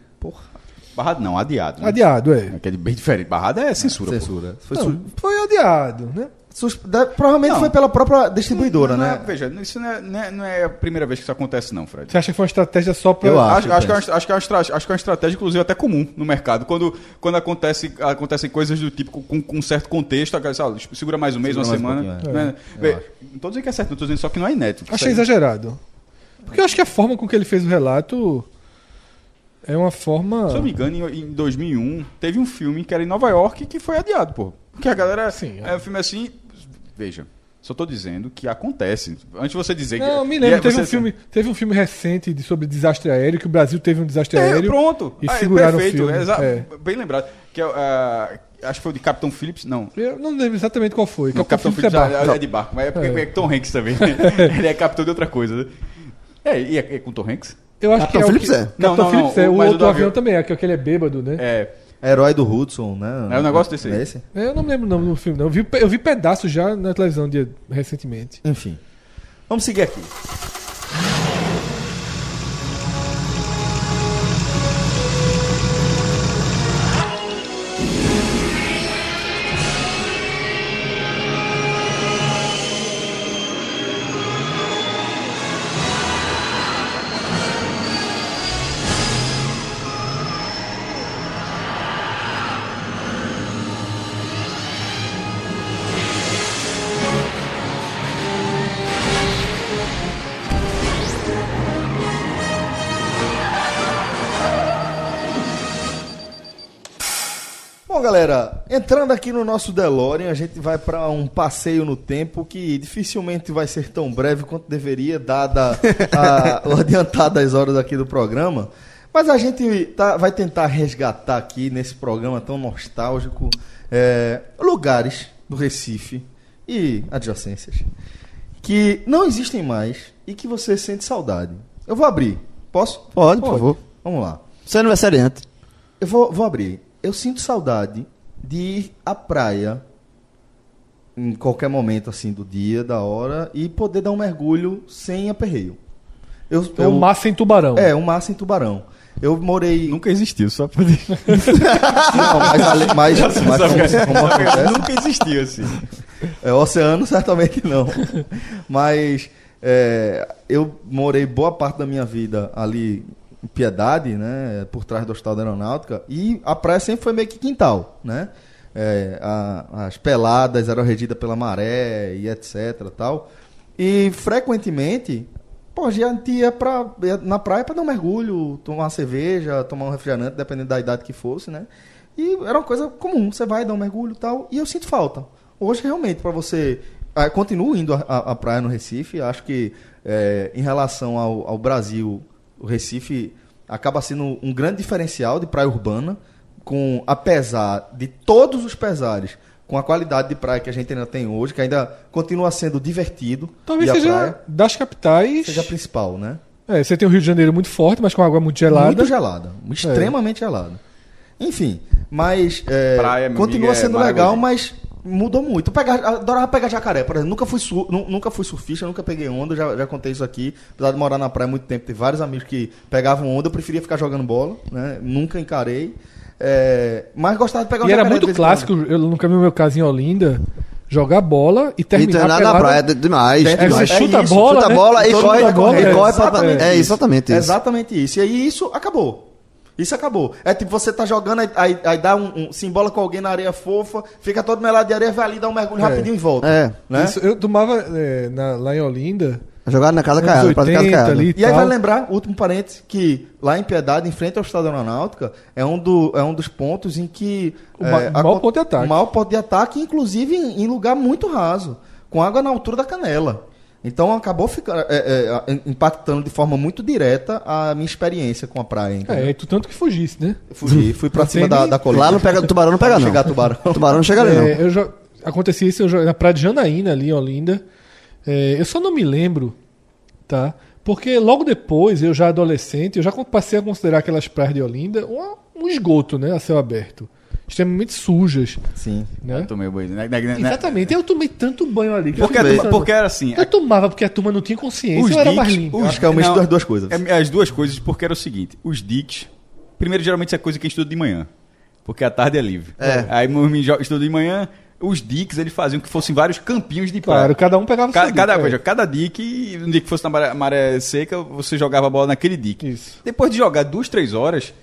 Barrado não, adiado. né? Adiado, é. Aquele bem diferente. Barrado é censura. pô. Censura. Foi Não, su- foi adiado, né? sus- da- provavelmente Não. foi pela própria distribuidora, Não, não né? é- veja, isso não é, não é- não é a primeira vez que isso acontece, não, Fred. Você acha que foi uma estratégia só pra... Eu acho. Acho, acho, que é uma, acho, que é uma estra- acho que é uma estratégia, inclusive, até comum no mercado. Quando, quando acontece, acontecem coisas do tipo com, com um certo contexto, sabe, segura mais um mês, uma Segura mais um semana. né? Eu Vê, acho. Não tô dizendo que é certo, não tô dizendo só que não é inédito. Achei exagerado. Porque eu acho que a forma com que ele fez o relato. É uma forma. Se eu não me engano, em, em 2001, teve um filme que era em Nova York que foi adiado, pô. Porque a galera. Sim, é um filme assim. Veja, só tô dizendo que acontece. Antes de você dizer que. Não, me e lembro, é- teve um, filme, teve um filme recente de- sobre desastre aéreo, que o Brasil teve um desastre É, aéreo. pronto. E Ah, é seguraram perfeito. o filme. exa- É. Bem lembrado. Que é, ah, acho que foi o de Capitão Phillips. Não. Eu não lembro exatamente qual foi. Não, Capitão Capitão Phillips é barco. é, é de barco, mas é porque É. é Tom Hanks também. [laughs] Ele é capitão de outra coisa. né? É, e é, é com Tom Hanks? Eu acho Capitão que é Phillips o que... é. Capitão Não, não, Phillips não, é. O o outro do avião avião. também é, que aquele é bêbado, né? É. Herói do Hudson, né? É um negócio desse aí. É esse? É, Eu não me lembro o nome do filme, não. Eu vi, eu vi pedaços já na televisão de, recentemente. Enfim. Vamos seguir aqui. Entrando aqui no nosso DeLorean, a gente vai para um passeio no tempo que dificilmente vai ser tão breve quanto deveria, dada a, [laughs] o adiantar das horas aqui do programa. Mas a gente tá- vai tentar resgatar aqui nesse programa tão nostálgico é, lugares do Recife e adjacências que não existem mais e que você sente saudade. Eu vou abrir. Posso? Pode, por favor. Vamos lá. Você é aniversariante. Eu vou, vou abrir. Eu sinto saudade de ir à praia em qualquer momento assim do dia, da hora e poder dar um mergulho sem aperreio. Eu, É o Massa em Tubarão. É, um massa em Tubarão. Eu morei. Nunca existiu, só pra. Não, [laughs] mas, ale- mas, mas como, como acontece? Nunca existiu, assim. É, oceano [laughs] certamente não. Mas é, eu morei boa parte da minha vida ali Piedade, né? Por trás do Hospital da Aeronáutica. E a praia sempre foi meio que quintal, né? É, a- as peladas eram regidas pela maré e etc tal. E frequentemente, pô, a gente ia, pra, ia na praia para dar um mergulho, tomar uma cerveja, tomar um refrigerante, dependendo da idade que fosse, né? E era uma coisa comum, você vai dar um mergulho tal, e eu sinto falta. Hoje, realmente, para você. continuo indo à- praia no Recife, acho que eh, em relação ao, ao Brasil, o Recife acaba sendo um grande diferencial de praia urbana, com apesar de todos os pesares, com a qualidade de praia que a gente ainda tem hoje, que ainda continua sendo divertido. Talvez seja praia, das capitais. seja a principal, né? É, você tem o Rio de Janeiro muito forte, mas com água muito gelada. Muito gelada. Extremamente gelada. Enfim, mas é, Praia, continua é sendo legal, mas mudou muito. Eu pegava- adorava pegar jacaré, por exemplo. Nunca fui, nunca fui surfista, nunca peguei onda, já, já contei isso aqui. Apesar de morar na praia há muito tempo, tem vários amigos que pegavam onda, eu preferia ficar jogando bola, né? Nunca encarei. É, mas gostava de pegar um E era jacaré muito vez em quando. clássico, eu nunca vi no meu caso em Olinda, jogar bola e E terminar treinar na pelada. praia é demais. É, É, demais. você chuta a isso, bola, chuta a né? bola e corre, mundo vai correr. e corre pra- Exatamente É isso. exatamente isso. Exatamente isso. E aí isso acabou. Isso acabou. É tipo, você tá jogando, aí, aí, aí dá um, um se embola com alguém na areia fofa, fica todo melado de areia, vai ali, dá um mergulho É. rapidinho e volta. É. Né? Isso, eu tomava é, na- lá em Olinda. Jogar na casa caiada, de casa 80 caiada. ali E aí vai lembrar, último parênteses, que lá em Piedade, em frente ao Estado Aeronáutica, é um, do, é um dos pontos em que... O ma- é, o maior ponto de ataque. O maior ponto de ataque, inclusive em, em lugar muito raso, com água na altura da canela. Então acabou ficando, é, é, impactando de forma muito direta a minha experiência com a praia. entendeu? É, e tu tanto que fugisse, né? Fui, [laughs] fui pra Não cima da, nem- da colina. Lá não pega, tubarão não pega não. chegar tubarão. [laughs] Tubarão não chega ali não. É, eu já, acontecia isso eu já- na praia de Janaína, ali em Olinda. É, eu só não me lembro, tá? Porque logo depois, eu já adolescente, eu já passei a considerar aquelas praias de Olinda um, um esgoto, né? A céu aberto. Extremamente sujas, Sim. né? Eu tomei o banho. né? Né- né- Exatamente. Eu tomei tanto banho ali. que eu Porque, porque era assim. Eu tomava porque a turma não tinha consciência, Os eu era mais limpo. os- Acho que é um não, das duas coisas. É, as duas coisas, porque era o seguinte: os diques. Primeiro, geralmente, isso é coisa que estuda de manhã. Porque a tarde é livre. É. Aí, meu estuda de manhã. Os diques, eles faziam que fossem vários campinhos de praia. Claro, cada um pegava o Ca- seu cada dique, coisa, é. cada dique, um dia que fosse na maré, maré seca, você jogava a bola naquele dique. Isso. Depois de jogar duas, três horas,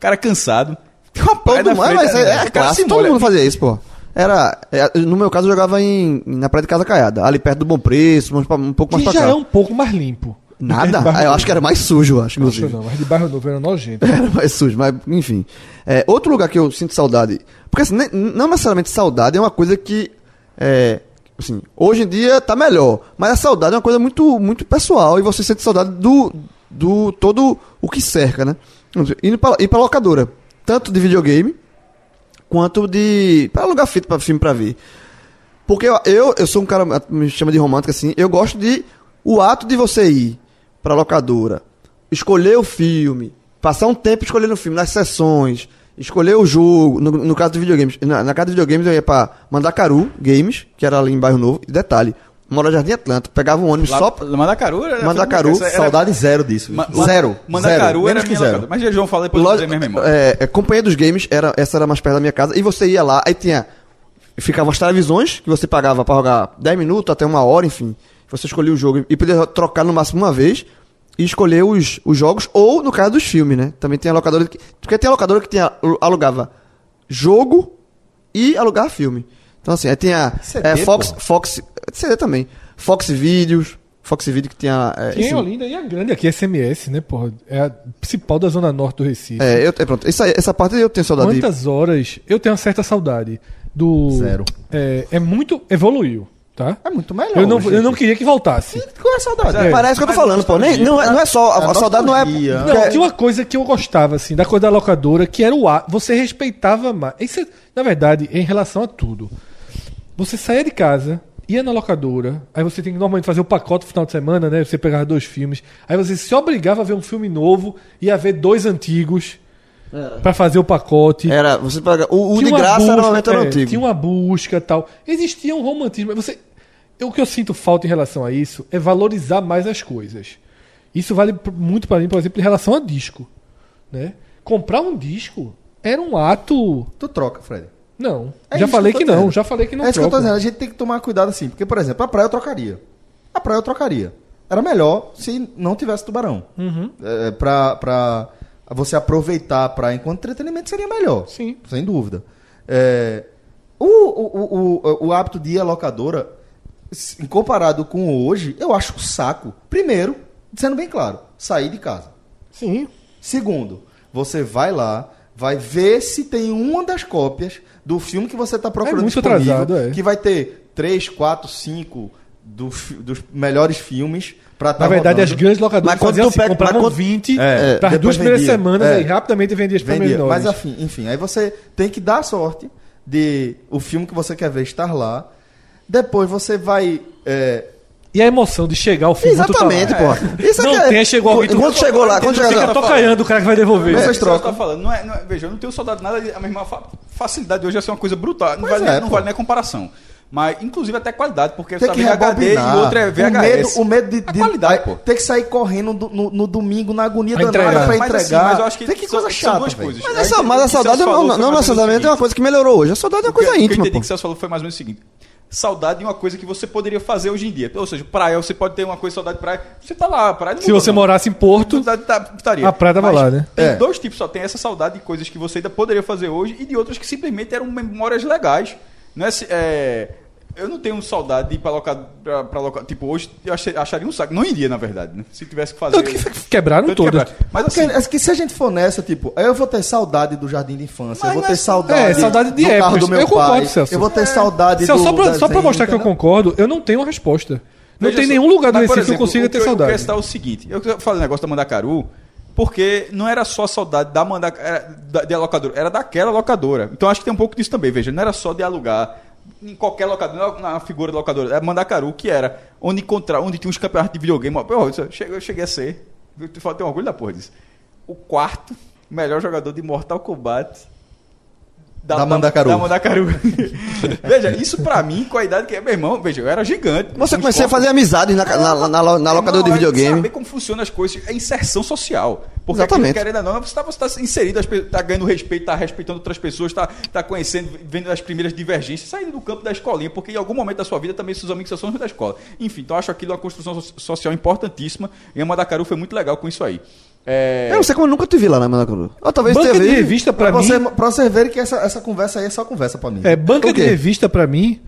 cara cansado, tem uma praia mundo, frente, mas é, é o cara clássico, se todo mundo fazia isso, pô. Era, é, no meu caso, eu jogava em, na praia de Casa Caiada, ali perto do Bom Preço, um, um pouco mais Que pra já cá. é um pouco mais limpo. Nada? Ah, eu novo. acho que era mais sujo, acho, que inclusive. não, mas de bairro novo era nojento. [laughs] Era mais sujo, mas enfim. É, outro lugar que eu sinto saudade. Porque assim, não necessariamente saudade é uma coisa que. É, assim, hoje em dia tá melhor. Mas a saudade é uma coisa muito, muito pessoal e você sente saudade do, do todo o que cerca, né? Ir pra, ir pra locadora. Tanto de videogame quanto de. pra alugar fita pra filme pra ver. Porque eu, eu, eu sou um cara, me chama de romântico assim, eu gosto de. O ato de você ir pra locadora, escolher o filme, passar um tempo escolhendo o filme, nas sessões, escolher o jogo, no, no caso de videogames. Na, na casa de videogames eu ia pra Mandacaru Games, que era ali em Bairro Novo, e detalhe, mora no Jardim Atlântico, pegava um ônibus Lá, só. Mandacaru era. Mandacaru, era- Saudade zero disso. Ma- zero. Mandacaru zero. era Menos que minha zero. locadora. Mas João fala depois Loja, minha memória. é, é, Companhia dos Games, era, essa era mais perto da minha casa, e você ia lá, aí tinha. Ficavam as televisões, que você pagava pra jogar 10 minutos até uma hora, enfim. Você escolhia o jogo e podia trocar no máximo uma vez e escolher os, os jogos, ou no caso dos filmes, né? Também tem a locadora que. Porque tem a locadora que tinha, alugava jogo e alugava filme. Então assim, aí tinha CD, é, Fox. Fox. CD também. Fox Vídeos. Fox Video que tinha. É, Tinha em enfim. Olinda e a grande aqui, SMS, né, porra? É a principal da zona norte do Recife. É, eu, é, pronto. Isso aí- essa parte eu tenho saudade. de- Quantas horas eu tenho uma certa saudade do. Zero. É, é muito. Evoluiu, tá? É muito melhor. Eu não, eu não queria que voltasse. Qual é a saudade? É. Parece que eu tô falando, pô. Nem, não, é, não é só. A, a saudade não é. Não, tinha uma coisa que eu gostava, assim, da coisa da locadora, que era o ar. Você respeitava mais. Isso, é- na verdade, em relação a tudo. Você saía de casa, ia na locadora, aí você tem que normalmente fazer o pacote no final de semana, né? Você pegava dois filmes. Aí você se obrigava a ver um filme novo, ia ver dois antigos pra fazer o pacote. Era, você paga. O, o de graça era busca, normalmente era o é, antigo. Tinha uma busca e tal. Existia um romantismo. Você, eu- o que eu sinto falta em relação a isso é valorizar mais as coisas. Isso vale muito pra mim, por exemplo, em relação a disco. Né? Comprar um disco era um ato. Tu troca, Fred. Não. É já falei que que, não. Já falei que não é isso que eu tô troco. dizendo. A gente tem que tomar cuidado assim. Porque, por exemplo, a praia eu trocaria. A praia eu trocaria. Era melhor se não tivesse tubarão. Uhum. É, pra, pra você aproveitar a praia enquanto entretenimento seria melhor. Sim. Sem dúvida. É, o, o, o, o, hábito de ir à locadora, comparado com hoje, eu acho um saco. Primeiro, sendo bem claro, sair de casa. Sim. Segundo, você vai lá, vai ver se tem uma das cópias do filme que você está procurando muito disponível, atrasado, é. que vai ter três, quatro, cinco do fi- dos melhores filmes para Na verdade, as grandes locadoras Mas faziam assim, pega- compravam quando- 20 É, para duas primeiras semanas, É. aí rapidamente vendia as vendia. primeiras Mas enfim, enfim, aí você tem que dar sorte de o filme que você quer ver estar lá. Depois você vai é, E a emoção de chegar ao fim Exatamente, pô. Isso Não é que é- tem, chegou alguém, Quando chegou lá, quando Você chegou fica lá. tocaiando o cara que vai devolver. Mas é, trocam. trocam. Tá falando. Não é, não é- veja, eu não tenho saudade nada. de- A mesma fa- facilidade hoje é ser uma coisa brutal. Não, Pois vale, é, nem- não pô. vale nem a comparação. Mas, inclusive, até qualidade, porque tem você que tá HD e outra é o VHS. medo, o medo de, A de- qualidade, pô. ter que sair correndo do- no, no domingo na agonia Pra danada entregar. Mas, entregar. assim, mas eu acho que tem que coisa são chata, duas velho. coisas. Mas, essa, o mas a que o saudade não, não, não o necessariamente é uma seguinte. coisa que melhorou hoje. A saudade é uma coisa o que, o que eu íntima, entendi pô. que o falou foi mais ou menos o seguinte. Saudade de uma coisa que você poderia fazer hoje em dia. Ou seja, praia, você pode ter uma coisa, saudade de praia. Você tá lá, a praia não Se mudou, você não. morasse em Porto, Tá- tá- estaria. A praia tava Mas lá, né? Tem É. dois tipos só. Tem essa saudade de coisas que você ainda poderia fazer hoje e de outras que simplesmente eram memórias legais. Não é, se- é, eu não tenho saudade de ir pra locar, pra, pra. Tipo, hoje eu achei- acharia um saco. Não iria, na verdade, né? Se tivesse que fazer. tanto que quebraram Tanto todas. quebrar. Mas Porque assim, é que se a gente for nessa, tipo, eu vou ter saudade do jardim de infância, eu vou não ter é- saudade, É, saudade de do carro do meu Eu concordo, pai, Celso. eu vou ter saudade Celso, do só, pra, só pra mostrar que eu entendeu? concordo, eu não tenho uma resposta. Não Veja tem só, nenhum lugar do Recife que eu consiga ter eu- Eu saudade. quero citar o seguinte: eu falei o negócio da Mandacaru, porque não era só saudade da Mandacaru, de locadora, era daquela locadora. Então acho que tem um pouco disso também, veja, não era só de alugar em qualquer locadora, na figura da locadora, era Mandacaru, que era onde encontrar, onde tinha uns campeonatos de videogame. Eu cheguei, a ser, eu tenho orgulho da porra disso. O quarto melhor jogador de Mortal Kombat Da Mandacaru. Da Mandacaru. [laughs] veja, isso pra mim, com a idade que é, meu irmão, veja, eu era gigante. Você comecei a fazer amizades na, na, na, na, na locadora de é videogame. Saber como funcionam as coisas, é inserção social. Porque Exatamente. aquilo, querendo ou não, você está você tá inserido, está ganhando respeito, está respeitando outras pessoas, está tá conhecendo, vendo as primeiras divergências, saindo do campo da escolinha, porque em algum momento da sua vida também seus amigos são da escola. Enfim, então eu acho aquilo uma construção so- social importantíssima e a Mandacaru foi muito legal com isso aí. É, Eu não sei como eu nunca te vi lá na Mandacaru. Ou talvez Banca tenha de visto. revista pra Pra, mim. você, pra você ver que essa, essa conversa aí é só conversa pra mim. É, banca de revista pra mim,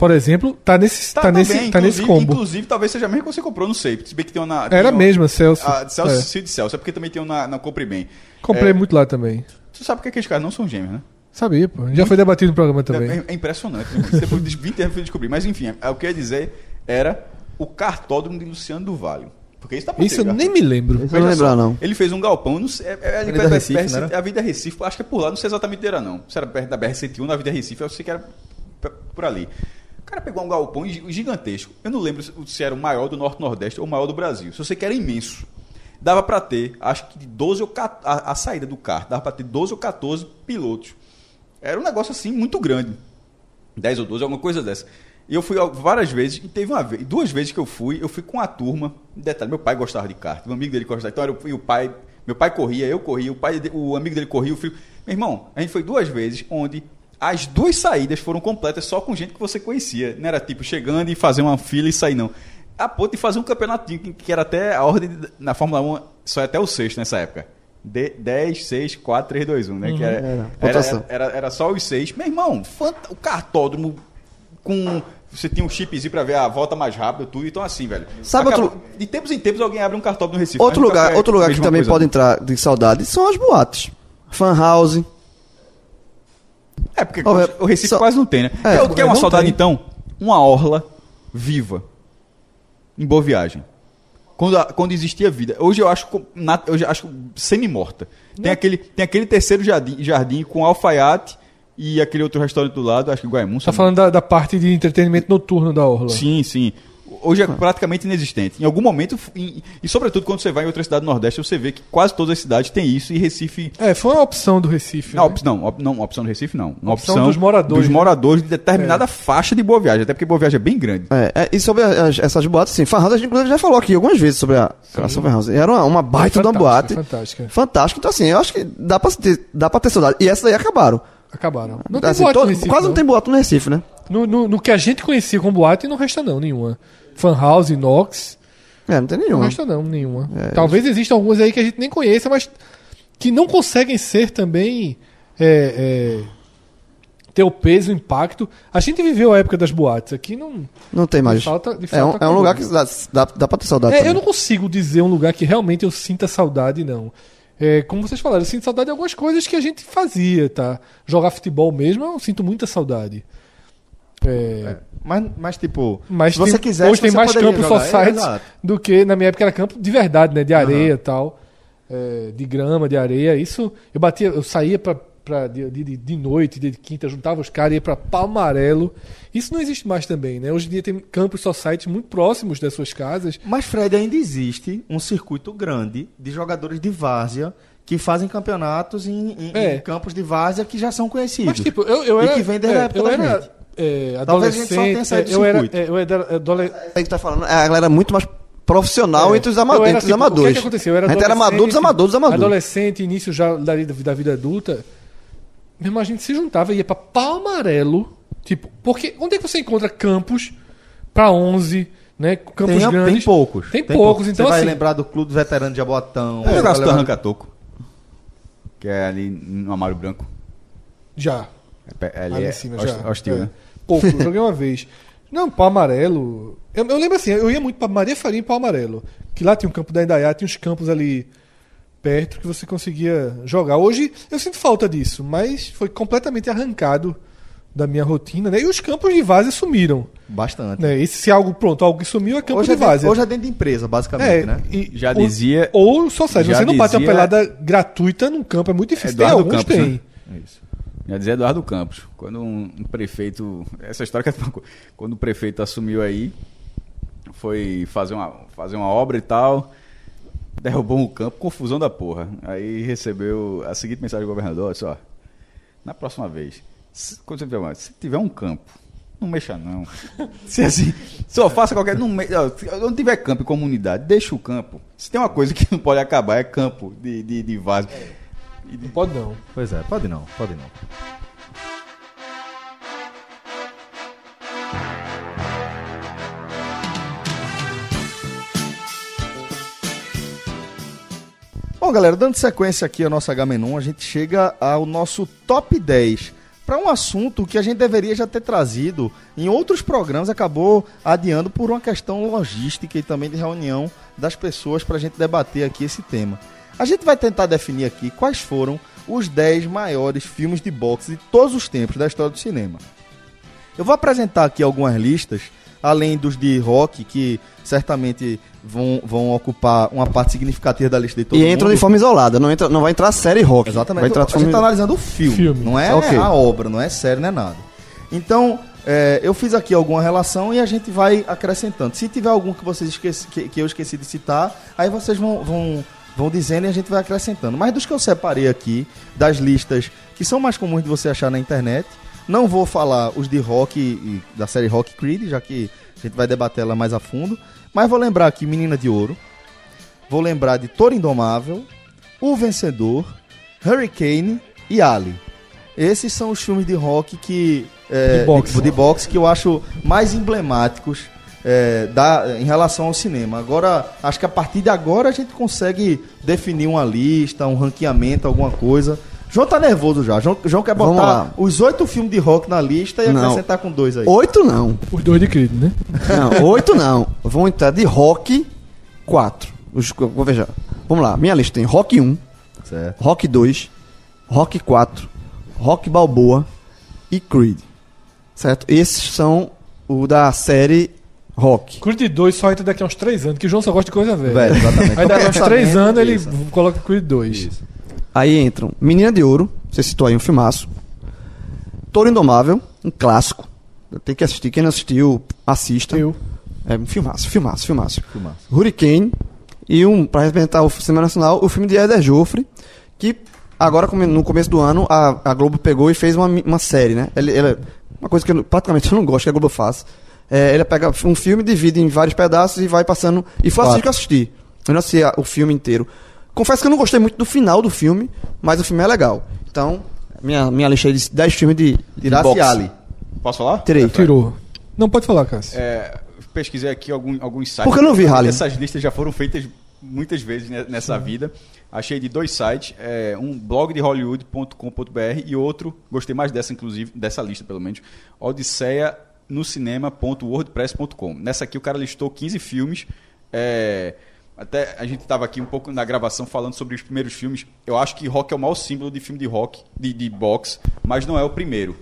por exemplo, tá nesse, tá, nesse, também, tá nesse inclusive- combo. Inclusive, talvez seja a mesma que você comprou no Safe. Se bem que tem um na. Era a tem um- mesma, Celso. Ah, de Celso, É. Cid Celso. É porque também tem um na, na Compre Bem. Comprei É, muito lá também. Você sabe que aqueles caras não são gêmeos, né? Sabia, pô. Já foi debatido no programa também. É, é impressionante. né? Depois de 20 anos eu fui descobrir. Mas enfim, é, o que eu ia dizer era o cartódromo de Luciano do Vale. Porque isso tá pra Isso ter, eu cara. nem me lembro. Isso eu não lembrar, não. Ele fez um galpão, não sei, é, é ali Avenida perto da Recife, BR, não era? a Avenida Recife, acho que é por lá, não sei exatamente onde era não. Se era perto da BR-101, na Avenida Recife, eu sei que era por ali. Cara pegou um galpão gi- gigantesco. Eu não lembro se- se era o maior do Norte-Nordeste ou o maior do Brasil. Só sei que era imenso. Dava pra ter, acho que de 12 ou 14, a, a saída do carro, dava pra ter 12 ou 14 pilotos. Era um negócio assim muito grande. 10 ou 12, alguma coisa dessa. E eu fui várias vezes, e teve uma vez, duas vezes que eu fui, eu fui com a turma. Detalhe, meu pai gostava de kart, um amigo dele gostava. Então o, e o pai, meu pai corria, eu corria, o pai, o amigo dele corria, o filho. Meu irmão, a gente foi duas vezes onde as duas saídas foram completas só com gente que você conhecia. Não era tipo chegando e fazer uma fila e sair, não. A ponto de fazer um campeonatinho que, era até a ordem de- na Fórmula 1, só é até o sexto nessa época. De, 10, 6, 4, 3, 2, 1, né? Que era, era, Pontuação. era, era só os seis. Meu irmão, o cartódromo com. Você tinha um chipzinho pra ver a volta mais rápida, tudo. Então, assim, velho. Sabe acabou- outro- De tempos em tempos alguém abre um cartódromo no Recife. Outro lugar, outro lugar que também coisa, pode não. entrar de saudade são as boates. Fan house. É, porque Ó, o Recife só- quase não tem, né? É, Quer, quer uma não saudade, tem. então? Uma orla viva. Em Boa Viagem. Quando, a- quando existia vida. Hoje eu acho, na- hoje eu acho semi-morta. Tem aquele, tem aquele terceiro jardim, jardim com alfaiate e aquele outro restaurante do lado, acho que Guaimun. Tá falando da, da parte de entretenimento noturno da Orla. Sim, sim. Hoje é praticamente inexistente. Em algum momento, em- e sobretudo quando você vai em outra cidade do Nordeste, você vê que quase todas as cidades têm isso e Recife. É, foi uma opção do Recife. Não, né? op- não, op- não, uma opção do Recife não. Uma Opção opção, dos moradores, dos né? moradores de determinada faixa de Boa Viagem. Até porque Boa Viagem é bem grande. É, é, e sobre as- essas boates, sim. House, a gente inclusive já falou aqui algumas vezes sobre a, a Fan house. Era uma, uma baita de uma boate. Fantástica. Fantástico. Então, assim, eu acho que dá pra ter, dá pra ter saudade. E essas daí acabaram. Acabaram. Não tem Assim, boate todo- no Recife, quase não. tem boate no Recife, né? No, no, no que a gente conhecia como boate, não resta não, nenhuma. Fan House, Inox, É, não tem não nenhuma. resta não, nenhuma. Talvez existam algumas aí que a gente nem conheça, mas que não conseguem ser também... é, é, ter o peso, o impacto. A gente viveu a época das boates. Aqui não... Não tem mais. De falta- de é, um, falta é um lugar que dá, dá, dá pra ter saudade. É, também. eu não consigo dizer um lugar que realmente eu sinta saudade, não. É, como vocês falaram, eu sinto saudade de algumas coisas que a gente fazia, tá? Jogar futebol mesmo, eu sinto muita saudade. É, Mas, mas tipo, Mas se você tem- quiser, hoje tem você mais campos jogar. society É, do que na minha época era campo de verdade, né? De areia e tal. É, de grama, de areia. Isso eu batia, eu saía pra, pra, de, de, de noite, de quinta, juntava os caras, ia pra Palmarelo. Isso não existe mais também, né? Hoje em dia tem campos society muito próximos das suas casas. Mas, Fred, ainda existe um circuito grande de jogadores de várzea que fazem campeonatos em, em- É. em campos de várzea que já são conhecidos. Mas, tipo, eu, eu E era. que vem desde é, a época eu da era, gente. É, Talvez a gente só tenha adolescente. do é, eu era, é, eu era adole- Aí que tá falando, é a galera muito mais profissional É. entre os, ama era, entre os tipo, amadores. O que, é que aconteceu? Eu era a gente era adolescente, amador dos amadores amadores. Adolescente, início já da, da vida adulta. Meu irmão, a gente se juntava e ia pra Palmarelo. Tipo, porque onde é que você encontra campos pra 11, né? Campos tem, grandes. tem poucos. Tem poucos, então Você vai assim- lembrar do Clube Veterano de Jabotão. Vamos você jogar vai do Arranca-Toco. Que é ali no Amário Branco. Já. É Ali, Ali é em cima, host- já. hostil, É. né? Pouco, eu joguei uma vez. Não, pau amarelo. Eu, eu lembro assim, eu ia muito pra Maria Faria e pau amarelo. Que lá tinha um campo da Indaiá, tinha uns campos ali perto que você conseguia jogar. Hoje eu sinto falta disso, mas foi completamente arrancado da minha rotina, né? E os campos de várzea sumiram. Bastante. Né? E se algo, pronto, algo que sumiu é campo Hoje é, de várzea. dentro, hoje é dentro de empresa, basicamente, É, né? e- Já ou- dizia- Ou só sai, você não bate uma dizia- pelada gratuita num campo, é muito difícil. Tem alguns, Campos, tem. né? É isso. Já dizia Eduardo Campos. Quando um, um prefeito. Essa história que é Quando o prefeito assumiu aí, foi fazer uma, fazer uma obra e tal. Derrubou um campo, confusão da porra. Aí recebeu a seguinte mensagem do governador: olha só, na próxima vez, se, quando você tiver, uma- se tiver um campo, não mexa não. [laughs] Se assim, só faça qualquer. Não, me- ó, onde tiver campo e comunidade, deixa o campo. Se tem uma coisa que não pode acabar, é campo de, de, de vaso. Não pode não. Pois é, pode não, pode não. Bom, galera, dando sequência aqui à nossa H-Menon, a gente chega ao nosso top 10 para um assunto que a gente deveria já ter trazido em outros programas, acabou adiando por uma questão logística e também de reunião das pessoas para a gente debater aqui esse tema. A gente vai tentar definir aqui quais foram os 10 maiores filmes de boxe de todos os tempos da história do cinema. Eu vou apresentar aqui algumas listas, além dos de rock, que certamente vão, vão ocupar uma parte significativa da lista de todo E mundo. entram de forma isolada, não, entra, não vai entrar a série rock. Exatamente. Vai entrar a de gente forma... tá analisando o filme, Filme. não é Ok. a obra, não é série, não é nada. Então, é, eu fiz aqui alguma relação e a gente vai acrescentando. Se tiver algum que vocês esqueci, que, que eu esqueci de citar, aí vocês vão, vão, vão dizendo e a gente vai acrescentando. Mas dos que eu separei aqui, das listas que são mais comuns de você achar na internet, não vou falar os de rock e da série Rock Creed, já que a gente vai debater ela mais a fundo. Mas vou lembrar aqui Menina de Ouro. Vou lembrar de Toro Indomável, O Vencedor, Hurricane e Ali. Esses são os filmes de rock que. é, De boxe. de boxe que eu acho mais emblemáticos é, da, em relação ao cinema. Agora, acho que a partir de agora a gente consegue definir uma lista, um ranqueamento, alguma coisa. João tá nervoso já. João, João quer botar os oito filmes de rock na lista e Não. acrescentar com dois aí. Oito não. Os dois de Creed, né? Não, oito não. Vão entrar de rock, quatro. Os- Vou ver já. Vamos lá, minha lista tem rock 1, Certo. rock 2, rock 4, rock balboa e Creed. Certo? Esses são o da série rock. Creed 2 só entra daqui a uns 3 anos, que o João só gosta de coisa velha. Velho, exatamente. Aí daqui a uns Então, 3 pensamento, anos ele isso. coloca Creed 2. Aí entram Menina de Ouro, você citou aí um filmaço. Toro Indomável, um clássico. Tem que assistir. Quem não assistiu, assista. Eu. É um filmaço, filmaço, filmaço. Filmaço. Hurricane e um, pra representar o cinema nacional, o filme de Eder Joffre, que agora no começo do ano a, a Globo pegou e fez uma, uma série, né? Ele, ele- uma coisa que eu, praticamente [laughs] eu não gosto que a Globo faz. É, ele pega um filme, divide em vários pedaços e vai passando. E foi assim que eu assisti. Eu não assisti o filme inteiro. Confesso que eu não gostei muito do final do filme, mas o filme é legal. Então, minha, minha lista aí de 10 filmes de, de boxe. Ali. Posso falar? Tirei. Tirou. Não pode falar, Cássio. É, pesquisei aqui algum, alguns sites. Porque eu não vi, Harley. Essas listas já foram feitas muitas vezes ne- nessa vida. Achei de dois sites, é, um blog de hollywood.com.br e outro, gostei mais dessa inclusive, dessa lista pelo menos, odisseia no cinema.wordpress.com. Nessa aqui o cara listou 15 filmes. é, até a gente estava aqui um pouco na gravação falando sobre os primeiros filmes. Eu acho que rock é o maior símbolo de filme de rock, de, de boxe, mas não é o primeiro.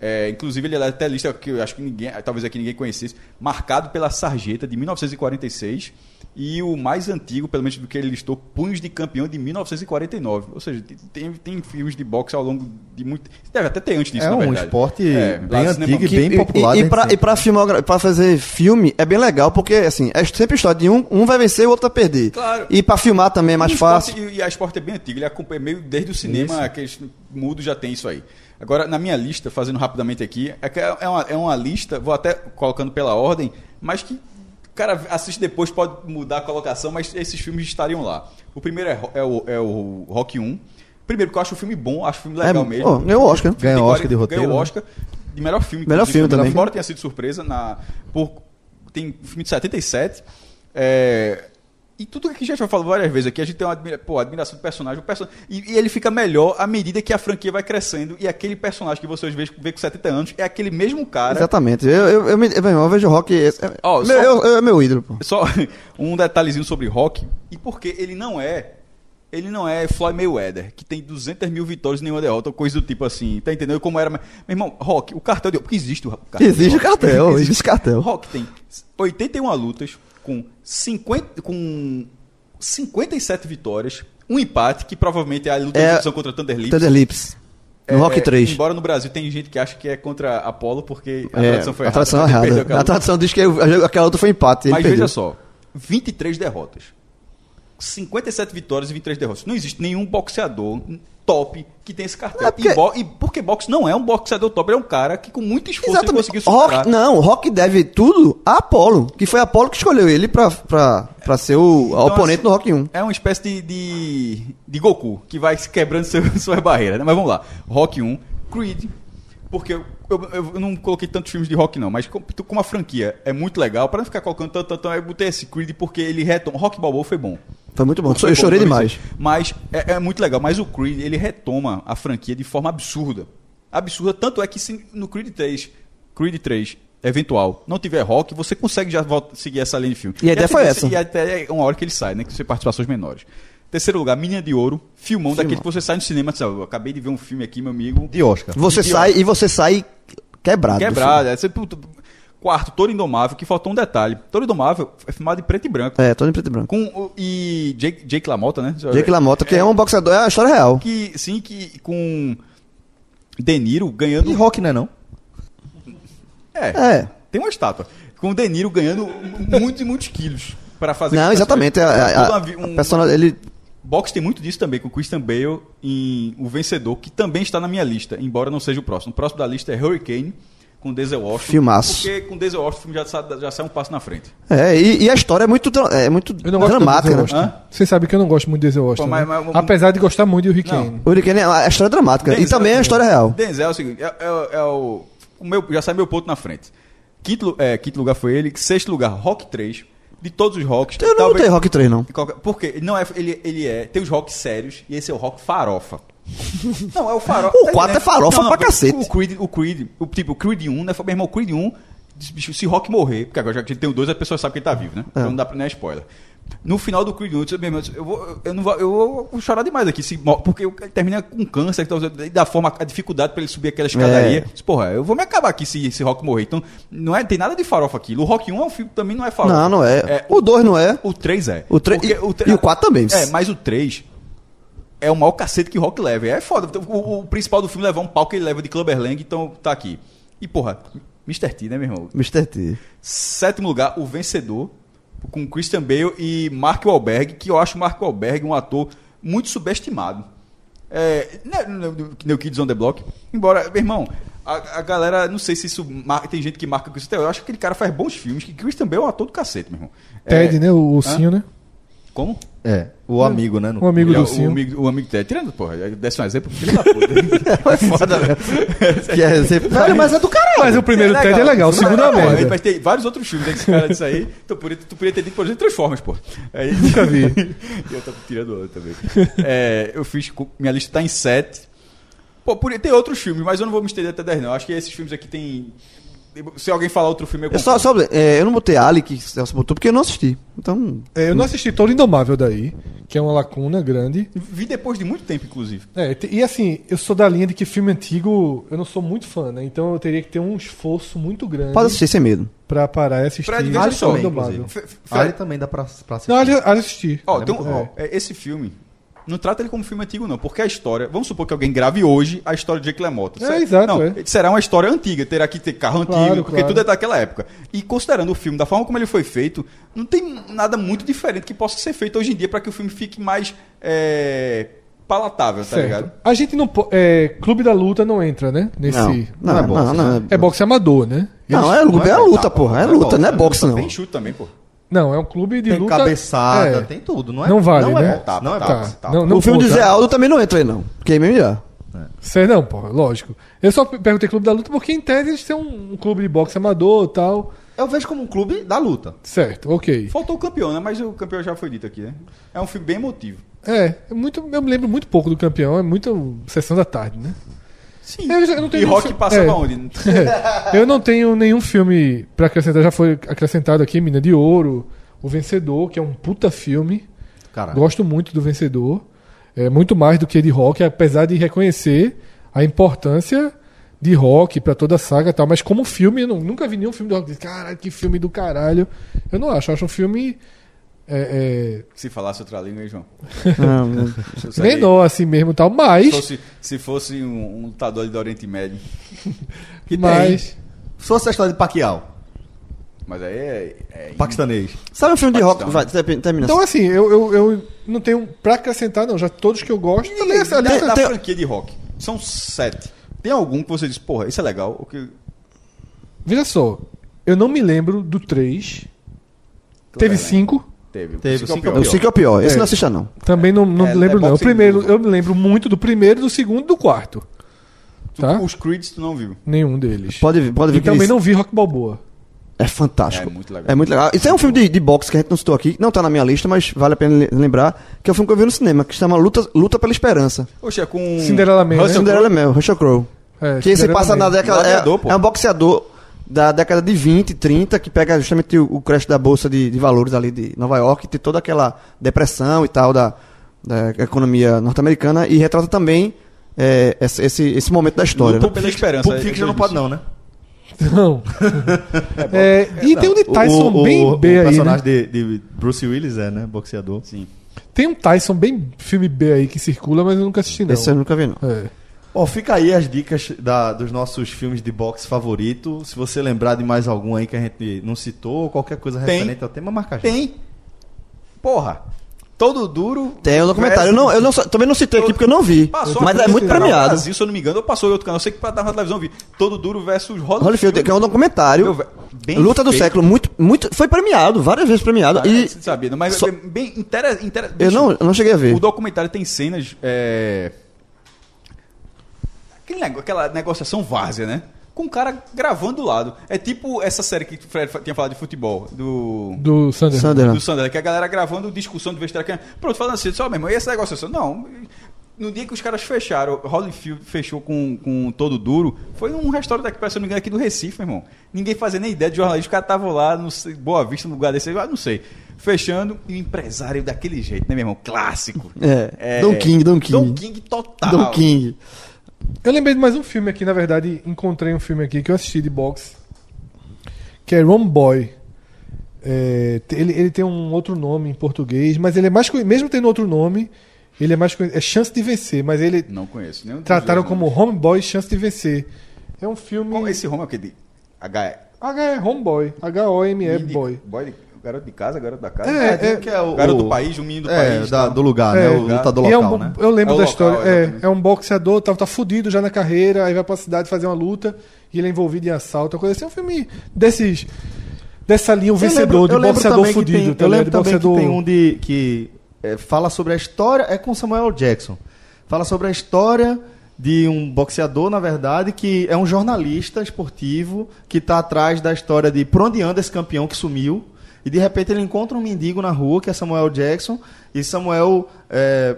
É, inclusive, ele é até lista que eu acho que ninguém, talvez aqui ninguém conhecesse, marcado pela Sarjeta de 1946 e o mais antigo, pelo menos do que ele listou, Punhos de Campeão de 1949. Ou seja, tem, tem, filmes de boxe ao longo de muito. Deve até ter antes disso, É na um verdade. esporte É, bem antigo e Que- bem popular. E, né? e, pra, e filmogra- pra fazer filme é bem legal, porque assim, é sempre história de um, um vai vencer e o outro vai perder. Claro. E pra filmar também é mais esporte- fácil. E, e a esporte é bem antigo, ele acompanha meio desde o cinema, aqueles mudos já tem isso aí. Agora, na minha lista, fazendo rapidamente aqui, é, que é, uma, é uma lista, vou até colocando pela ordem, mas que o cara assiste depois, pode mudar a colocação, mas esses filmes estariam lá. O primeiro é, é o, é o Rock 1. Primeiro, porque eu acho o filme bom, acho o filme legal É, mesmo. pô, ganhou o Oscar. Ganhou o 40 Oscar de roteiro, Ganhou o né? Oscar de melhor filme. Melhor filme também. Embora tenha sido surpresa, na, por, tem filme de 77. É, e tudo que a gente já falou várias vezes aqui, a gente tem uma admira, pô, admiração do personagem. O person... e, e ele fica melhor à medida que a franquia vai crescendo. E aquele personagem que vocês vê, vê com 70 anos é aquele mesmo cara. Exatamente. Eu, eu, eu, eu, eu vejo o rock. É, é- Ó, meu, só- eu- eu- é meu ídolo, pô. Só [laughs] um detalhezinho sobre Rock. E porque ele não é. Ele não é Floyd Mayweather, que tem 200 mil vitórias e nenhuma derrota, ou coisa do tipo assim. Tá entendendo como era? Meu irmão, Rock, o cartel de. Porque existe o cartel. Existe o cartel, [laughs] existe cartel. Rock tem 81 lutas, com, 50, com 57 vitórias, um empate, que provavelmente é a luta É- de contra Thunder Lips. Thunder Lips. No É, Rock 3. Embora no Brasil tem gente que acha que é contra Apollo, porque a É, tradução foi a errada. tradução é ele perdeu errada. aquela A luta. tradução diz que aquela outra foi empate. Mas perdeu. veja só, 23 derrotas. 57 vitórias e 23 derrotas. Não existe nenhum boxeador top que tem esse cartel. É porque- E, bo- e porque boxe não é um boxeador top, ele é um cara que com muito esforço ele conseguiu superar. Rock, não, o Rock deve tudo a Apollo, que foi a Apollo que escolheu ele pra, pra, pra ser o Então, oponente assim, do Rock 1. É uma espécie de, de, de Goku, que vai quebrando [laughs] seu, suas barreiras. Né? Mas vamos lá. Rock 1, Creed. Porque eu, eu- eu não coloquei tantos filmes de rock, não, mas como, como a franquia é muito legal, pra não ficar colocando tanto, tanto, eu botei esse Creed porque ele retoma. Rock Balboa foi bom. Foi muito bom. Foi eu bom, chorei demais. Mas é, é muito legal. Mas o Creed, ele retoma a franquia de forma absurda. absurda. Tanto é que se no Creed 3, Creed 3 eventual, não tiver rock, você consegue já volta- seguir essa linha de filme. E a ideia a foi essa. E até uma hora que ele sai, né? Que você participações menores. Terceiro lugar, Menina de Ouro, filmão daquele que você sai no cinema e diz, "Ah, eu acabei de ver um filme aqui, meu amigo. De Oscar. Você E sai e você sai quebrado. do Quebrado. É, você, puta, quarto, Toro Indomável, que faltou um detalhe. Toro Indomável é filmado em preto e branco. É, todo em preto e branco. Com o- e Jake, Jake LaMotta, né? Jake LaMotta, que é, um boxeador, é a história real. Que, sim, que com De Niro ganhando... E rock, não é não? É, É. tem uma estátua. Com o De Niro ganhando muitos e muitos quilos para fazer... Não, exatamente. A, coisas. a, a, vi- um- a persona- ele Box tem muito disso também, com Christian Bale em O Vencedor, que também está na minha lista, embora não seja o próximo. O próximo da lista é Hurricane, com Denzel Washington. Filmaço. Porque com Denzel Washington o filme já, sa- já sai um passo na frente. É, e, e a história é muito, é muito Eu não gosto dramática, de né? Você sabe que eu não gosto muito de Denzel Washington. Pô, mas- né? mas- Apesar de gostar muito de Rick. Kane. O Hurricane é a história dramática. e Denzel- também é a história real. Denzel é o seguinte, é, é- é o, o meu, já sai meu ponto na frente. Quinto, é, quinto lugar foi ele, sexto lugar, Rock 3. De todos os rocks. Eu não botei Rock 3, não. Qualquer- Porque ele não é, ele, ele é. Tem os rocks sérios e esse é o rock farofa. [laughs] Não, é o farofa. O quatro é farofa pra cacete. O Creed, o Creed, o, tipo, o Creed 1, né? Meu irmão, o Creed 1, bicho, se rock morrer, porque agora já que a gente tem o 2, a pessoa sabe que ele tá vivo, né? Então não dá pra nem é spoiler. No final do Creed 1, eu disse, meu irmão, eu vou, eu, não vou, eu vou chorar demais aqui, se, porque ele termina com câncer, então, da forma, a dificuldade pra ele subir aquela escadaria. É. Disse, Porra, eu vou me acabar aqui se esse rock morrer. Então, não é, tem nada de farofa aqui. O Rock 1 é um filme também não é farofa. Não, não é. O 2 não é. O 3 é. O tre- Porque e- e o quatro também. É, mas o 3 é o maior cacete que o Rock leva. É foda. O, o principal do filme levar um pau que ele leva de Clubberlang, então tá aqui. E, porra, Mr. T, né, meu irmão? Mr. T. Sétimo lugar, O Vencedor, com Christian Bale e Mark Wahlberg, que eu acho o Mark Wahlberg um ator muito subestimado. É, né, no- no- que nem o Kids on the Block. Embora, meu irmão, a, a galera, não sei se isso mar- tem gente que marca com isso. até Eu acho que aquele cara faz bons filmes, que Christian Bale é um ator do cacete, meu irmão. Ted, É, né? O ursinho, né? Como? É, o amigo, né? no- Um amigo Ele é do o, amigo, o amigo Ted. Tirando, porra, desse um exemplo, filho da [laughs] puta. É [laughs] foda, velho. [laughs] Que é sempre... Velho, mas é do caralho. Mas o primeiro Ted é legal, o segundo é Porra, merda. Mas tem vários outros filmes aí que esse cara disse aí. Tu podia, tu podia ter dito, por exemplo, Transformers, pô. Aí, Nunca vi. eu tô tirando outro também. É, eu fiz. Minha lista tá em 7. Pô, podia ter outros filmes, mas eu não vou me estender até 10, não. Acho que esses filmes aqui tem. Se alguém falar outro filme, eu Eu, só, só, é, eu não botei Ali, que Celso botou, porque eu não assisti. Então, É, eu não assisti Todo Indomável daí, que é uma lacuna grande. Vi depois de muito tempo, inclusive. É, e assim, eu sou da linha de que filme antigo eu não sou muito fã, né? Então eu teria que ter um esforço muito grande pode assistir sem medo. pra parar e assistir Fred, veja Todo só, Indomável. Fe- Fe- Ali também dá pra, pra assistir. Não, ali, ali assisti. Ó, Ele é tem um- muito ó, é, esse filme. Não trata ele como filme antigo, não, porque a história. Vamos supor que alguém grave hoje a história de Jake LaMotta. É, Será- exato, Não, é. será uma história antiga, terá que ter carro Claro, antigo, porque claro. tudo é daquela época. E considerando o filme, da forma como ele foi feito, não tem nada muito diferente que possa ser feito hoje em dia para que o filme fique mais é, palatável, tá Certo. ligado? A gente não. É, Clube da Luta não entra, né? Nesse. Não, não, é não, boxe, não, É boxe amador, né? Não, é, Não luta, é é, luta, porra. É não é luta, boxe, não é boxe, não. Tem chute também, pô. Não, é um clube de Tem luta. cabeçada, é. tem tudo, não é? Não vale, não né? É boxe, não é Tá. boxe. Não, não o filme do. Zé Aldo também não entra aí, não. Porque é MMA. Sei não, pô, lógico. Eu só perguntei Clube da Luta porque em tese eles têm um, um clube de boxe amador e tal. Eu vejo como um clube da luta. Certo, ok. Faltou o campeão, né? Mas o campeão já foi dito aqui, né? É um filme bem emotivo. É, é muito, eu me lembro muito pouco do campeão, é muito sessão da tarde, né? Sim. Eu, eu não tenho E Rock fi- passava é. onde? [laughs] Eu não tenho nenhum filme pra acrescentar, já foi acrescentado aqui, Mina de Ouro, O Vencedor, que é um puta filme. Gosto muito do Vencedor. É muito mais do que de rock, apesar de reconhecer a importância de rock pra toda a saga e tal. Mas como filme, eu não- nunca vi nenhum filme do rock. Caralho, que filme do caralho. Eu não acho. Eu acho um filme é, Se falasse outra língua, hein, João? Não, é, assim mesmo e tal. Mas. Se fosse, se fosse um, um lutador do Oriente Médio. [laughs] Que mas Se fosse a história de Pacquiao, Mas aí é. é paquistanês. Sabe um filme de rock? Paquistão. Vai, termina. Então, assim, eu, eu, eu não tenho pra acrescentar, não. Já todos que eu gosto. Também, da, aliás, da tem- franquia de rock. São sete. Tem algum que você diz, porra, isso é legal? O que... Veja só, eu não me lembro do 3. Teve 5. Teve. Teve, O cinco cinco é o eu pior. sei que é o pior. Esse É. não assista, não. Também não, não É, lembro, é não. O primeiro, eu me lembro muito do primeiro, do segundo e do quarto. Tu- Tá? Os Creeds tu não viu. Nenhum deles. Pode, vir- pode e ver que também eles- não vi Rock Balboa. É fantástico. É muito legal. É muito legal. Isso é um filme de, de boxe que a gente não citou aqui, não tá na minha lista, mas vale a pena le- lembrar, que é um filme que eu vi no cinema, que se chama Luta, Luta pela Esperança. Oxe, é com. Cinderella Man, né? Russell Cinderella Crowe. Mel, Russell Crowe. É, que se Cinderela passa na década. É, é um boxeador da década de 20, 30, que pega justamente o, o crash da bolsa de, de valores ali de Nova York, tem toda aquela depressão e tal da, da economia norte-americana e retrata também é, esse, esse, esse momento da história. Luta né? pela esperança. Pulp Fiction não pode não, né? Não. [laughs] É, e tem um de Tyson o, o- bem o, B o aí, personagem né? de, de Bruce Willis é, né? Boxeador. Sim. Tem um Tyson bem filme B aí que circula, mas eu nunca assisti não. Esse eu nunca vi, não. É. Bom, fica aí as dicas da- dos nossos filmes de boxe favorito. Se você lembrar de mais algum aí que a gente não citou, ou qualquer coisa Tem. referente ao tema, marca a gente. Tem. Porra. Todo duro. Tem um documentário. Eu, não, eu não, também não citei aqui porque eu não vi. Passou mas é muito premiado. Brasil, se eu não me engano, ou passou em outro canal. Eu sei que pra dar na televisão eu vi. Todo duro versus Holyfield. Holyfield, que é um documentário. Meu, bem Luta do feito. século, muito, muito. Foi premiado, várias vezes premiado. Ah, e sabia, não, mas só- bem, bem inter, inter- eu não, eu não cheguei a ver. O documentário tem cenas. É... Aquele nego- aquela negociação várzea, né? Com o cara gravando do lado. É tipo essa série que o Fred tinha falado de futebol, do. Do Sander. Sunderland. Do Sander, que a galera gravando discussão de vestiário. que- Pronto, falando assim, só mesmo, e essa negociação? Não. No dia que os caras fecharam, Holyfield fechou com, com todo duro, foi num restaurante aqui, se não me engano, aqui do Recife, meu irmão. Ninguém fazia nem ideia de jornalista, os caras estavam lá, no Boa Vista, no lugar desse, eu não sei. Fechando, e o empresário daquele jeito, né, meu irmão? Clássico. É, Don King, Don King. Don King total. Don King. Eu lembrei de mais um filme aqui, na verdade, encontrei um filme aqui que eu assisti de boxe, que é Ron Boy. É, ele, ele tem um outro nome em português, mas ele é mais mesmo tendo outro nome, ele é mais é Chance de Vencer, mas ele Não conheço. Nenhum trataram como. Homeboy Chance de Vencer. É um filme Como esse Roma é o que? De H... H é Homeboy, H O M E Boy. boy de- garoto de casa, garoto da casa. É, é- um que é o, garoto o- do país, um menino do é, país. da- tal. do lugar, É, né? O lutador E é um local, bo- né? Eu lembro É o da local, história. é, é um boxeador, tá, tá fudido já na carreira, aí vai pra cidade fazer uma luta e ele é envolvido em assalto, coisa assim. É um filme desses. Dessa linha, o vencedor, de eu lembro boxeador fudido. tem- tá eu lembro também que tem um de que é, fala sobre a história, é com Samuel Jackson. Fala sobre a história de um boxeador, na verdade, que é um jornalista esportivo que está atrás da história de por onde anda esse campeão que sumiu. E de repente ele encontra um mendigo na rua, que é Samuel Jackson, e Samuel é,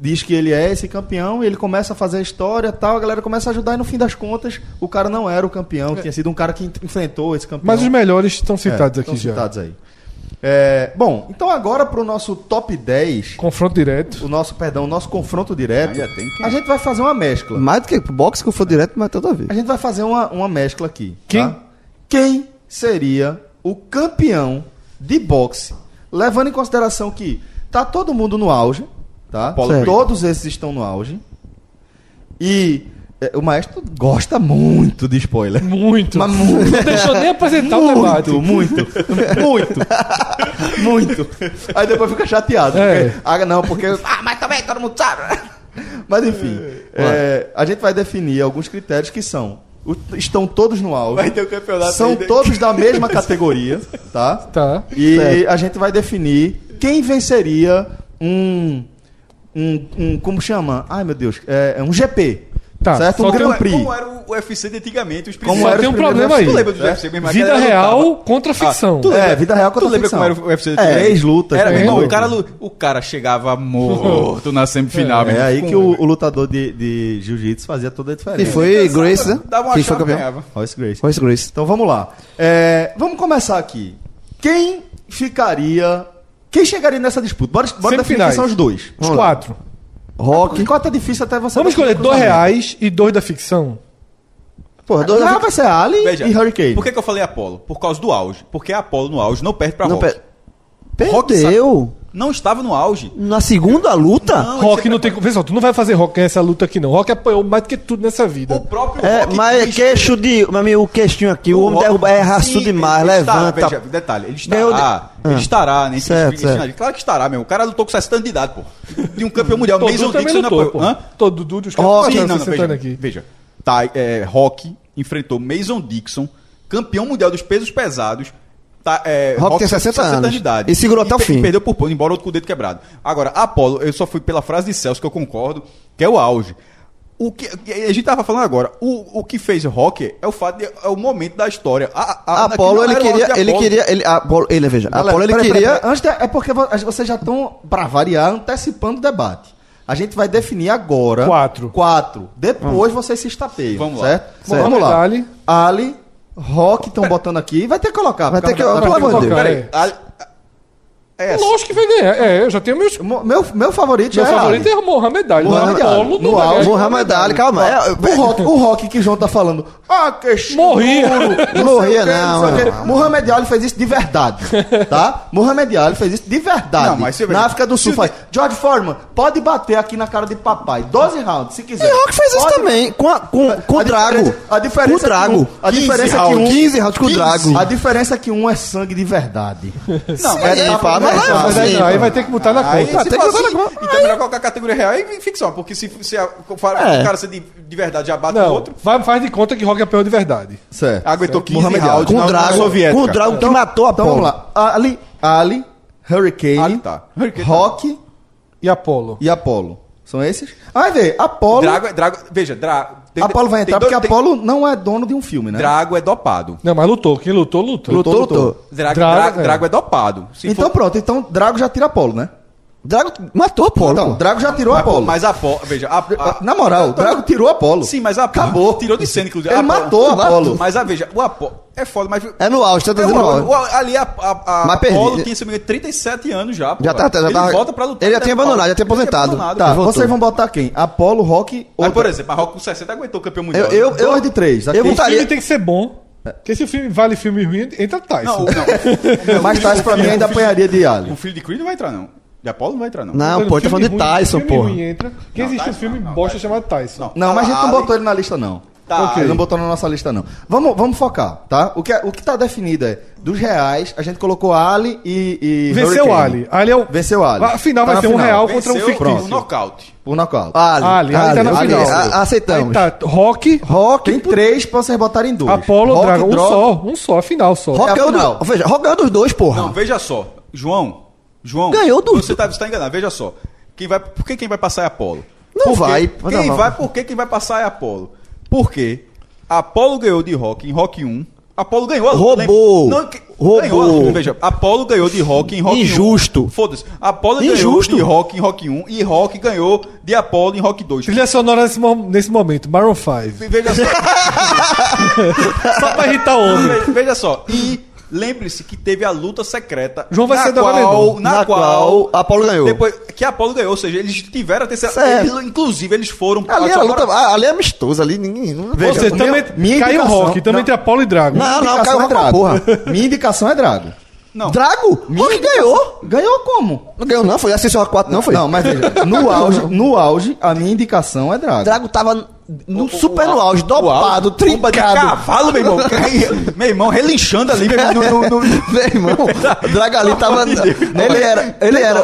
diz que ele é esse campeão, e ele começa a fazer a história tal, a galera começa a ajudar, e no fim das contas, o cara não era o campeão, tinha sido um cara que enfrentou esse campeão. Mas os melhores estão citados É, aqui estão já. citados aí. É, bom, então agora para o nosso top 10, Confronto direto. o nosso, perdão, o nosso confronto direto, que- a gente vai fazer uma mescla. Mais do que boxe que eu for direto, mas tudo a ver. A gente vai fazer uma, uma mescla aqui. Quem? tá? Quem seria o campeão de boxe, levando em consideração que tá todo mundo no auge, tá? Certo. Todos esses estão no auge. E é, o maestro gosta muito de spoiler. Muito. Mas muito. Não deixou nem apresentar o debate. Muito, muito, muito, muito. Aí depois fica chateado. É. porque- ah, não, porque. Ah, mas também todo mundo sabe. Mas enfim, é, a gente vai definir alguns critérios que são. Estão todos no auge. Vai ter o campeonato São ainda. todos da mesma [laughs] categoria, tá? Tá. E a gente vai definir quem venceria um. Um, um- como chama? Ai meu Deus, é, é um GP. Tá, certo? só Um Grand Prix. Como era o UFC de antigamente, os Como Só era tem um primeiros problema aí. Tu lembra do UFC mesmo? Vida real lutava- contra ficção. tu É, vida real Tu contra lembra ficção. como era o UFC de É, antigamente? três lutas, Era, irmão, o cara, o cara chegava morto na semifinal. É irmão, aí que o, o lutador de, de jiu-jitsu fazia toda a diferença. E foi Grace, né? Dava uma Quem foi campeão? ganhava. Royce Grace. Royce Grace. Então vamos lá. É, vamos começar aqui. Quem ficaria. Quem chegaria nessa disputa? Bora, bora definir quem Semifinais. são os dois. Os quatro. Rock. Enquanto é difícil até você. Vamos escolher dois reais e dois da ficção. Porra, dois Não, vai ser Ali Veja, e Hurricane. Por que, que eu falei Apolo? Por causa do auge. Porque Apolo no auge não perde pra Não, Rock. per- Rock Perdeu. Não estava no auge. Na segunda luta? Não, Rock é não tem. Pessoal, tu não vai fazer Rock ganhar essa luta aqui, não. Rock apanhou mais do que tudo nessa vida. O próprio É, Rock mas quis- queixo de. Meu amigo, o queixinho aqui, o, homem Rock- derruba, é raço demais, ele estará, levanta. veja, detalhe, ele estará. de- Ele Ah. estará, né? Certo, certo. Claro que estará, meu. O cara lutou com 60 anos de idade, pô. De um campeão [laughs] mundial. Mason Dixon não lutou, apoiou. pô. Hã? Todo Dudu, os caras não, estão não, veja, aqui. veja. Tá, é, Rock enfrentou Mason Dixon, campeão mundial dos pesos pesados. Tá, é, Rock tem 60 anos. de idade. E segurou até o fim. perdeu por ponto, embora outro com o dedo quebrado. Agora, Apolo, eu só fui pela frase de Celso, que eu concordo, que é o auge. O que, a gente tava falando agora, o, o que fez Rock é o fato de, é o momento da história. A, a, Apolo, ele queria. de Ele Apolo. queria. Ele, Apolo, ele veja. Galera, Apolo, ele peraí, queria. peraí, peraí. Antes de- é porque vo- vocês já estão, pra variar, antecipando o debate. A gente vai definir agora. Quatro. Quatro. Depois vocês se estapeiam. Vamos lá. certo? Certo. Vamos lá. Ali. Ali, Rock estão botando aqui. Vai ter que colocar. Vai ter que- Vai pelo amor de Deus. Peraí. É essa. Lógico que vai ganhar. É, eu já tenho meus. Mo- Meu, meu favorito Meu já favorito é é o Mohamed Ali. Mohamed Ali. Apolo No não vai auge. Mohamed Ali, calma. É. O rock, o rock que João tá falando. Ah, que Morria. escuro, Morria, sei o quê, não, sei o quê. não. Muhammad Ali fez isso de verdade. [laughs] Tá? Muhammad Ali fez isso de verdade. Não, mas você vê- Na África do Sul se- faz. George Foreman, pode bater aqui na cara de papai. 12 rounds, se quiser. E Rock fez isso Pode- também, com, a, com, com o Drago. diferença- A diferença Com o Drago. É um, a 15 diferença é que rounds, um 15 rounds com o Drago. A diferença é que um é sangue de verdade. Não, É, mas- Mas aí, não, aí vai ter que botar na Aí, conta. se tem que botar assim, na conta. então é melhor colocar a categoria real e ficção, porque se, se a, o É. cara ser de, de verdade já bate o Não, outro, vai- faz de conta que Rock é peão de verdade. Certo. aguentou 15 Muhammad Ali. rounds Com o Drago, com o Drago que matou a Então vamos lá. Ali, Ali, Hurricane, Ali tá. Hurricane tá. Rock E Apolo. e Apollo. São esses? Ah, vai ver. Apollo. Drago, é- Drago, veja, Drago. Tem- Apollo vai entrar dois- porque tem- Apollo não é dono de um filme, né? Drago é dopado. Não, mas lutou. Quem lutou, lutou. Lutou, lutou. Drago, Drago, Drago, é. Drago é dopado. Se Então for- pronto, então Drago já tira Apollo, né? Drago matou a Polo. Então, Drago já tirou mas, Apollo. mas Apolo, veja, a, a- Na moral, Drago tirou Apollo. Sim, mas a Acabou. tirou de cena, inclusive. Ele Apolo- matou Apollo. Mas a veja, o Apolo é foda, mas É no auge, tá É, dizendo no o- o- ali a, a, a. Apolo tinha, se me engano, 37 anos já. pô. Já tá- já ele tava- volta pra lutar. ele já né, tinha Paulo? abandonado, já tinha aposentado. Tá, vocês vão botar quem? Apollo, Rock ou. Mas, por exemplo, Marrocos com 60 aguentou o campeão mundial. Eu, eu, eu, Dois de três. Eu O votaria. filme tem que ser bom. Porque se o filme vale filme ruim, entra Tyson. Não, não. [laughs] Mas Tyson pra mim ainda apanharia de Ali. O filho de Creed não vai entrar, não. De Apolo não vai entrar, não. Não, pô, ele tá falando de ruim- Tyson, ruim entra. Porque existe um filme bosta chamado Tyson. Não, mas a gente não Ali- botou ele na lista, não. Tá, Ok, Não botou na nossa lista, não. Vamos, vamos focar, tá? O que, é- o que tá definido é, dos reais, a gente colocou Ali e, e Venceu o Hurricane. Ali. Ali é o. Venceu Ali. A final Tá vai ser um final. real contra um Venceu fictício. por nocaute. Por nocaute. Ali, Ali, Ali tá na Ali, final. a- aceitamos. Aí tá Rock, Rock, Tem três pra vocês botarem dois. Apolo, Rock, Dragon. Um só. Um só, a final só. Rock É a ganhou final. dos, veja, Rock ganhou dos dois, porra. Não, veja só. João. João. Ganhou do- Você tá, você tá enganado. Veja só. Quem vai, por que quem vai passar é Apolo? Não Por quê? vai, Quem não. vai, por que quem vai passar é Apolo? Porque Apolo ganhou de Rock em Rock 1. Apolo ganhou a luta. Roubou. Não, que- Roubou. ganhou a luta. Veja, Apolo ganhou de Rock em Rock Injusto. 1. Foda-se. Apolo Injusto. ganhou de Rock em Rock 1 e Rock ganhou de Apolo em Rock 2. Trilha sonora nesse, mo- nesse momento, Maroon 5. Veja só. [laughs] Só pra irritar o homem. Ve- Veja só, e lembre-se que teve a luta secreta. João vai na ser qual, na, Na qual qual Apolo ganhou. Depois que Apolo ganhou, ou seja, eles tiveram a terceira. Eles- inclusive, eles foram. Ali, a luta, ali é amistoso, ali ninguém. Não, Veja, o também meu- minha caiu Rock, também não. tem Apolo e Drago. não, não, indicação caiu é Drago. porra. Minha indicação é Drago. Não. Drago? Rock ganhou. Ganhou como? Não ganhou, não, foi Ascensão 4, não foi? Não, mas veja, no [laughs] auge, no auge, a minha indicação é Drago. Drago tava no, O- super o- no auge, o dopado, auge, trincado. cavalo, meu irmão. [laughs] meu irmão, relinchando ali, meu irmão, no- no- no- [laughs] Meu irmão, o Drago ali tava. Ele era. Ele era.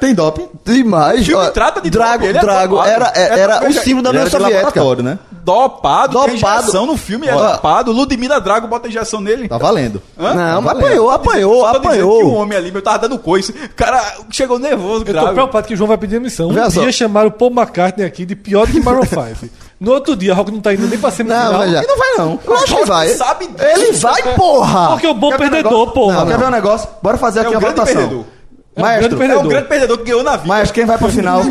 Tem doping? Demais. filme ó, trata de Drago, é Drago dopado. era, É, era o veja, símbolo da União era Soviética. né? Dopado, Dopado. tem injeção no filme, é Ó. dopado. Ludmilla Drago bota injeção nele. Tá valendo. Hã? Não, mas valendo. apanhou, apanhou, Só tô dizendo que um apanhou. homem ali, meu, tava dando coice. O cara chegou nervoso, Eu tô preocupado que o João vai pedir admissão. Um dia chamaram o Paul McCartney aqui de pior do que Maroon [laughs] 5. No outro dia, Rock não tá indo nem pra semifinal. Não, veja. E não vai não. Lógico que Rock vai. sabe disso. Ele vai, porra! Porque é o bom Quer ver um perdedor, negócio? porra. Não, quer ver um negócio? Bora fazer aqui É um a grande votação. perdedor. É um Maestro, grande É perdedor. um grande perdedor que ganhou na vida. Maestro, quem vai pra final?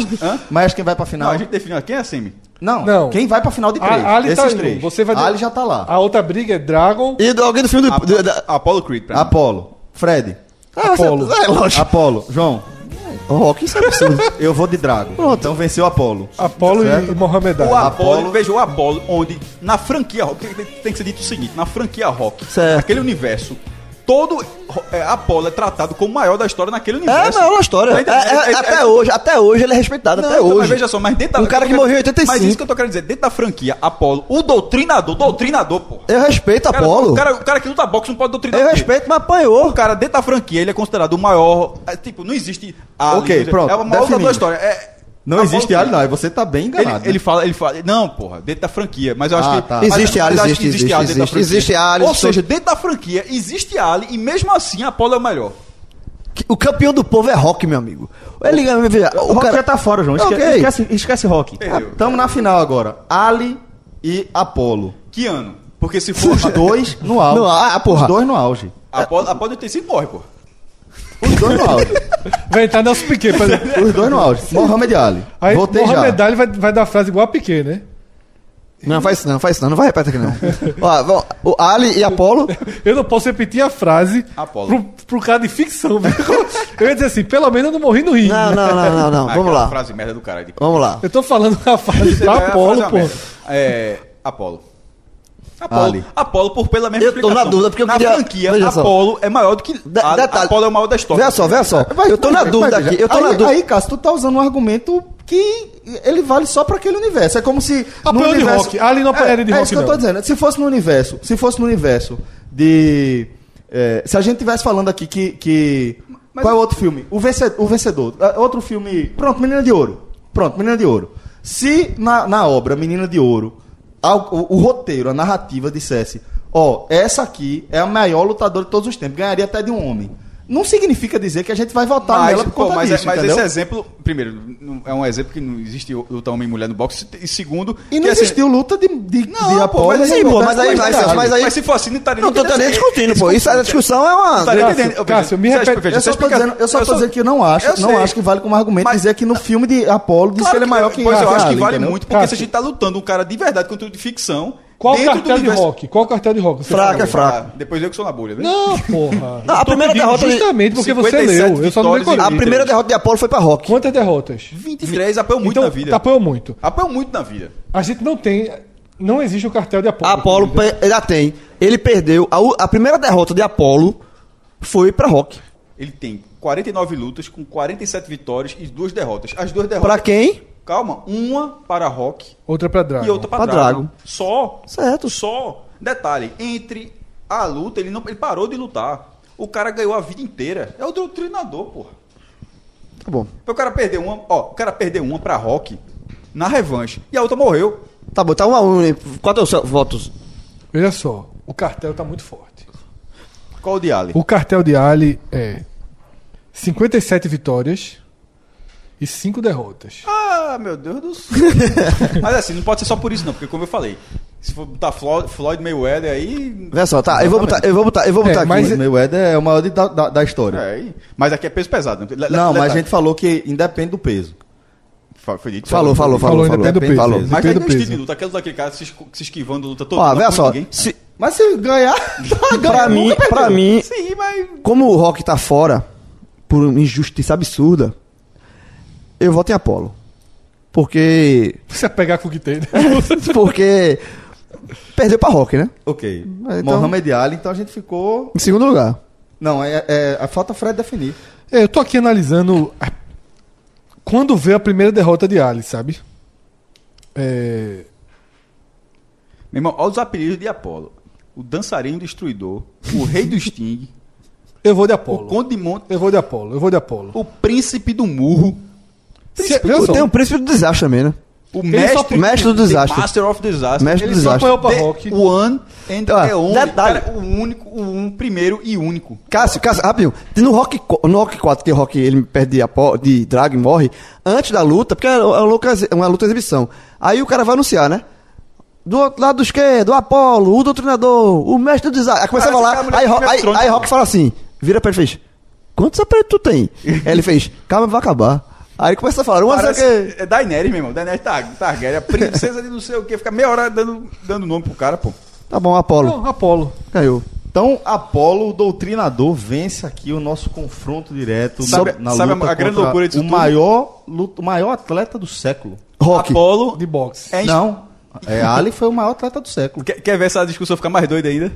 Maestro, quem vai pra Não, final? a gente definiu quem é a semi. Não, Não. quem vai pra final de três? A- Ali Esses tá indo. três. Você vai Ali já tá lá. A outra briga é Dragon. E do- alguém do filme do. do- da- Apollo Creed, pra mim. Apolo. Fred. Ah, você- Apolo. É, lógico. Apolo. João. O Rock, isso é absurdo. [laughs] Eu vou de Drago. Então venceu Apolo. Apolo e- Certo. e Mohamed O Ali. Apollo, Apollo. veja, o Apollo, onde na franquia Rock, tem, tem que ser dito o seguinte, na franquia Rock, Certo. naquele universo, todo é, Apollo é tratado como o maior da história naquele É a universo. maior história. Tá É, é- É- é- até é- hoje, até hoje ele é respeitado, Não, até então, mas hoje. veja só, mas dentro da- Um cara que morreu em 85. Mas isso que eu tô querendo dizer, dentro da franquia Apollo, o doutrinador, doutrinador, pô. Eu respeito O cara, Apolo. o cara, o cara que luta boxe não pode doutrinar Eu respeito, mas apanhou. O cara, dentro da franquia, ele é considerado o maior. é, tipo, não existe. Ali, Ok, pronto, É o maior da história. É, Não Apollo existe. Ali, não. Você tá bem Ele, enganado. ele fala, ele fala, não, porra, dentro da franquia, mas eu acho Ah, que tá. Existe Ali, existe, que existe, Ali dentro da existe, franquia. existe Ali, Ou existe- seja, dentro da franquia existe Ali e mesmo assim Apolo é o melhor. O campeão do povo é Rock, meu amigo. Ele O o Rock cara já tá fora, João. Esque- Ok. Esquece, esquece Rock. Perdeu. Tamo na final agora. Ali e Apolo. Que ano? Porque se [laughs] for Os dois no [laughs] auge. No- ah, porra. Os dois no auge. Apolo, Apolo 85 morre, porra. Os dois no auge. Vai entrar Nelson Piquet. [laughs] Pra... Os dois no auge. Mohamed Ali. Aí Voltei Mohamed já. Ali vai, vai dar a frase igual a Piquet, né? Não, faz isso não, faz isso não. Não vai repetir aqui não. [laughs] Ó, vamos, o Ali e Apolo. Eu não posso repetir a frase Apolo. pro, pro cara de ficção. viu? [laughs] Eu ia dizer assim, pelo menos eu não morri no ringue. Não, não, não, não, não. Ah, Vamos lá. frase merda do caralho. Vamos lá. Eu tô falando a frase Você pra vai- a Apolo, pô. É. Apolo. Apolo. Ali. Apolo por pela mesma Eu tô na dúvida, porque eu na queria- franquia, veja só. Apolo é maior do que. De- a- detalhe. Apolo é o maior da história. Vê só, vê só. Vai- eu tô na vai- dúvida vai- aqui. Eu tô aí, na dúvida. Aí, Cássio, tu tá usando um argumento que ele vale só pra aquele universo. É como se. Apanhou de rock. Ali não apanharia de é, rock, É isso que eu tô não. dizendo. Se fosse no universo, se fosse no universo de. é, se a gente tivesse falando aqui que. que qual é o outro filme? O vencedor. O vencedor. É, Outro filme. Pronto, Menina de Ouro. Pronto, Menina de Ouro. Se na, na obra Menina de Ouro, o, o roteiro, a narrativa dissesse: Ó, essa aqui é a maior lutadora de todos os tempos, ganharia até de um homem. Não significa dizer que a gente vai votar Mas, nela por pô, conta mas, disso, mas esse exemplo, primeiro, não- é um exemplo que não existe luta homem e mulher no boxe. E segundo, E não que, assim, existiu luta de, de, Não, de pô, Apolo. mas sim, pô, Roberto mas aí- mas- mas aí- Mas se for assim, não estaria Não tô nem discutindo, pô. Isso, a discussão é Não uma. Cássio. Cássio, me repete- Eu só, explicação- dizendo, eu só tô só- dizendo que eu não acho, Eu não acho que vale como argumento dizer que no filme de Apolo diz que ele é maior que Pois eu acho que vale muito, porque se a gente tá lutando um cara de verdade contra o de ficção. Qual o dentro cartel de rock? Qual o cartel de rock? Fraco, falou? é fraco. Ah, depois eu que sou na bolha, né? Não, [laughs] porra. Não, a primeira derrota de- Justamente porque você 57 leu. Eu só não e- decorei. A primeira derrota de Apolo foi pra Rock. Quantas derrotas? 23 apanhou muito então, na vida. apoiou muito. Apanhou muito na vida. A gente não tem. Não existe o cartel de Apolo. Apolo já tem. Ele perdeu. A, a primeira derrota de Apolo foi pra Rock. Ele tem 49 lutas com 47 vitórias e duas derrotas. As duas derrotas. Pra quem? Calma, uma para Rock Outra pra Dragon. e outra para Pra Drago. Drago. Só. Certo. Só. Detalhe, entre a luta, ele não ele parou de lutar. O cara ganhou a vida inteira. É o doutrinador, porra. Tá bom. O cara perdeu uma, ó, o cara perdeu uma pra Rock na revanche e a outra morreu. Tá bom, tá um a um. Quatro votos. Veja só, o cartel tá muito forte. Qual o de Ali? O cartel de Ali é 57 vitórias e 5 derrotas. Ah, meu Deus do céu. [laughs] Mas assim, não pode ser só por isso não, porque como eu falei, se for botar Floyd, Floyd Mayweather aí, Vê só, tá. Eu vou botar, eu vou botar, eu vou botar É, aqui. mas- Mayweather é o maior de- da, da, história. é, aí. mas aqui é peso pesado. né? Le- Não, mas a gente falou que independe do peso. Dito. Falou, falou, falou. Falou, falou. independe do peso. Falou. Mas Depende aí do não é estilo peso. de luta, aqueles daquele cara se, se esquivando luta toda. Ó, vê só. Se, Mas se ganhar, [laughs] pra mim, pra mim, Sim, mas como o Rock tá fora, por uma injustiça absurda, eu voto em Apolo. Porque. Você pegar com o que tem. né? [laughs] Porque. Perdeu pra Rock, né? Ok. Então- Mohamed Ali, então a gente ficou. Em segundo lugar. Não, é, é, a falta Fred definir. É, eu tô aqui analisando a- quando veio a primeira derrota de Ali, sabe? É, Meu irmão, olha os apelidos de Apolo. O dançarino destruidor, o rei do Sting, [laughs] eu vou de o Apolo. conde de Monte, Eu vou de Apolo. Eu vou de Apolo. o príncipe do murro, Só, Tem um príncipe do desastre também, né? o mestre, mestre do desastre. Master of Disaster. Mestre do ele só desastre. apanhou pra The Rock. One and Ah, the only. detalhe. Cara, o único, o um, primeiro e único. Cássio, Cássio, rapidinho. No Rock, no Rock 4, que o Rock ele perde de, Apo- de Drag e morre, antes da luta, porque é uma luta, uma luta exibição. Aí o cara vai anunciar, né? Do outro lado esquerdo, o Apolo, o doutrinador, o mestre do desastre. Aí começa a falar, aí, aí, aí Rock fala assim, vira pra ele e fez, quantos aparelhos tu tem? aí ele fez, calma, vai acabar. Aí começa a falar, uma Parece, quê. é Daenerys, meu irmão. Daenerys Tar- Targaryen, a princesa de não sei o que. Fica meia hora dando, dando nome pro cara, pô. Tá bom, Apolo, Não, Apolo. ganhou. Então, Apolo, o doutrinador, vence aqui o nosso confronto direto Sabe- na sabe luta a grande contra loucura disso o tudo? maior, luta- o maior atleta do século. Rock. Apolo De boxe. é Não, é, Ali foi o maior atleta do século. Quer, quer ver essa discussão ficar mais doida ainda?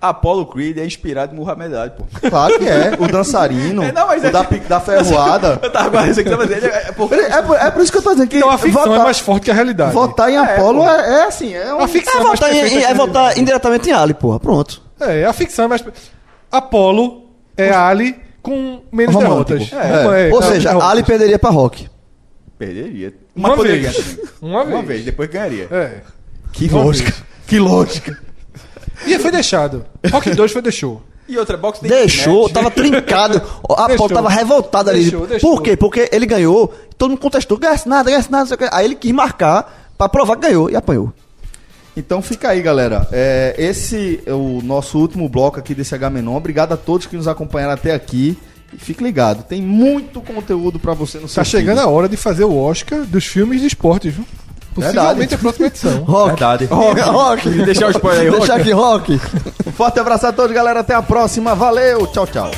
Apollo Creed é inspirado em Muhammad Ali, pô. Claro que é. O [laughs] dançarino, É, não, mas o é- da, pi- da ferroada. [laughs] Eu tava guardando isso aqui, mas ele é, é porque... É, por- é por isso que eu tô dizendo que Então a ficção votar, é mais forte que a realidade. votar em Apolo é, é assim, é um... A ficção É é mais votar, em- é que votar indiretamente em Ali, porra. Pronto. É, a ficção é mais. Apolo é Ali com menos Romântico. derrotas. É. É, Ou é, seja, derrotas. Ali perderia pra Rock. Perderia. Uma Mas vez. Uma vez. Uma vez, depois ganharia. É. Que Uma lógica. vez. Que lógica. E foi deixado. Rock 2 foi deixou. E outra, tem Deixou, match. tava trincado. A Deixou. tava revoltado ali. Deixou, deixou. Por quê? Porque ele ganhou, todo mundo contestou, ganhasse nada, ganhasse nada. Aí ele quis marcar pra provar que ganhou e apanhou. Então fica aí, galera. É, esse é o nosso último bloco aqui desse H Menon. Obrigado a todos que nos acompanharam até aqui. E fique ligado, tem muito conteúdo pra você no seu Tá chegando a hora de fazer o Oscar dos filmes de esporte, viu? Possivelmente a próxima edição. Rock. Verdade. Rock. Rock. Deixar o spoiler aí, Rock. Deixar aqui, Rock. Forte abraço a todos, galera. Até a próxima. Valeu. Tchau, tchau.